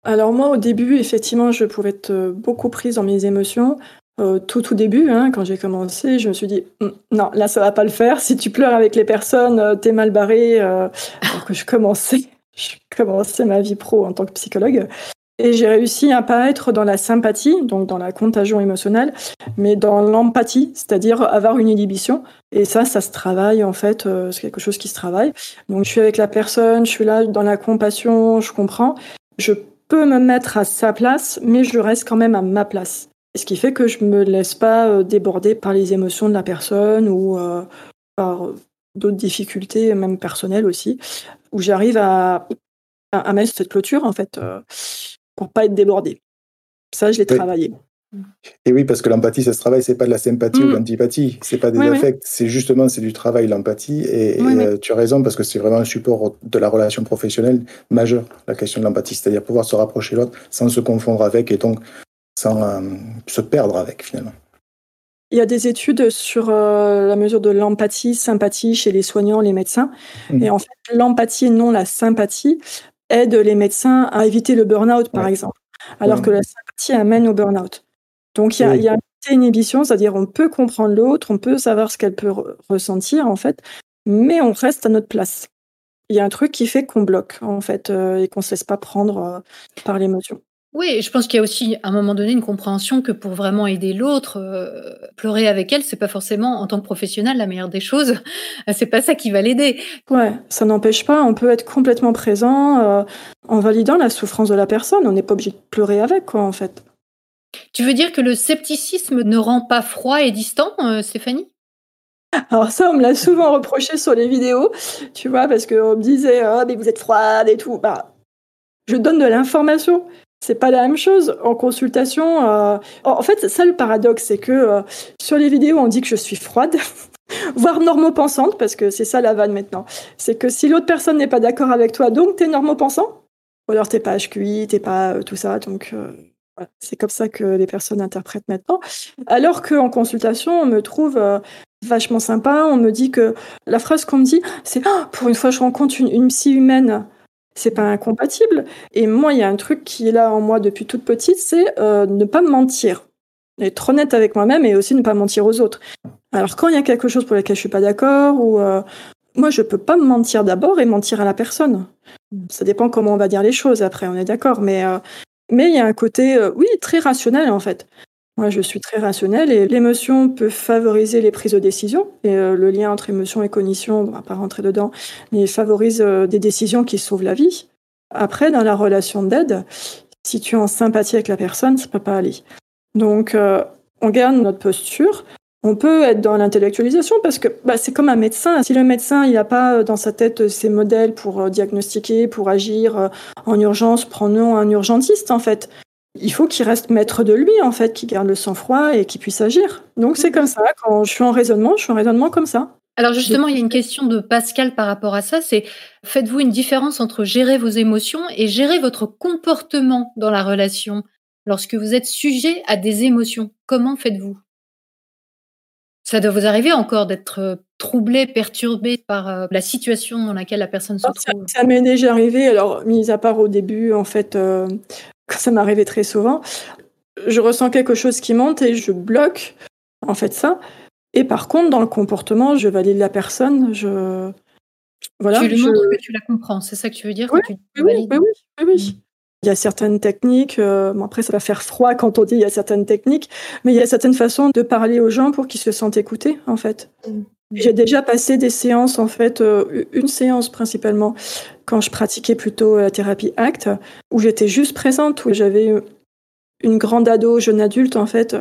Alors moi, au début, effectivement, je pouvais être euh, beaucoup prise dans mes émotions. Euh, tout tout début, hein, quand j'ai commencé, je me suis dit Hum, non, là ça va pas le faire. Si tu pleures avec les personnes, euh, t'es mal barré. euh, alors que je commençais, <laughs> je commençais ma vie pro en tant que psychologue. Et j'ai réussi à pas être dans la sympathie, donc dans la contagion émotionnelle, mais dans l'empathie, c'est-à-dire avoir une inhibition. Et ça, ça se travaille en fait, euh, c'est quelque chose qui se travaille. Donc je suis avec la personne, je suis là dans la compassion, je comprends. Peux me mettre à sa place, mais je reste quand même à ma place. Ce qui fait que je me laisse pas euh, déborder par les émotions de la personne ou euh, par euh, d'autres difficultés, même personnelles aussi, où j'arrive à, à, mettre cette clôture en fait pour pas être débordée. Ça, je l'ai Oui. travaillé. Et oui, parce que l'empathie, ça se travaille, c'est pas de la sympathie ou Mm. de l'antipathie, c'est pas des Oui, oui. affects, c'est justement c'est du travail, l'empathie. Et, Oui, et, oui. euh, tu as raison, parce que c'est vraiment un support de la relation professionnelle majeur, la question de l'empathie, c'est-à-dire pouvoir se rapprocher de l'autre sans se confondre avec et donc sans euh, se perdre avec finalement. Il y a des études sur euh, la mesure de l'empathie, sympathie chez les soignants, les médecins. Mhm. Et en fait, l'empathie et non la sympathie aide les médecins à éviter le burn-out, par Ouais. exemple. Alors Ouais. que la sympathie amène au burn-out. Donc, il y a, Oui. il y a une inhibition, c'est-à-dire on peut comprendre l'autre, on peut savoir ce qu'elle peut re- ressentir, en fait, mais on reste à notre place. Il y a un truc qui fait qu'on bloque, en fait, euh, et qu'on ne se laisse pas prendre euh, par l'émotion. Oui, je pense qu'il y a aussi à un moment donné une compréhension que pour vraiment aider l'autre, euh, pleurer avec elle, c'est pas forcément en tant que professionnel la meilleure des choses. <laughs> C'est pas ça qui va l'aider. Ouais, ça n'empêche pas, on peut être complètement présent euh, en validant la souffrance de la personne. On n'est pas obligé de pleurer avec, quoi, en fait. Tu veux dire que le scepticisme ne rend pas froid et distant, euh, Stéphanie? Alors ça, on me l'a souvent reproché sur les vidéos, tu vois, parce qu'on me disait ah mais vous êtes froide et tout. Bah, je donne de l'information. C'est pas la même chose en consultation. Euh, En fait, ça le paradoxe, c'est que euh, sur les vidéos, on dit que je suis froide, <laughs> voire normopensante, parce que c'est ça la vanne maintenant. C'est que si l'autre personne n'est pas d'accord avec toi, donc t'es normopensant, ou alors t'es pas HQI, t'es pas tout ça, donc c'est comme ça que les personnes interprètent maintenant. Alors qu'en consultation, on me trouve euh, vachement sympa. On me dit que la phrase qu'on me dit, c'est Ah, pour une fois, je rencontre une, psy humaine. C'est pas incompatible. Et moi, il y a un truc qui est là en moi depuis toute petite, c'est euh, ne pas me mentir. Être honnête avec moi-même et aussi ne pas mentir aux autres. Alors quand il y a quelque chose pour lequel je suis pas d'accord ou euh, moi je peux pas me mentir d'abord et mentir à la personne. Ça dépend comment on va dire les choses après, on est d'accord. Mais mais il y a un côté euh, oui très rationnel en fait. Moi je suis très rationnelle et l'émotion peut favoriser les prises de décision et euh, le lien entre émotion et cognition, on va pas rentrer dedans, mais favorise euh, des décisions qui sauvent la vie. Après dans la relation d'aide, si tu es en sympathie avec la personne, ça peut pas aller. Donc on garde notre posture. On peut être dans l'intellectualisation parce que bah, c'est comme un médecin. Si le médecin il n'a pas euh, dans sa tête euh, ses modèles pour euh, diagnostiquer, pour agir en urgence, prenons un urgentiste en fait. Il faut qu'il reste maître de lui en fait, qu'il garde le sang-froid et qu'il puisse agir. Donc c'est comme ça. Quand je suis en raisonnement, je suis en raisonnement comme ça. Alors justement, il y a une question de Pascal par rapport à ça, c'est faites-vous une différence entre gérer vos émotions et gérer votre comportement dans la relation lorsque vous êtes sujet à des émotions? Comment faites-vous? Ça doit vous arriver encore d'être euh, troublé, perturbé par euh, la situation dans laquelle la personne se Alors, ça, trouve? ça m'est déjà arrivé. Alors, mis à part au début, en fait, euh, ça m'arrivait très souvent, je ressens quelque chose qui monte et je bloque, en fait, ça. Et par contre, dans le comportement, je valide la personne. Je voilà. Tu lui je- montres que tu la comprends, c'est ça que tu veux dire Oui, que tu Oui, oui, oui, oui, oui, oui. Il y a certaines techniques, euh, bon après ça va faire froid quand on dit il y a certaines techniques, mais il y a certaines façons de parler aux gens pour qu'ils se sentent écoutés en fait. J'ai déjà passé des séances en fait, euh, une séance principalement quand je pratiquais plutôt la thérapie ACT, où j'étais juste présente, où j'avais une grande ado, jeune adulte en fait,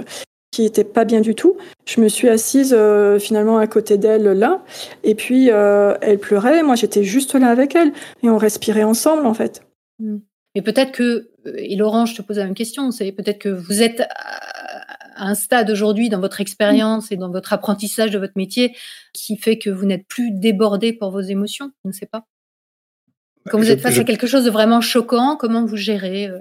qui était pas bien du tout. Je me suis assise euh, finalement à côté d'elle là, et puis euh, elle pleurait, moi j'étais juste là avec elle, et on respirait ensemble en fait. Mais peut-être que, euh, et Laurent, je te pose la même question, c'est peut-être que vous êtes à un stade aujourd'hui dans votre expérience et dans votre apprentissage de votre métier qui fait que vous n'êtes plus débordé par vos émotions, je ne sais pas. Quand vous êtes face je- à quelque chose de vraiment choquant, comment vous gérez euh,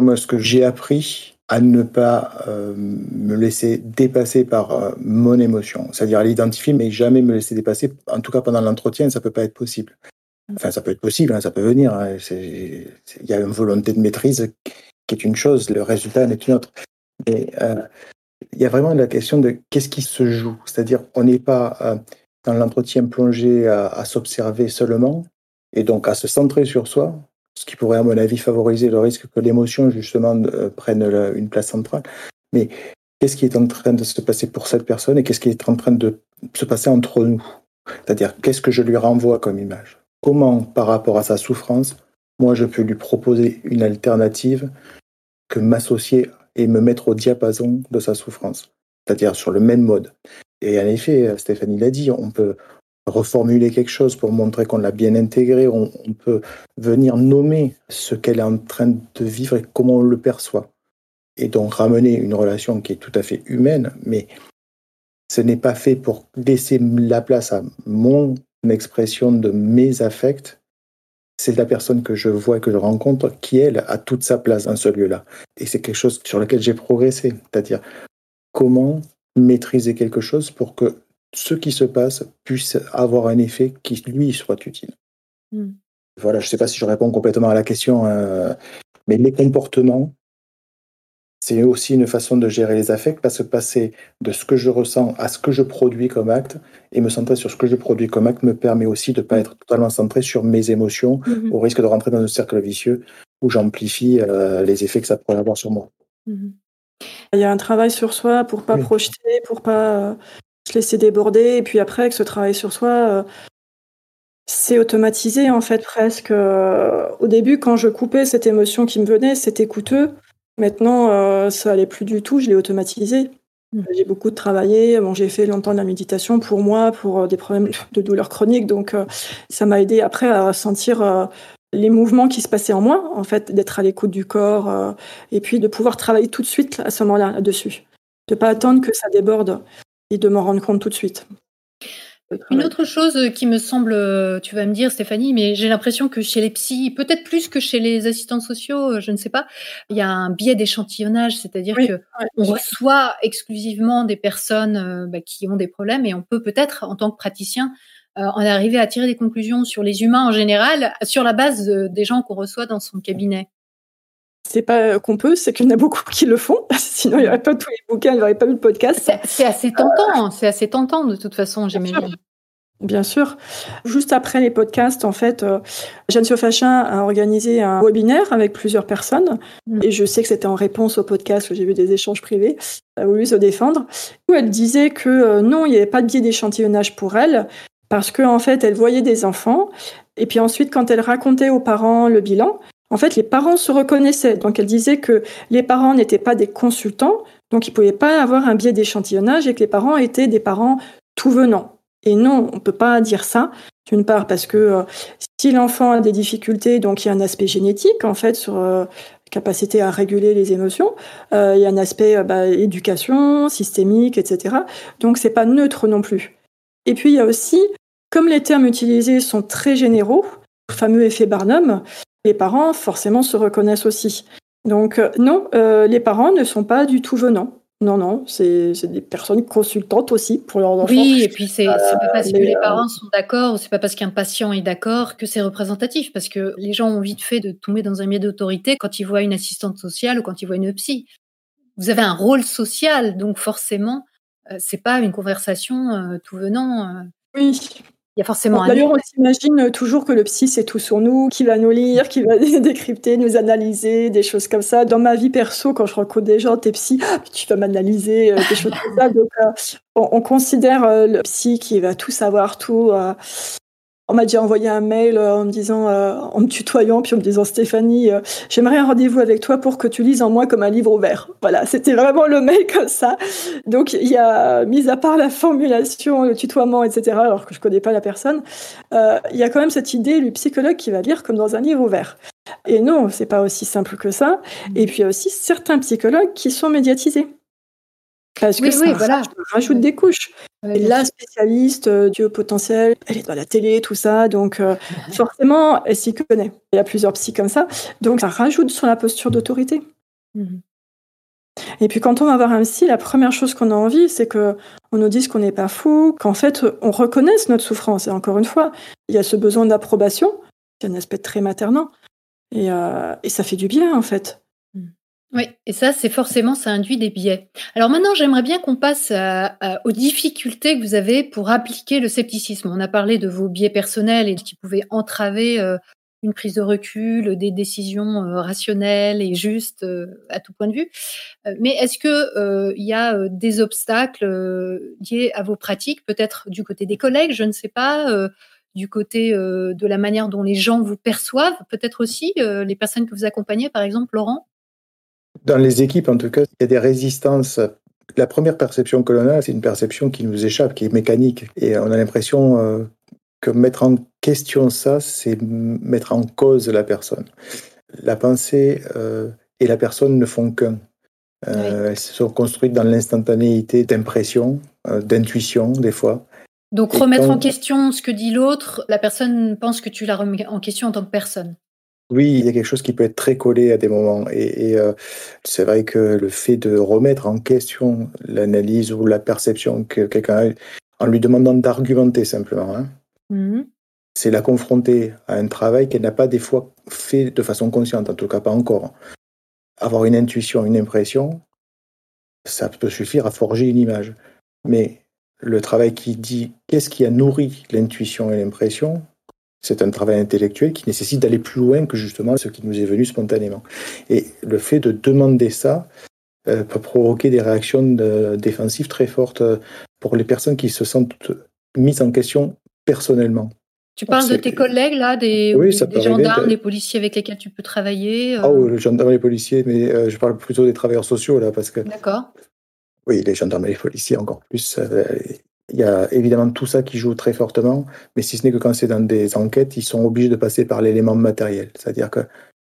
Moi, ce que j'ai appris à ne pas euh, me laisser dépasser par euh, mon émotion, c'est-à-dire à l'identifier, mais jamais me laisser dépasser. En tout cas, pendant l'entretien, ça peut pas être possible. Enfin, ça peut être possible, hein, ça peut venir. hein, Il y a une volonté de maîtrise qui est une chose, le résultat en est une autre. Mais euh, il y a vraiment la question de qu'est-ce qui se joue? C'est-à-dire, on n'est pas euh, dans l'entretien plongé à, s'observer seulement et donc à se centrer sur soi, ce qui pourrait, à mon avis, favoriser le risque que l'émotion, justement, euh, prenne une place centrale. Mais qu'est-ce qui est en train de se passer pour cette personne et qu'est-ce qui est en train de se passer entre nous? C'est-à-dire, qu'est-ce que je lui renvoie comme image? Comment, par rapport à sa souffrance, moi, je peux lui proposer une alternative que m'associer et me mettre au diapason de sa souffrance, c'est-à-dire sur le même mode. Et en effet, Stéphanie l'a dit, on peut reformuler quelque chose pour montrer qu'on l'a bien intégré, on peut venir nommer ce qu'elle est en train de vivre et comment on le perçoit. Et donc ramener une relation qui est tout à fait humaine, mais ce n'est pas fait pour laisser la place à mon expression de mes affects. C'est la personne que je vois que je rencontre qui, elle, a toute sa place dans ce lieu-là. Et c'est quelque chose sur lequel j'ai progressé, c'est-à-dire comment maîtriser quelque chose pour que ce qui se passe puisse avoir un effet qui, lui, soit utile. Mm. Voilà, je ne sais pas si je réponds complètement à la question, euh, mais les comportements, c'est aussi une façon de gérer les affects parce que passer de ce que je ressens à ce que je produis comme acte et me centrer sur ce que je produis comme acte me permet aussi de ne pas être totalement centré sur mes émotions Mhm, au risque de rentrer dans un cercle vicieux où j'amplifie euh, les effets que ça pourrait avoir sur moi. mhm. Il y a un travail sur soi pour pas Oui. projeter, pour pas euh, se laisser déborder. Et puis après, avec ce travail sur soi, euh, c'est automatisé en fait presque. Euh, au début, quand je coupais cette émotion qui me venait, c'était coûteux. Maintenant, euh, ça allait plus du tout. Je l'ai automatisé. Mmh. J'ai beaucoup travaillé. Bon, j'ai fait longtemps de la méditation pour moi, pour euh, des problèmes de douleurs chroniques. Donc, euh, ça m'a aidé après à sentir euh, les mouvements qui se passaient en moi, en fait, d'être à l'écoute du corps et puis de pouvoir travailler tout de suite à ce moment-là là-dessus. De pas attendre que ça déborde et de m'en rendre compte tout de suite. Une autre chose qui me semble, euh, tu vas me dire Stéphanie, mais j'ai l'impression que chez les psys, peut-être plus que chez les assistants sociaux, euh, je ne sais pas, il y a un biais d'échantillonnage, c'est-à-dire que on reçoit exclusivement des personnes euh, bah, qui ont des problèmes et on peut peut-être, en tant que praticien, en arriver à tirer des conclusions sur les humains en général sur la base des gens qu'on reçoit dans son cabinet. C'est pas qu'on peut, c'est qu'il y en a beaucoup qui le font. <laughs> Sinon, il n'y aurait pas tous les bouquins, il n'y aurait pas eu le podcast. C'est assez tentant, c'est assez tentant de toute façon, j'imagine. Bien sûr. Juste après les podcasts, en fait, euh, Jeanne Sofachin a organisé un webinaire avec plusieurs personnes. Mm. Et je sais que c'était en réponse au podcast où j'ai vu des échanges privés. Elle a voulu se défendre. Où elle disait que euh, non, il n'y avait pas de biais d'échantillonnage pour elle. Parce qu'en en fait, elle voyait des enfants. Et puis ensuite, quand elle racontait aux parents le bilan, en fait, les parents se reconnaissaient. Donc, elle disait que les parents n'étaient pas des consultants. Donc, ils ne pouvaient pas avoir un biais d'échantillonnage et que les parents étaient des parents tout venants. Et non, on ne peut pas dire ça. D'une part, parce que euh, si l'enfant a des difficultés, donc il y a un aspect génétique, en fait, sur euh, capacité à réguler les émotions. Euh, il y a un aspect bah, éducation, systémique, etc. Donc, c'est pas neutre non plus. Et puis, il y a aussi, comme les termes utilisés sont très généraux, le fameux effet Barnum, les parents, forcément, se reconnaissent aussi. Donc, non, les parents ne sont pas du tout venants. Non, non, c'est des personnes consultantes aussi pour leurs enfants. Oui, et puis c'est pas parce que les euh, parents sont d'accord, c'est pas parce qu'un patient est d'accord que c'est représentatif, parce que les gens ont vite fait de tomber dans un biais d'autorité quand ils voient une assistante sociale ou quand ils voient une psy. Vous avez un rôle social, donc forcément, euh, c'est pas une conversation euh, tout venant. Oui, il y a forcément D'ailleurs, on s'imagine toujours que le psy, c'est tout sur nous, qui va nous lire, qui va <laughs> décrypter, nous analyser, des choses comme ça. Dans ma vie perso, quand je rencontre des gens, t'es psy, ah, tu vas m'analyser, euh, des choses comme ça. Donc, euh, on, considère euh, le psy qui va tout savoir, tout. On m'a déjà envoyé un mail euh, en me disant, euh, en me tutoyant, puis en me disant Stéphanie, euh, j'aimerais un rendez-vous avec toi pour que tu lises en moi comme un livre ouvert. Voilà, c'était vraiment le mail comme ça. Donc il y a, mis à part la formulation, le tutoiement, etc., alors que je connais pas la personne, il y a quand même cette idée du psychologue qui va lire comme dans un livre ouvert. Et non, c'est pas aussi simple que ça. Et puis il y a aussi certains psychologues qui sont médiatisés. Parce que ça voilà. rajoute des couches. la spécialiste euh, du haut potentiel, elle est dans la télé, tout ça, donc euh, <laughs> forcément, elle s'y connaît. Il y a plusieurs psys comme ça, donc ça rajoute sur la posture d'autorité. Mmh et puis quand on va voir un psy, la première chose qu'on a envie, c'est que on nous dise qu'on n'est pas fou, qu'en fait on reconnaisse notre souffrance. Et encore une fois, il y a ce besoin d'approbation, c'est un aspect très maternant, et, euh, et ça fait du bien en fait. Oui, et ça, c'est forcément, ça induit des biais. Alors maintenant, j'aimerais bien qu'on passe aux difficultés que vous avez pour appliquer le scepticisme. On a parlé de vos biais personnels et qui pouvaient entraver euh, une prise de recul, des décisions euh, rationnelles et justes euh, à tout point de vue. mais est-ce que il y a des obstacles liés à vos pratiques, peut-être du côté des collègues, je ne sais pas, du côté de la manière dont les gens vous perçoivent, peut-être aussi les personnes que vous accompagnez, par exemple, Laurent? Dans les équipes, en tout cas, il y a des résistances. La première perception que l'on a, c'est une perception qui nous échappe, qui est mécanique. Et on a l'impression euh, que mettre en question ça, c'est mettre en cause la personne. La pensée euh, et la personne ne font qu'un. Euh, elles se sont construites dans l'instantanéité d'impression, d'intuition, des fois. Donc remettre en question ce que dit l'autre, la personne pense que tu la remets en question en tant que personne. Oui, il y a quelque chose qui peut être très collé à des moments. Et, euh, c'est vrai que le fait de remettre en question l'analyse ou la perception que quelqu'un a, en lui demandant d'argumenter simplement, hein, mmh c'est la confronter à un travail qu'elle n'a pas des fois fait de façon consciente, en tout cas pas encore. Avoir une intuition, une impression, ça peut suffire à forger une image. Mais le travail qui dit qu'est-ce qui a nourri l'intuition et l'impression, c'est un travail intellectuel qui nécessite d'aller plus loin que justement ce qui nous est venu spontanément. Et le fait de demander ça euh, peut provoquer des réactions défensives très fortes euh, pour les personnes qui se sentent mises en question personnellement. Tu parles de tes collègues, là, des, gendarmes, des policiers avec lesquels tu peux travailler euh? Oui, les gendarmes, les policiers, mais je parle plutôt des travailleurs sociaux, là, parce que. D'accord. Oui, les gendarmes et les policiers encore plus. Euh, il y a évidemment tout ça qui joue très fortement, mais si ce n'est que quand c'est dans des enquêtes, ils sont obligés de passer par l'élément matériel. C'est-à-dire que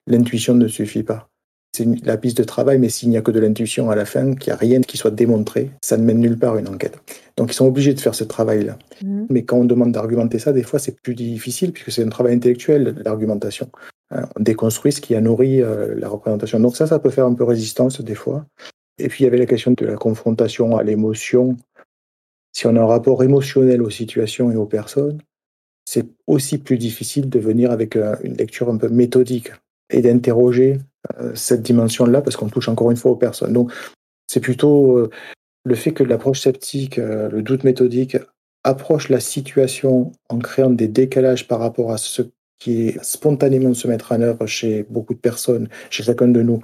l'intuition ne suffit pas. C'est la piste de travail, mais s'il n'y a que de l'intuition à la fin, qu'il n'y a rien qui soit démontré, ça ne mène nulle part une enquête. Donc ils sont obligés de faire ce travail-là. Mmh. Mais quand on demande d'argumenter ça, des fois c'est plus difficile, puisque c'est un travail intellectuel, l'argumentation. Hein, on déconstruit ce qui a nourri euh, la représentation. Donc ça, ça peut faire un peu résistance des fois. Et puis il y avait la question de la confrontation à l'émotion. Si on a un rapport émotionnel aux situations et aux personnes, c'est aussi plus difficile de venir avec euh, une lecture un peu méthodique et d'interroger euh, cette dimension-là parce qu'on touche encore une fois aux personnes. Donc c'est plutôt le fait que l'approche sceptique, le doute méthodique approche la situation en créant des décalages par rapport à ce qui est spontanément de se mettre en œuvre chez beaucoup de personnes, chez chacun de nous,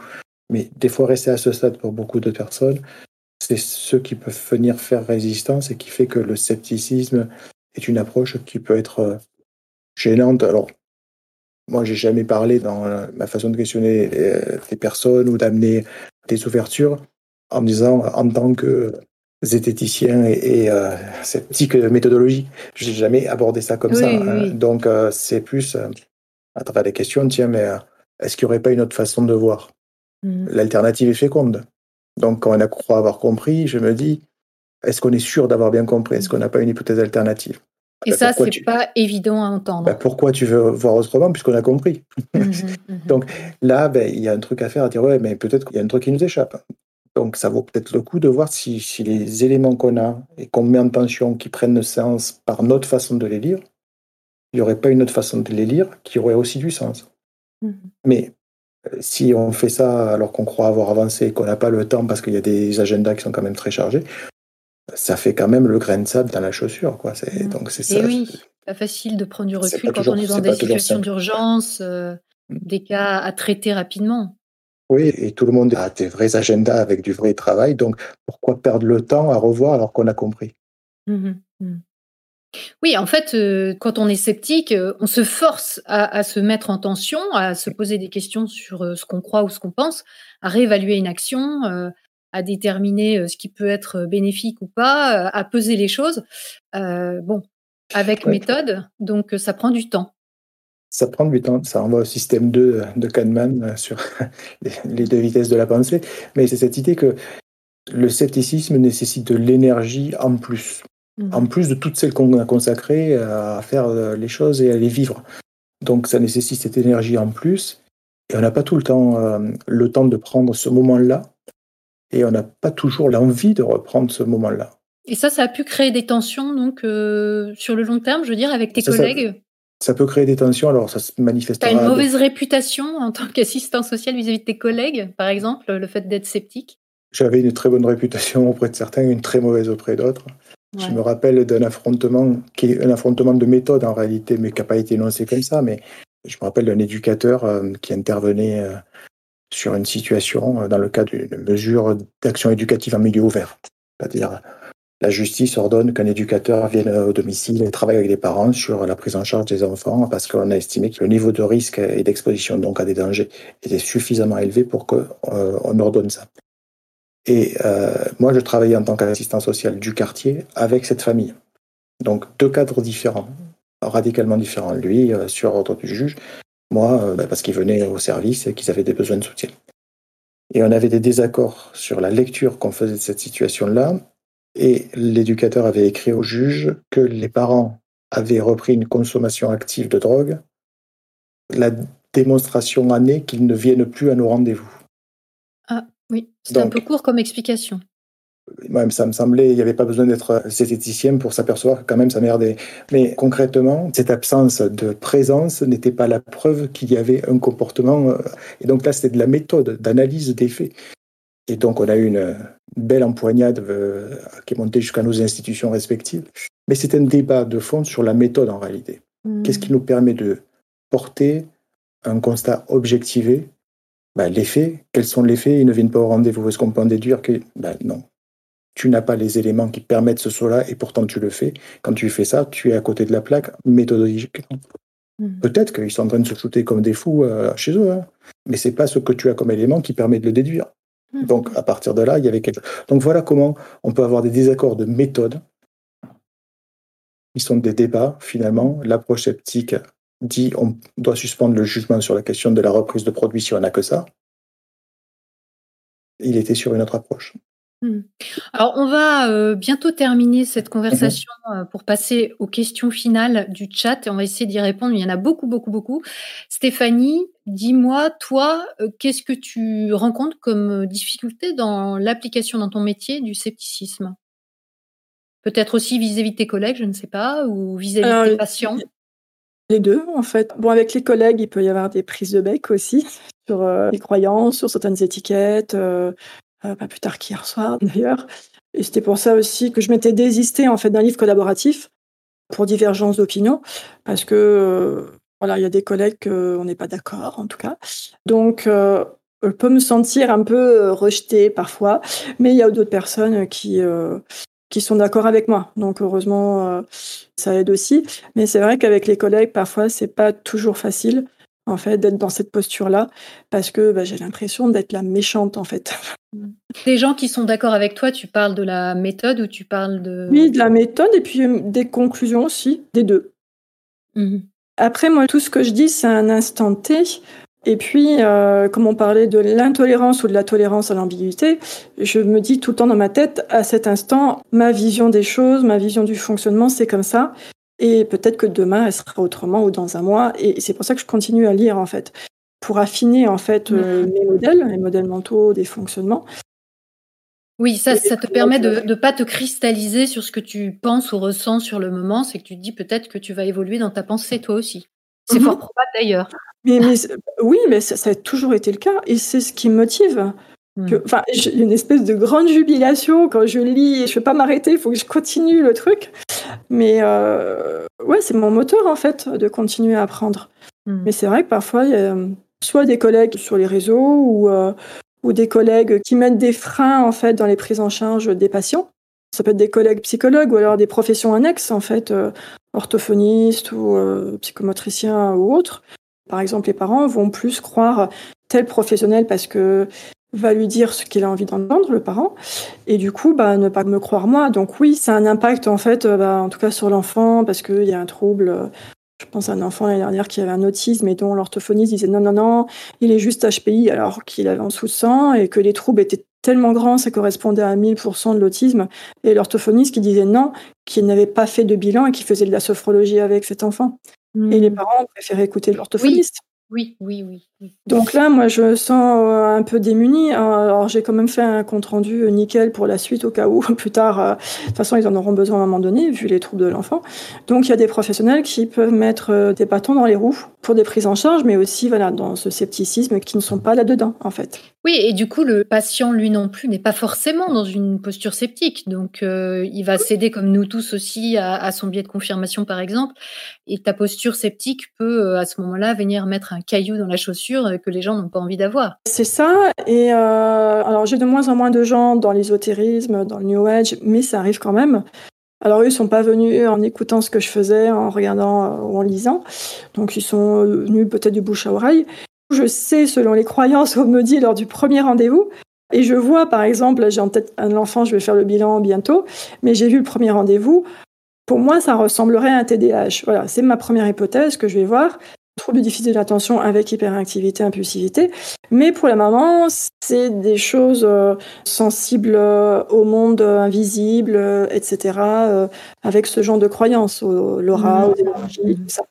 mais des fois rester à ce stade pour beaucoup de personnes, c'est ce qui peut venir faire résistance et qui fait que le scepticisme est une approche qui peut être euh, gênante. Alors, moi, j'ai jamais parlé dans ma façon de questionner euh, les personnes ou d'amener des ouvertures en me disant, en tant que zététicien et, euh, sceptique méthodologie. Je n'ai jamais abordé ça comme ça. Hein. Donc, euh, c'est plus euh, à travers des questions, tiens, mais est-ce qu'il n'y aurait pas une autre façon de voir? Mmh. L'alternative est féconde. Donc, quand on a croit avoir compris, je me dis, est-ce qu'on est sûr d'avoir bien compris? Est-ce qu'on n'a pas une hypothèse alternative? Et ben, ça, c'est pas évident à entendre. Ben, pourquoi tu veux voir autrement puisqu'on a compris? <laughs> Mmh mmh Donc là, ben, il y a un truc à faire, à dire ouais, mais peut-être qu'il y a un truc qui nous échappe. Donc ça vaut peut-être le coup de voir si, les éléments qu'on a et qu'on met en tension, qui prennent sens par notre façon de les lire, il n'y aurait pas une autre façon de les lire qui aurait aussi du sens. Mmh. Mais si on fait ça alors qu'on croit avoir avancé et qu'on n'a pas le temps parce qu'il y a des agendas qui sont quand même très chargés, ça fait quand même le grain de sable dans la chaussure. Quoi. Mmh. Donc c'est ça. Et oui, pas facile de prendre du recul quand on est dans des situations d'urgence, euh, mmh. des cas à traiter rapidement. Oui, et tout le monde a des vrais agendas avec du vrai travail. Donc, pourquoi perdre le temps à revoir alors qu'on a compris? Mmh. Oui, en fait, euh, quand on est sceptique, euh, on se force à, se mettre en tension, à se poser des questions sur euh, ce qu'on croit ou ce qu'on pense, à réévaluer une action, à déterminer ce qui peut être bénéfique ou pas, à peser les choses. bon, avec méthode, donc ça prend du temps. Ça prend du temps, ça renvoie au système 2 de Kahneman sur <laughs> les deux vitesses de la pensée, mais c'est cette idée que le scepticisme nécessite de l'énergie en plus, mmh. en plus de toutes celles qu'on a consacrées à faire euh, les choses et à les vivre. Donc ça nécessite cette énergie en plus, et on n'a pas tout le temps euh, le temps de prendre ce moment-là, et on n'a pas toujours l'envie de reprendre ce moment-là. Et ça, ça a pu créer des tensions donc sur le long terme, je veux dire, avec tes collègues? ça peut créer des tensions, alors ça se manifestera. Tu as une mauvaise réputation en tant qu'assistant social vis-à-vis de tes collègues, par exemple, le fait d'être sceptique? J'avais une très bonne réputation auprès de certains, une très mauvaise auprès d'autres. Je me rappelle d'un affrontement qui est un affrontement de méthode en réalité, mais qui n'a pas été énoncé comme ça. Mais je me rappelle d'un éducateur euh, qui intervenait euh, sur une situation euh, dans le cadre d'une mesure d'action éducative en milieu ouvert. C'est-à-dire la justice ordonne qu'un éducateur vienne au domicile et travaille avec les parents sur la prise en charge des enfants parce qu'on a estimé que le niveau de risque et d'exposition donc à des dangers était suffisamment élevé pour qu'on ordonne ça. Et euh, moi, je travaillais en tant qu'assistant social du quartier avec cette famille. Donc deux cadres différents, radicalement différents. Lui, euh, sur ordre du juge, moi, bah, parce qu'il venait au service et qu'ils avaient des besoins de soutien. Et on avait des désaccords sur la lecture qu'on faisait de cette situation-là et l'éducateur avait écrit au juge que les parents avaient repris une consommation active de drogue. La démonstration est qu'ils ne viennent plus à nos rendez-vous. Oui, c'est un peu court comme explication. Moi, ça me semblait, il n'y avait pas besoin d'être zététicien pour s'apercevoir que quand même ça merdait. Mais concrètement, cette absence de présence n'était pas la preuve qu'il y avait un comportement. Euh, et donc là, c'était de la méthode, d'analyse des faits. Et donc, on a eu une belle empoignade euh, qui est montée jusqu'à nos institutions respectives. Mais c'est un débat de fond sur la méthode en réalité. Mmh. Qu'est-ce qui nous permet de porter un constat objectivé ben, Les faits, quels sont les faits? Ils ne viennent pas au rendez-vous. Est-ce qu'on peut en déduire que ben, non tu n'as pas les éléments qui permettent ce saut-là et pourtant tu le fais. Quand tu fais ça, tu es à côté de la plaque méthodologiquement. Mmh. Peut-être qu'ils sont en train de se shooter comme des fous euh, chez eux, hein, mais c'est pas ce que tu as comme élément qui permet de le déduire. Mhm. Donc, à partir de là, il y avait quelque Donc, voilà comment on peut avoir des désaccords de méthode. Ils sont des débats, finalement. L'approche sceptique dit on doit suspendre le jugement sur la question de la reprise de produits si on n'a que ça. Il était sur une autre approche. Hmm. Alors, on va euh, bientôt terminer cette conversation euh, pour passer aux questions finales du chat et on va essayer d'y répondre. Il y en a beaucoup, beaucoup, beaucoup. Stéphanie, dis-moi, toi, euh, qu'est-ce que tu rencontres comme difficulté dans l'application dans ton métier du scepticisme? Peut-être aussi vis-à-vis de tes collègues, je ne sais pas, ou vis-à-vis Alors, de tes patients? Les deux, en fait. Bon, avec les collègues, il peut y avoir des prises de bec aussi <laughs> sur euh, les croyances, sur certaines étiquettes. euh, euh, pas plus tard qu'hier soir, <laughs> d'ailleurs. Et c'était pour ça aussi que je m'étais désistée en fait d'un livre collaboratif pour divergence d'opinion, parce que voilà, il y a des collègues qu'on n'est pas d'accord, en tout cas. Donc, je peux me sentir un peu rejetée parfois, mais il y a d'autres personnes qui qui sont d'accord avec moi. Donc, heureusement, euh, ça aide aussi. Mais c'est vrai qu'avec les collègues, parfois, c'est pas toujours facile, en fait, d'être dans cette posture-là, parce que bah, j'ai l'impression d'être la méchante, en fait. <laughs> Des gens qui sont d'accord avec toi, tu parles de la méthode ou tu parles de... Oui, de la méthode et puis euh, des conclusions aussi, des deux. Mhm. Après, moi, tout ce que je dis, c'est un instant T. Et puis, euh, comme on parlait de l'intolérance ou de la tolérance à l'ambiguïté, je me dis tout le temps dans ma tête, à cet instant, ma vision des choses, ma vision du fonctionnement, c'est comme ça. Et peut-être que demain, elle sera autrement ou dans un mois. Et c'est pour ça que je continue à lire, en fait, pour affiner, en fait, euh, mes modèles, les modèles mentaux des fonctionnements. Oui, ça, ça te permet de euh, ne pas te cristalliser sur ce que tu penses ou ressens sur le moment. C'est que tu te dis peut-être que tu vas évoluer dans ta pensée toi aussi. C'est Mhm. fort probable d'ailleurs. Mais, mais oui, mais ça, ça a toujours été le cas. Et c'est ce qui me motive. Mm. que- Enfin, j'ai une espèce de grande jubilation quand je lis et je ne peux pas m'arrêter, il faut que je continue le truc. Mais euh, ouais, c'est mon moteur en fait de continuer à apprendre. Mm. Mais c'est vrai que parfois, il y a soit des collègues sur les réseaux ou, euh, ou des collègues qui mettent des freins en fait dans les prises en charge des patients. Ça peut être des collègues psychologues ou alors des professions annexes en fait, euh, orthophonistes ou euh, psychomotriciens ou autres. Par exemple, les parents vont plus croire tel professionnel parce que va lui dire ce qu'il a envie d'entendre, le parent, et du coup, bah, ne pas me croire moi. Donc oui, ça a un impact en fait, euh, bah, en tout cas sur l'enfant, parce qu'il y a un trouble. Je pense à un enfant l'année dernière qui avait un autisme et dont l'orthophoniste disait non, non, non, il est juste HPI alors qu'il avait en de 100 et que les troubles étaient tellement grands, ça correspondait à 1000% de l'autisme. Et l'orthophoniste qui disait non, qu'il n'avait pas fait de bilan et qui faisait de la sophrologie avec cet enfant. Et les Mm. parents préféraient écouter l'orthophoniste. Oui, oui, oui. oui. Donc là, moi, je me sens euh, un peu démunie. Alors, j'ai quand même fait un compte rendu euh, nickel pour la suite au cas où, <laughs> plus tard, euh, de toute façon, ils en auront besoin à un moment donné, vu les troubles de l'enfant. Donc, il y a des professionnels qui peuvent mettre euh, des bâtons dans les roues pour des prises en charge, mais aussi, voilà, dans ce scepticisme qui ne sont pas là-dedans, en fait. Oui, et du coup, le patient, lui non plus, n'est pas forcément dans une posture sceptique. Donc, euh, il va céder, comme nous tous aussi, à, à son biais de confirmation, par exemple. Et ta posture sceptique peut, euh, à ce moment-là, venir mettre un caillou dans la chaussure euh, que les gens n'ont pas envie d'avoir. C'est ça. Et euh, alors, j'ai de moins en moins de gens dans l'ésotérisme, dans le New Age, mais ça arrive quand même. Alors, eux, ils sont pas venus en écoutant ce que je faisais, en regardant euh, ou en lisant. Donc, ils sont venus peut-être du bouche à oreille. Je sais, selon les croyances <laughs> qu'on me dit lors du premier rendez-vous, et je vois, par exemple, j'ai en tête un enfant, je vais faire le bilan bientôt, mais j'ai vu le premier rendez-vous. Pour moi, ça ressemblerait à un TDAH. Voilà, c'est ma première hypothèse que je vais voir. Trouble difficile de l'attention avec hyperactivité, impulsivité. Mais pour la maman, c'est des choses euh, sensibles euh, au monde euh, invisible, etc., avec ce genre de croyances, au- l'aura, Mhm. aux énergies, tout ça.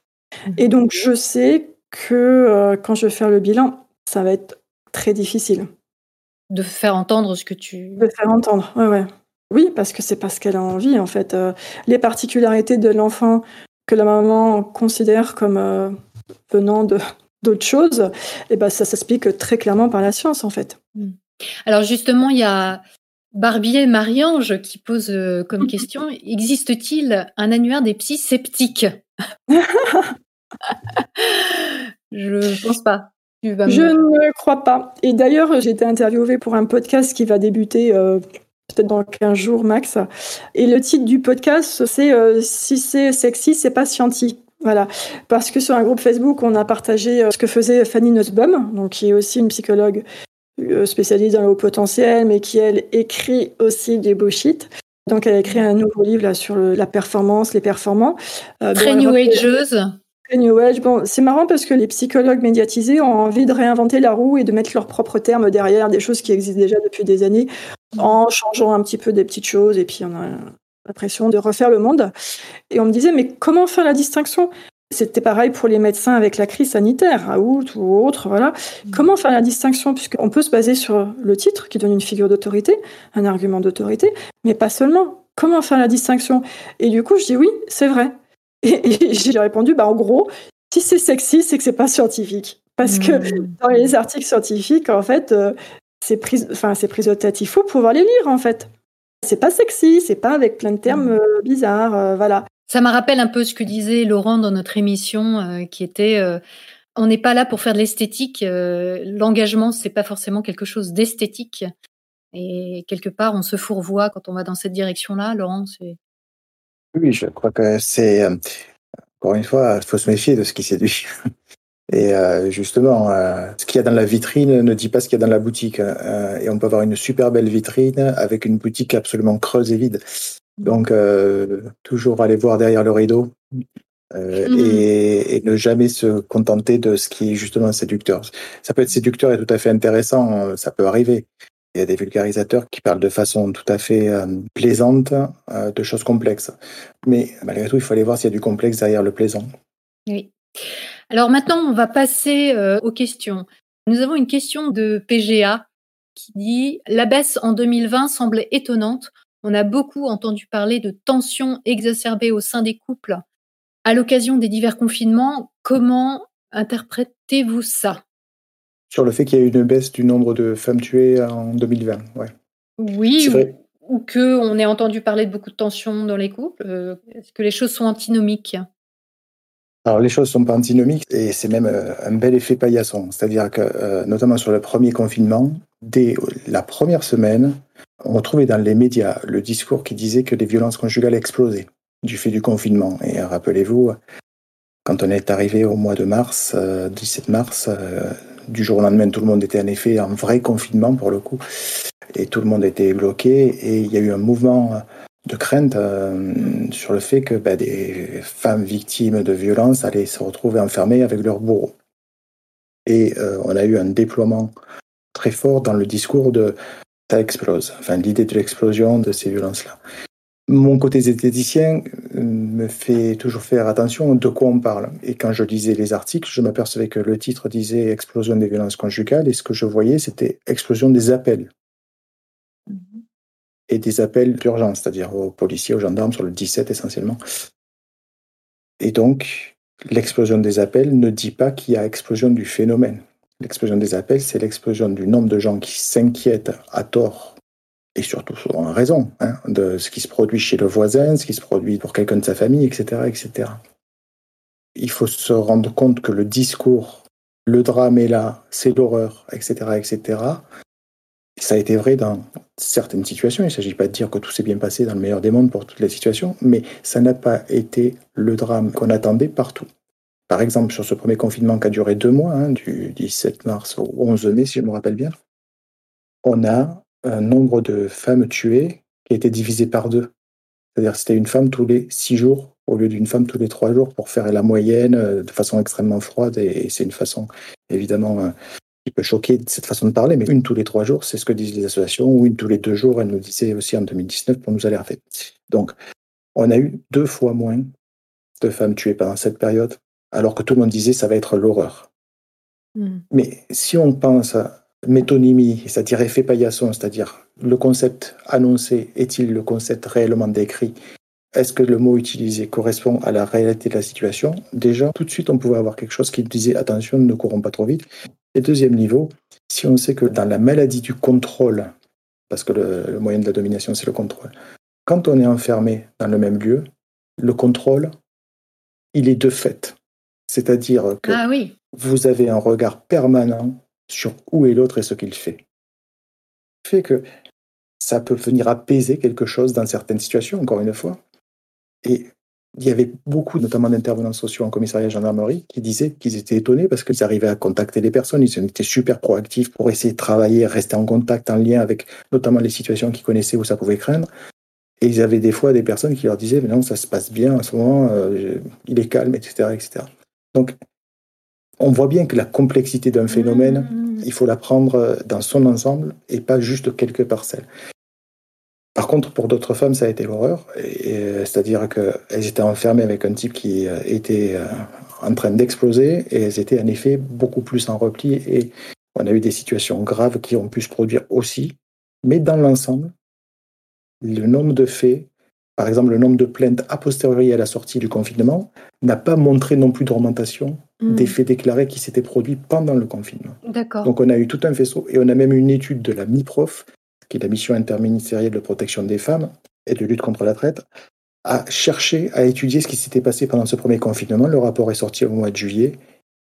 Mhm. Et donc, je sais que quand je vais faire le bilan, ça va être très difficile De faire entendre ce que tu... de faire entendre. Ouais, ouais. Oui, parce que c'est pas ce qu'elle a envie, en fait. Les particularités de l'enfant que la maman considère comme venant de d'autres choses, et ben ça s'explique très clairement par la science, en fait. Alors justement, il y a Barbier Marie-Ange qui pose euh, comme <laughs> question existe-t-il un annuaire des psys sceptiques? <laughs> Je pense pas. Tu vas me- Je ne crois pas. Et d'ailleurs, j'ai été interviewée pour un podcast qui va débuter euh, peut-être dans 15 jours max. Et le titre du podcast, c'est euh, Si c'est sexy, c'est pas scientifique. Voilà, parce que sur un groupe Facebook, on a partagé euh, ce que faisait Fanny Nussbaum, donc qui est aussi une psychologue euh, spécialisée dans le haut potentiel, mais qui, elle, écrit aussi du bullshit. Donc, elle a écrit un nouveau livre là, sur la performance, les performants. Euh, Très new ageuse. New Age. Bon, c'est marrant parce que les psychologues médiatisés ont envie de réinventer la roue et de mettre leurs propres termes derrière des choses qui existent déjà depuis des années en changeant un petit peu des petites choses et puis on a l'impression de refaire le monde. Et on me disait, mais comment faire la distinction? C'était pareil pour les médecins avec la crise sanitaire, à août ou autre, voilà. Mm. Comment faire la distinction? Puisqu'on peut se baser sur le titre qui donne une figure d'autorité, un argument d'autorité, mais pas seulement. Comment faire la distinction? Et du coup, je dis oui, c'est vrai. <laughs> Et, j'ai répondu, bah, en gros, si c'est sexy, c'est que c'est pas scientifique. Parce que mm. dans les articles scientifiques, en fait, euh, c'est enfin, c'est prise de tête. Il faut pouvoir les lire, en fait. C'est pas sexy, c'est pas avec plein de termes mm. euh, bizarres, euh, voilà. Ça me rappelle un peu ce que disait Laurent dans notre émission, euh, qui était euh, on n'est pas là pour faire de l'esthétique. Euh, l'engagement, c'est pas forcément quelque chose d'esthétique. Et quelque part, on se fourvoie quand on va dans cette direction-là. Laurent, c'est. Oui, je crois que c'est. Encore une fois, il faut se méfier de ce qui séduit. <laughs> Et justement, ce qu'il y a dans la vitrine ne dit pas ce qu'il y a dans la boutique. et on peut avoir une super belle vitrine avec une boutique absolument creuse et vide. Donc, euh, toujours aller voir derrière le rideau euh, mmh. et, ne jamais se contenter de ce qui est justement séducteur. Ça peut être séducteur et tout à fait intéressant, euh, ça peut arriver. Il y a des vulgarisateurs qui parlent de façon tout à fait plaisante de choses complexes. Mais malgré tout, il faut aller voir s'il y a du complexe derrière le plaisant. Oui. Alors maintenant, on va passer aux questions. Nous avons une question de PGA qui dit La baisse en 2020 semble étonnante on a beaucoup entendu parler de tensions exacerbées au sein des couples à l'occasion des divers confinements. Comment interprétez-vous ça? Sur le fait qu'il y a eu une baisse du nombre de femmes tuées en 2020, ouais. Oui, ou, qu'on ait entendu parler de beaucoup de tensions dans les couples. Euh, est-ce que les choses sont antinomiques? Alors les choses sont pas antinomiques et c'est même euh, un bel effet paillasson. C'est-à-dire que euh, notamment sur le premier confinement, dès la première semaine, on retrouvait dans les médias le discours qui disait que les violences conjugales explosaient du fait du confinement. Et rappelez-vous, quand on est arrivé au mois de mars, 17 euh, mars, euh, du jour au lendemain, tout le monde était en effet en vrai confinement pour le coup, et tout le monde était bloqué, et il y a eu un mouvement de crainte euh, sur le fait que ben, des femmes victimes de violences allaient se retrouver enfermées avec leurs bourreaux. Et on a eu un déploiement très fort dans le discours de ça explose. Enfin, l'idée de l'explosion de ces violences-là. Mon côté esthéticien euh, me fait toujours faire attention de quoi on parle. Et quand je lisais les articles, je m'apercevais que le titre disait explosion des violences conjugales et ce que je voyais, c'était explosion des appels. Et des appels d'urgence, c'est-à-dire aux policiers, aux gendarmes, sur le 17 essentiellement. Et donc, l'explosion des appels ne dit pas qu'il y a explosion du phénomène. L'explosion des appels, c'est l'explosion du nombre de gens qui s'inquiètent à tort et surtout en raison hein, de ce qui se produit chez le voisin, ce qui se produit pour quelqu'un de sa famille, etc., etc. Il faut se rendre compte que le discours, le drame est là, c'est l'horreur, etc., etc. Ça a été vrai dans certaines situations. Il ne s'agit pas de dire que tout s'est bien passé dans le meilleur des mondes pour toutes les situations, mais ça n'a pas été le drame qu'on attendait partout. Par exemple, sur ce premier confinement qui a duré deux mois, hein, du 17 mars au 11 mai, si je me rappelle bien, on a un nombre de femmes tuées qui a été divisé par deux. C'est-à-dire c'était une femme tous les six jours au lieu d'une femme tous les trois jours pour faire la moyenne euh, de façon extrêmement froide. Et c'est une façon, évidemment, euh, qui peut choquer de cette façon de parler, mais une tous les trois jours, c'est ce que disent les associations, ou une tous les deux jours, elle nous disait aussi en 2019 pour nous alerter. Donc, on a eu deux fois moins de femmes tuées pendant cette période alors que tout le monde disait ça va être l'horreur. Hmm. Mais si on pense à métonymie, c'est-à-dire effet paillasson, c'est-à-dire le concept annoncé est-il le concept réellement décrit Est-ce que le mot utilisé correspond à la réalité de la situation? Déjà, tout de suite, on pouvait avoir quelque chose qui disait attention, ne courons pas trop vite. Et deuxième niveau, si on sait que dans la maladie du contrôle, parce que le, le moyen de la domination, c'est le contrôle, quand on est enfermé dans le même lieu, le contrôle, il est de fait. C'est-à-dire que ah vous avez un regard permanent sur où est l'autre et ce qu'il fait. Fait que ça peut venir apaiser quelque chose dans certaines situations, encore une fois. Et il y avait beaucoup, notamment d'intervenants sociaux en commissariat gendarmerie, qui disaient qu'ils étaient étonnés parce qu'ils arrivaient à contacter les personnes, ils étaient super proactifs pour essayer de travailler, rester en contact, en lien avec notamment les situations qu'ils connaissaient où ça pouvait craindre. Et ils avaient des fois des personnes qui leur disaient, mais non, ça se passe bien en ce moment, euh, il est calme, etc., etc. Donc, on voit bien que la complexité d'un phénomène, mmh. il faut la prendre dans son ensemble et pas juste quelques parcelles. Par contre, pour d'autres femmes, ça a été l'horreur. C'est-à-dire qu'elles étaient enfermées avec un type qui euh, était euh, en train d'exploser et elles étaient en effet beaucoup plus en repli. Et on a eu des situations graves qui ont pu se produire aussi. Mais dans l'ensemble, le nombre de faits, par exemple le nombre de plaintes a posteriori à la sortie du confinement, n'a pas montré non plus d'augmentation hmm. des faits déclarés qui s'étaient produits pendant le confinement. Donc on a eu tout un faisceau et on a même une étude de la MIPROF qui est la mission interministérielle de protection des femmes et de lutte contre la traite, a cherché à étudier ce qui s'était passé pendant ce premier confinement. Le rapport est sorti au mois de juillet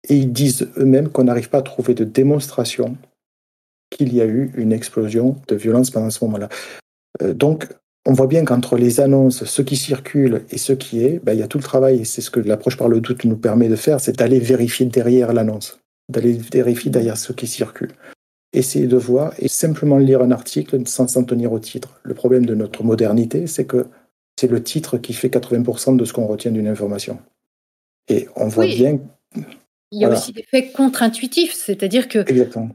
et ils disent eux-mêmes qu'on n'arrive pas à trouver de démonstration qu'il y a eu une explosion de violence pendant ce moment-là. Euh, donc, on voit bien qu'entre les annonces, ce qui circule et ce qui est, ben, il y a tout le travail, et c'est ce que l'approche par le doute nous permet de faire, c'est d'aller vérifier derrière l'annonce, d'aller vérifier derrière ce qui circule essayer de voir et simplement lire un article sans s'en tenir au titre. Le problème de notre modernité, c'est que c'est le titre qui fait 80% de ce qu'on retient d'une information. Et on voit bien. Il y a aussi des faits contre-intuitifs, c'est-à-dire que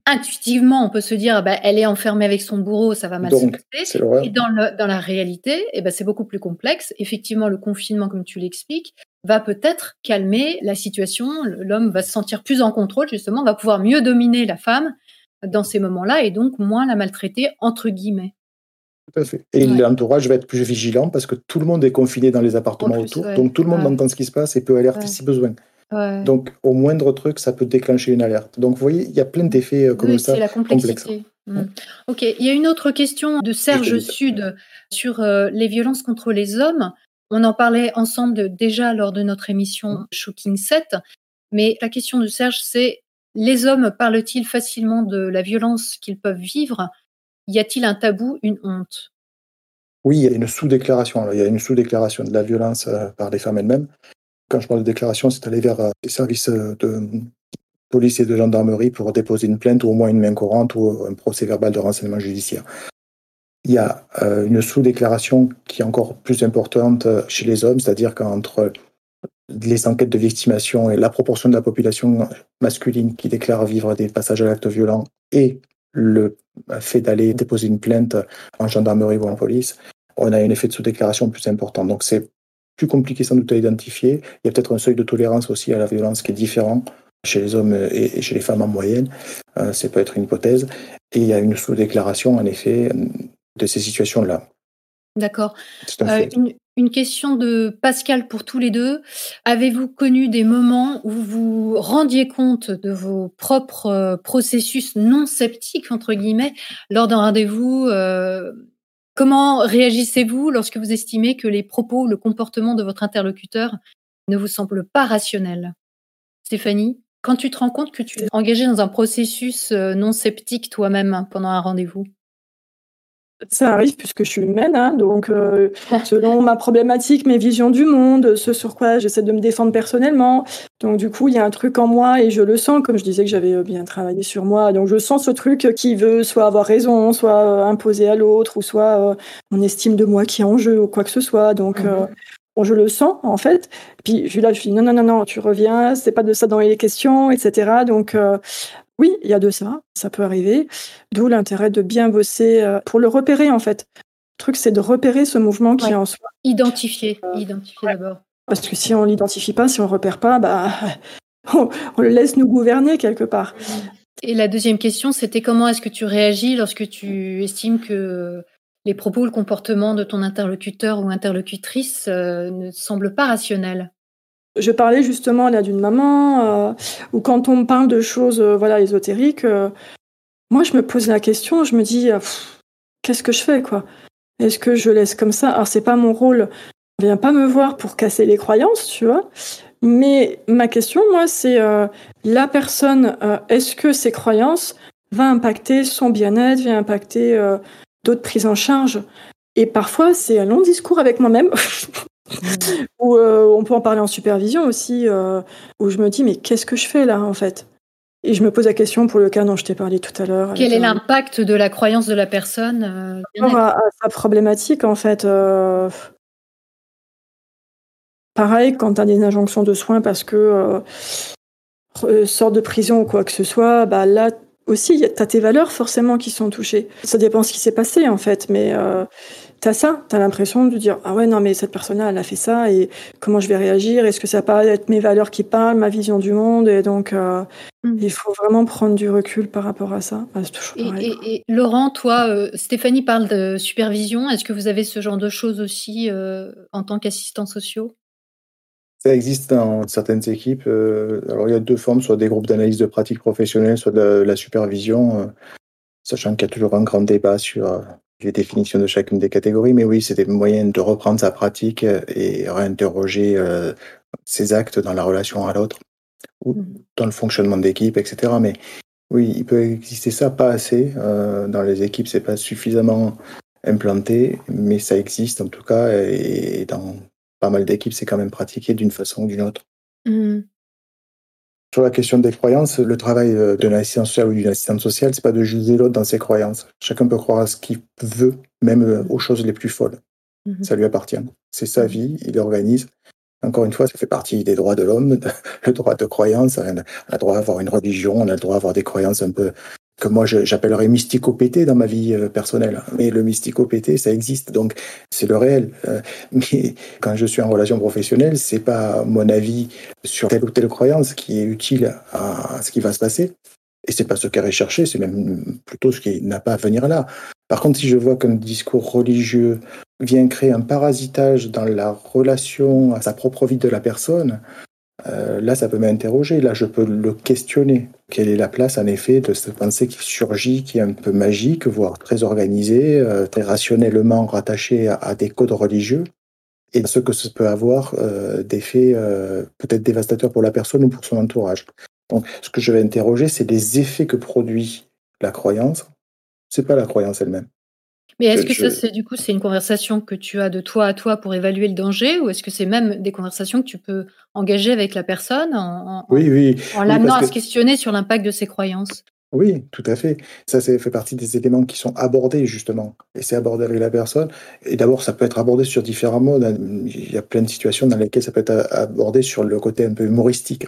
intuitivement, on peut se dire, bah, elle est enfermée avec son bourreau, ça va mal se passer. Et dans, le, dans, la réalité, eh ben, c'est beaucoup plus complexe. Effectivement, le confinement, comme tu l'expliques, va peut-être calmer la situation. L'homme va se sentir plus en contrôle, justement, va pouvoir mieux dominer la femme dans ces moments-là et donc moins la maltraiter, entre guillemets. Tout à fait. Et l'entourage va être plus vigilant parce que tout le monde est confiné dans les appartements autour, donc tout le monde entend ce qui se passe et peut alerter si besoin. Donc, au moindre truc, ça peut déclencher une alerte. Donc, vous voyez, il y a plein d'effets euh, comme ça. C'est la complexité. Mmh. Ok, il y a une autre question de Serge Sud sur euh, les violences contre les hommes. On en parlait ensemble déjà lors de notre émission. Shocking 7, mais la question de Serge, c'est les hommes parlent-ils facilement de la violence qu'ils peuvent vivre? Y a-t-il un tabou, une honte? Oui, il y a une sous-déclaration. Il y a une sous-déclaration de la violence euh, par les femmes elles-mêmes. Quand je parle de déclaration, c'est aller vers euh, les services euh, de police et de gendarmerie pour déposer une plainte ou au moins une main courante ou un procès verbal de renseignement judiciaire. Il y a une sous-déclaration qui est encore plus importante chez les hommes, c'est-à-dire qu'entre les enquêtes de victimation et la proportion de la population masculine qui déclare vivre des passages à l'acte violent et le fait d'aller déposer une plainte en gendarmerie ou en police, on a un effet de sous-déclaration plus important. Donc c'est plus compliqué sans doute à identifier. Il y a peut-être un seuil de tolérance aussi à la violence qui est différent chez les hommes et chez les femmes en moyenne. Euh, c'est peut être une hypothèse. Et il y a une sous-déclaration, en effet, de ces situations-là. D'accord. Euh, une, question de Pascal pour tous les deux. Avez-vous connu des moments où vous rendiez compte de vos propres euh, processus non sceptiques, entre guillemets, lors d'un rendez-vous euh, Comment réagissez-vous lorsque vous estimez que les propos, le comportement de votre interlocuteur ne vous semblent pas rationnels Stéphanie, quand tu te rends compte que tu es engagé dans un processus non sceptique toi-même pendant un rendez-vous? Ça arrive puisque je suis humaine, hein, donc euh, <laughs> selon ma problématique, mes visions du monde, ce sur quoi j'essaie de me défendre personnellement. Donc du coup, il y a un truc en moi et je le sens, comme je disais que j'avais euh, bien travaillé sur moi. Donc je sens ce truc qui veut soit avoir raison, soit euh, imposer à l'autre, ou soit mon estime de moi qui est en jeu, ou quoi que ce soit. Donc mhm. bon, je le sens en fait. Puis je suis là, je dis non, non, non, non, tu reviens, c'est pas de ça dans les questions, etc. Donc oui, il y a de ça, ça peut arriver. D'où l'intérêt de bien bosser euh, pour le repérer en fait. Le truc, c'est de repérer ce mouvement qui est en soi. Identifier, identifier d'abord. Parce que si on l'identifie pas, si on repère pas, bah, <laughs> on, le laisse nous gouverner quelque part. Et la deuxième question, c'était comment est-ce que tu réagis lorsque tu estimes que les propos ou le comportement de ton interlocuteur ou interlocutrice euh, ne semblent pas rationnels? Je parlais justement là d'une maman, euh, ou quand on parle de choses euh, voilà ésotériques, euh, moi je me pose la question, je me dis qu'est-ce que je fais quoi? Est-ce que je laisse comme ça? Alors c'est pas mon rôle, viens pas me voir pour casser les croyances, tu vois. Mais ma question, moi, c'est la personne, est-ce que ses croyances vont impacter son bien-être, va impacter d'autres prises en charge? Et parfois, c'est un long discours avec moi-même <laughs> Ou euh, on peut en parler en supervision aussi, euh, où je me dis mais qu'est-ce que je fais là en fait? Et je me pose la question pour le cas dont je t'ai parlé tout à l'heure. Quel est euh, l'impact de la croyance de la personne par à, à sa problématique en fait. pareil, quand tu as des injonctions de soins parce que sort de prison ou quoi que ce soit, bah là aussi, tu as tes valeurs forcément qui sont touchées. Ça dépend ce qui s'est passé en fait, mais euh, tu as ça, tu as l'impression de dire Ah ouais, non, mais cette personne-là, elle a fait ça et comment je vais réagir? Est-ce que ça va pas être mes valeurs qui parlent, ma vision du monde? Et donc, euh, Mhm. il faut vraiment prendre du recul par rapport à ça. Bah, c'est toujours Et, pareil. et- et Laurent, toi, euh, Stéphanie parle de supervision. Est-ce que vous avez ce genre de choses aussi euh, en tant qu'assistants sociaux? Ça existe dans certaines équipes. alors, il y a deux formes, soit des groupes d'analyse de pratiques professionnelles, soit de la, la supervision, sachant qu'il y a toujours un grand débat sur les définitions de chacune des catégories. Mais oui, c'est des moyens de reprendre sa pratique euh, et réinterroger euh, ses actes dans la relation à l'autre ou Mhm. dans le fonctionnement d'équipe, etc. Mais oui, il peut exister ça, pas assez. euh, dans les équipes, c'est pas suffisamment implanté, mais ça existe en tout cas, et dans pas mal d'équipes, c'est quand même pratiqué d'une façon ou d'une autre. Mhm. Sur la question des croyances, le travail euh, d'un assistant social ou d'une assistante sociale, c'est pas de juger l'autre dans ses croyances. Chacun peut croire à ce qu'il veut, même euh, aux choses les plus folles. Mhm. Ça lui appartient. C'est sa vie, il l'organise. Encore une fois, ça fait partie des droits de l'homme, <laughs> le droit de croyance. On a le droit d'avoir une religion, on a le droit d'avoir des croyances un peu que moi j'appellerais mystico-pété dans ma vie euh, personnelle. Mais le mystico-pété, ça existe, donc c'est le réel. Euh, <laughs> Mais quand je suis en relation professionnelle, c'est pas mon avis sur telle ou telle croyance qui est utile à ce qui va se passer. Et c'est pas ce qui est recherché, c'est même plutôt ce qui n'a pas à venir là. Par contre, si je vois qu'un discours religieux vient créer un parasitage dans la relation à sa propre vie de la personne, euh, là, ça peut m'interroger. Là, je peux le questionner. Quelle est la place, en effet, de cette pensée qui surgit, qui est un peu magique, voire très organisée, euh, très rationnellement rattachée à, des codes religieux, et ce que ça peut avoir euh, d'effets euh, peut-être dévastateurs pour la personne ou pour son entourage. Donc, ce que je vais interroger, c'est les effets que produit la croyance. C'est pas la croyance elle-même. Mais est-ce Je- que ça, c'est du coup, c'est une conversation que tu as de toi à toi pour évaluer le danger, ou est-ce que c'est même des conversations que tu peux engager avec la personne en, en- Oui, oui. en l'amenant à que- se questionner sur l'impact de ses croyances? Oui, tout à fait. Ça, ça fait partie des éléments qui sont abordés, justement. Et c'est abordé avec la personne. Et d'abord, ça peut être abordé sur différents modes. Il y a plein de situations dans lesquelles ça peut être abordé sur le côté un peu humoristique.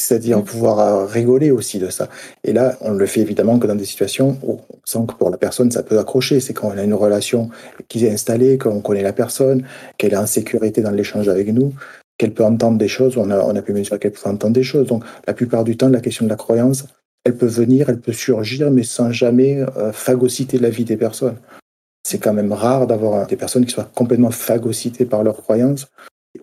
C'est-à-dire Mm. pouvoir euh, rigoler aussi de ça. Et là, on le fait évidemment que dans des situations où on sent que pour la personne, ça peut accrocher. C'est quand on a une relation qui est installée, qu'on connaît la personne, qu'elle est en sécurité dans l'échange avec nous, qu'elle peut entendre des choses, on a, on a pu mesurer qu'elle peut entendre des choses. Donc, la plupart du temps, la question de la croyance, elle peut venir, elle peut surgir, mais sans jamais euh, phagocyter la vie des personnes. C'est quand même rare d'avoir des personnes qui soient complètement phagocytées par leurs croyances.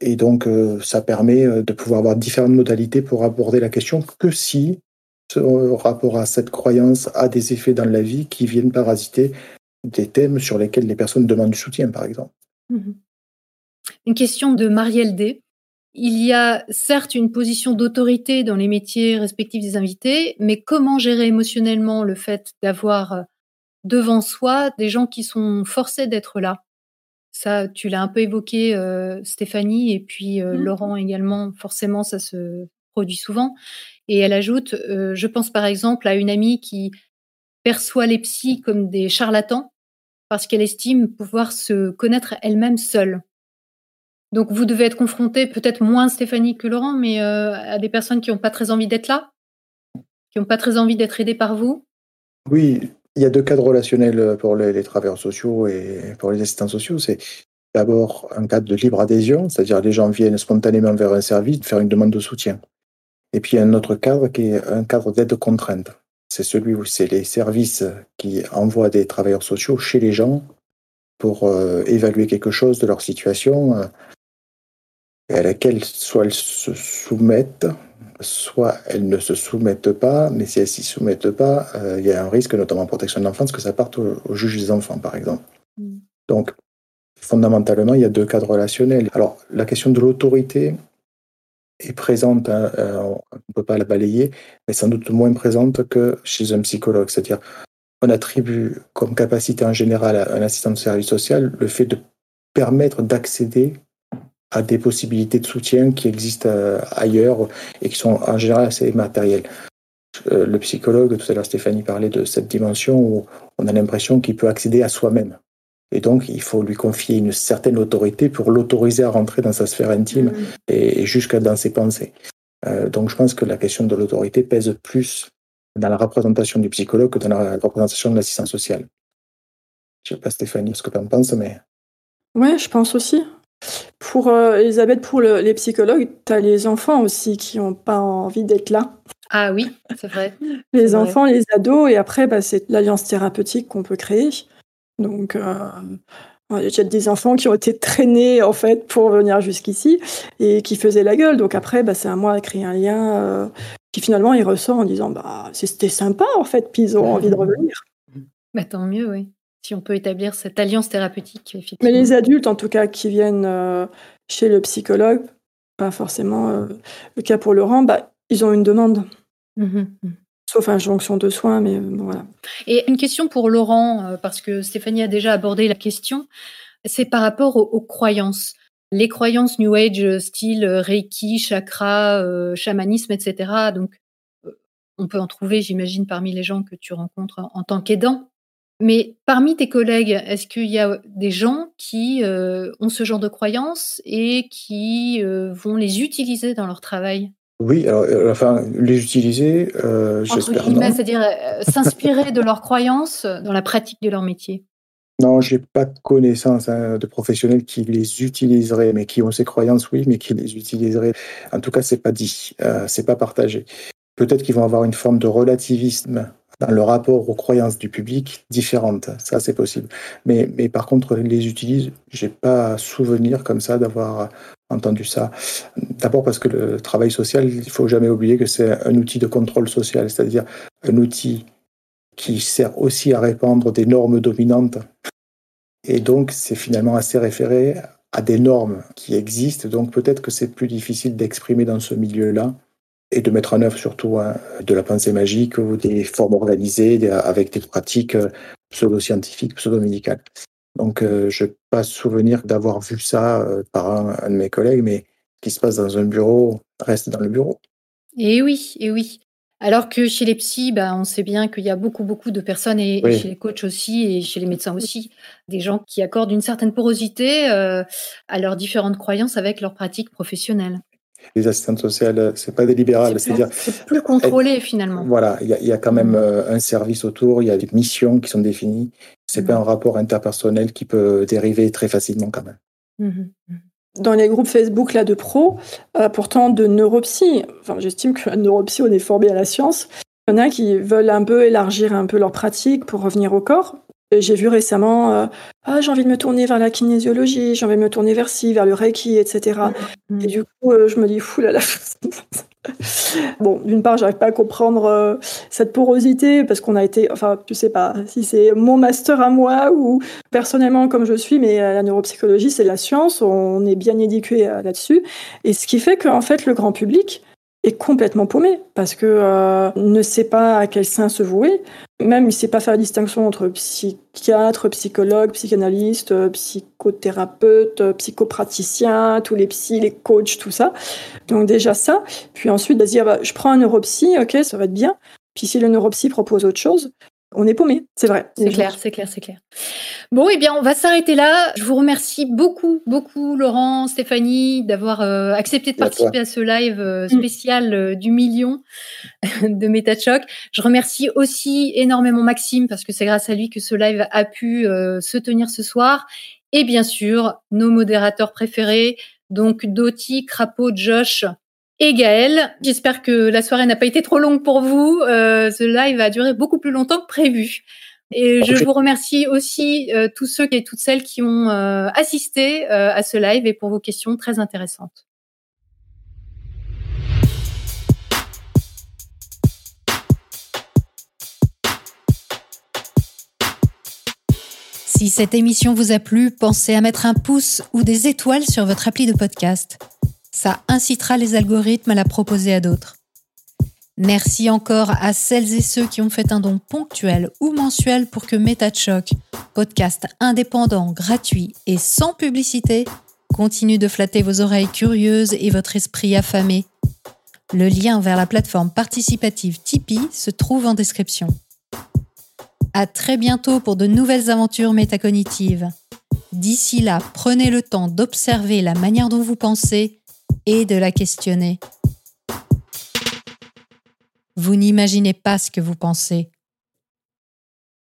Et donc, euh, ça permet euh, de pouvoir avoir différentes modalités pour aborder la question que si ce rapport à cette croyance a des effets dans la vie qui viennent parasiter des thèmes sur lesquels les personnes demandent du soutien, par exemple. Mhm. Une question de Marielle D. Il y a certes une position d'autorité dans les métiers respectifs des invités, mais comment gérer émotionnellement le fait d'avoir euh, devant soi des gens qui sont forcés d'être là? Ça, tu l'as un peu évoqué, euh, Stéphanie, et puis euh, Mhm. Laurent également. Forcément, ça se produit souvent. Et elle ajoute, euh, je pense par exemple à une amie qui perçoit les psys comme des charlatans parce qu'elle estime pouvoir se connaître elle-même seule. Donc vous devez être confronté, peut-être moins Stéphanie que Laurent, mais euh, à des personnes qui n'ont pas très envie d'être là, qui n'ont pas très envie d'être aidées par vous. Oui, il y a deux cadres relationnels pour les, les travailleurs sociaux et pour les assistants sociaux. C'est d'abord un cadre de libre adhésion, c'est-à-dire les gens viennent spontanément vers un service faire une demande de soutien. Et puis il y a un autre cadre qui est un cadre d'aide contrainte. C'est celui où c'est les services qui envoient des travailleurs sociaux chez les gens pour euh, évaluer quelque chose de leur situation euh, et à laquelle soit elles se soumettent, soit elles ne se soumettent pas, mais si elles s'y soumettent pas, euh, il y a un risque, notamment en protection de l'enfance, que ça parte au, au juge des enfants, par exemple. Mm. Donc, fondamentalement, il y a deux cadres relationnels. Alors, la question de l'autorité est présente, hein, euh, on ne peut pas la balayer, mais sans doute moins présente que chez un psychologue. C'est-à-dire, on attribue comme capacité en général à un assistant de service social le fait de permettre d'accéder à des possibilités de soutien qui existent euh, ailleurs et qui sont en général assez matérielles. Euh, le psychologue, tout à l'heure Stéphanie parlait de cette dimension où on a l'impression qu'il peut accéder à soi-même. Et donc, il faut lui confier une certaine autorité pour l'autoriser à rentrer dans sa sphère intime mmh. et, jusqu'à dans ses pensées. Euh, donc, je pense que la question de l'autorité pèse plus dans la représentation du psychologue que dans la représentation de l'assistant social. Je ne sais pas, Stéphanie, ce que tu en penses, mais. Oui, je pense aussi. Pour euh, Elisabeth, pour les psychologues, tu as les enfants aussi qui n'ont pas envie d'être là. Ah oui, c'est vrai. <laughs> les enfants, les ados, et après, bah, c'est l'alliance thérapeutique qu'on peut créer. Donc, euh, il y a des enfants qui ont été traînés en fait pour venir jusqu'ici et qui faisaient la gueule. Donc après, bah, c'est à moi de créer un lien euh, qui finalement il ressort en disant bah c'était sympa en fait, puis ils ont envie de revenir. Bah, tant mieux, oui. Si on peut établir cette alliance thérapeutique, effectivement. Mais les adultes, en tout cas, qui viennent euh, chez le psychologue, pas forcément le cas pour Laurent, bah, ils ont une demande. Mmh mmh. Sauf injonction de soins, mais euh, voilà. Et une question pour Laurent, euh, parce que Stéphanie a déjà abordé la question, c'est par rapport aux, croyances. Les croyances New Age, euh, style Reiki, chakra, chamanisme, etc. Donc, on peut en trouver, j'imagine, parmi les gens que tu rencontres en, tant qu'aidant. Mais parmi tes collègues, est-ce qu'il y a des gens qui ont ce genre de croyances et qui vont les utiliser dans leur travail? Oui, alors, euh, enfin, les utiliser, euh, j'espère c'est-à-dire euh, s'inspirer de leurs croyances dans la pratique de leur métier. Non, j'ai pas de connaissance hein, de professionnels qui les utiliseraient, mais qui ont ces croyances, oui, mais qui les utiliseraient. En tout cas, c'est pas dit, c'est pas partagé. Peut-être qu'ils vont avoir une forme de relativisme dans le rapport aux croyances du public différente. Ça, c'est possible. Mais, mais par contre, les utilise, j'ai pas souvenir comme ça d'avoir entendu ça. D'abord parce que le travail social, il faut jamais oublier que c'est un outil de contrôle social, c'est-à-dire un outil qui sert aussi à répandre des normes dominantes. Et donc, c'est finalement assez référé à des normes qui existent. Donc, peut-être que c'est plus difficile d'exprimer dans ce milieu-là et de mettre en œuvre surtout hein, de la pensée magique ou des formes organisées avec des pratiques euh, pseudo-scientifiques, pseudo-médicales. Donc, euh, je n'ai pas souvenir d'avoir vu ça euh, par un, de mes collègues, mais ce qui se passe dans un bureau reste dans le bureau. Et oui, et oui. Alors que chez les psys, bah, on sait bien qu'il y a beaucoup, beaucoup de personnes, et, chez les coachs aussi, et chez les médecins aussi, des gens qui accordent une certaine porosité à leurs différentes croyances avec leurs pratiques professionnelles les assistantes sociales, c'est pas délibéral. C'est-à-dire. C'est plus contrôlé finalement. Voilà, il y, a quand même mmh. euh, un service autour, il y a des missions qui sont définies. C'est pas mmh. un rapport interpersonnel qui peut dériver très facilement quand même. Mmh, Dans les groupes Facebook là de pros, euh, pourtant de neuropsy, enfin j'estime que neuropsy on est formé à la science. Il y en a qui veulent un peu élargir un peu leur pratique pour revenir au corps. J'ai vu récemment, euh, ah, j'ai envie de me tourner vers la kinésiologie, j'ai envie de me tourner vers ci, vers le reiki, etc. Mmh. Et du coup, euh, je me dis, fou là là. <laughs> bon, d'une part, j'arrive pas à comprendre euh, cette porosité parce qu'on a été, enfin, je sais pas si c'est mon master à moi ou personnellement comme je suis, mais la neuropsychologie, c'est la science, on est bien éduqué là-dessus. Et ce qui fait qu'en fait, le grand public, complètement paumé parce que euh, ne sait pas à quel sein se vouer. Même il sait pas faire distinction entre psychiatre, psychologue, psychanalyste, psychothérapeute, psychopraticien, tous les psys, les coachs, tout ça. Donc déjà ça. Puis ensuite de dire bah, je prends un neuropsy, ok, ça va être bien. Puis si le neuropsy propose autre chose, on est paumé, c'est vrai. C'est clair, c'est clair, c'est clair. Bon, eh bien, on va s'arrêter là. Je vous remercie beaucoup, beaucoup, Laurent, Stéphanie, d'avoir euh, accepté de participer à, ce live euh, mm. spécial euh, du million <laughs> de MetaChoc. Je remercie aussi énormément Maxime parce que c'est grâce à lui que ce live a pu se tenir ce soir. Et bien sûr, nos modérateurs préférés, donc Doty, Crapaud, Josh, et Gaël. J'espère que la soirée n'a pas été trop longue pour vous. Euh, ce live a duré beaucoup plus longtemps que prévu. Et je vous remercie aussi euh, tous ceux et toutes celles qui ont euh, assisté à ce live et pour vos questions très intéressantes. Si cette émission vous a plu, pensez à mettre un pouce ou des étoiles sur votre appli de podcast. Ça incitera les algorithmes à la proposer à d'autres. Merci encore à celles et ceux qui ont fait un don ponctuel ou mensuel pour que MetaChoc, podcast indépendant, gratuit et sans publicité, continue de flatter vos oreilles curieuses et votre esprit affamé. Le lien vers la plateforme participative Tipeee se trouve en description. À très bientôt pour de nouvelles aventures métacognitives. D'ici là, prenez le temps d'observer la manière dont vous pensez et de la questionner. Vous n'imaginez pas ce que vous pensez.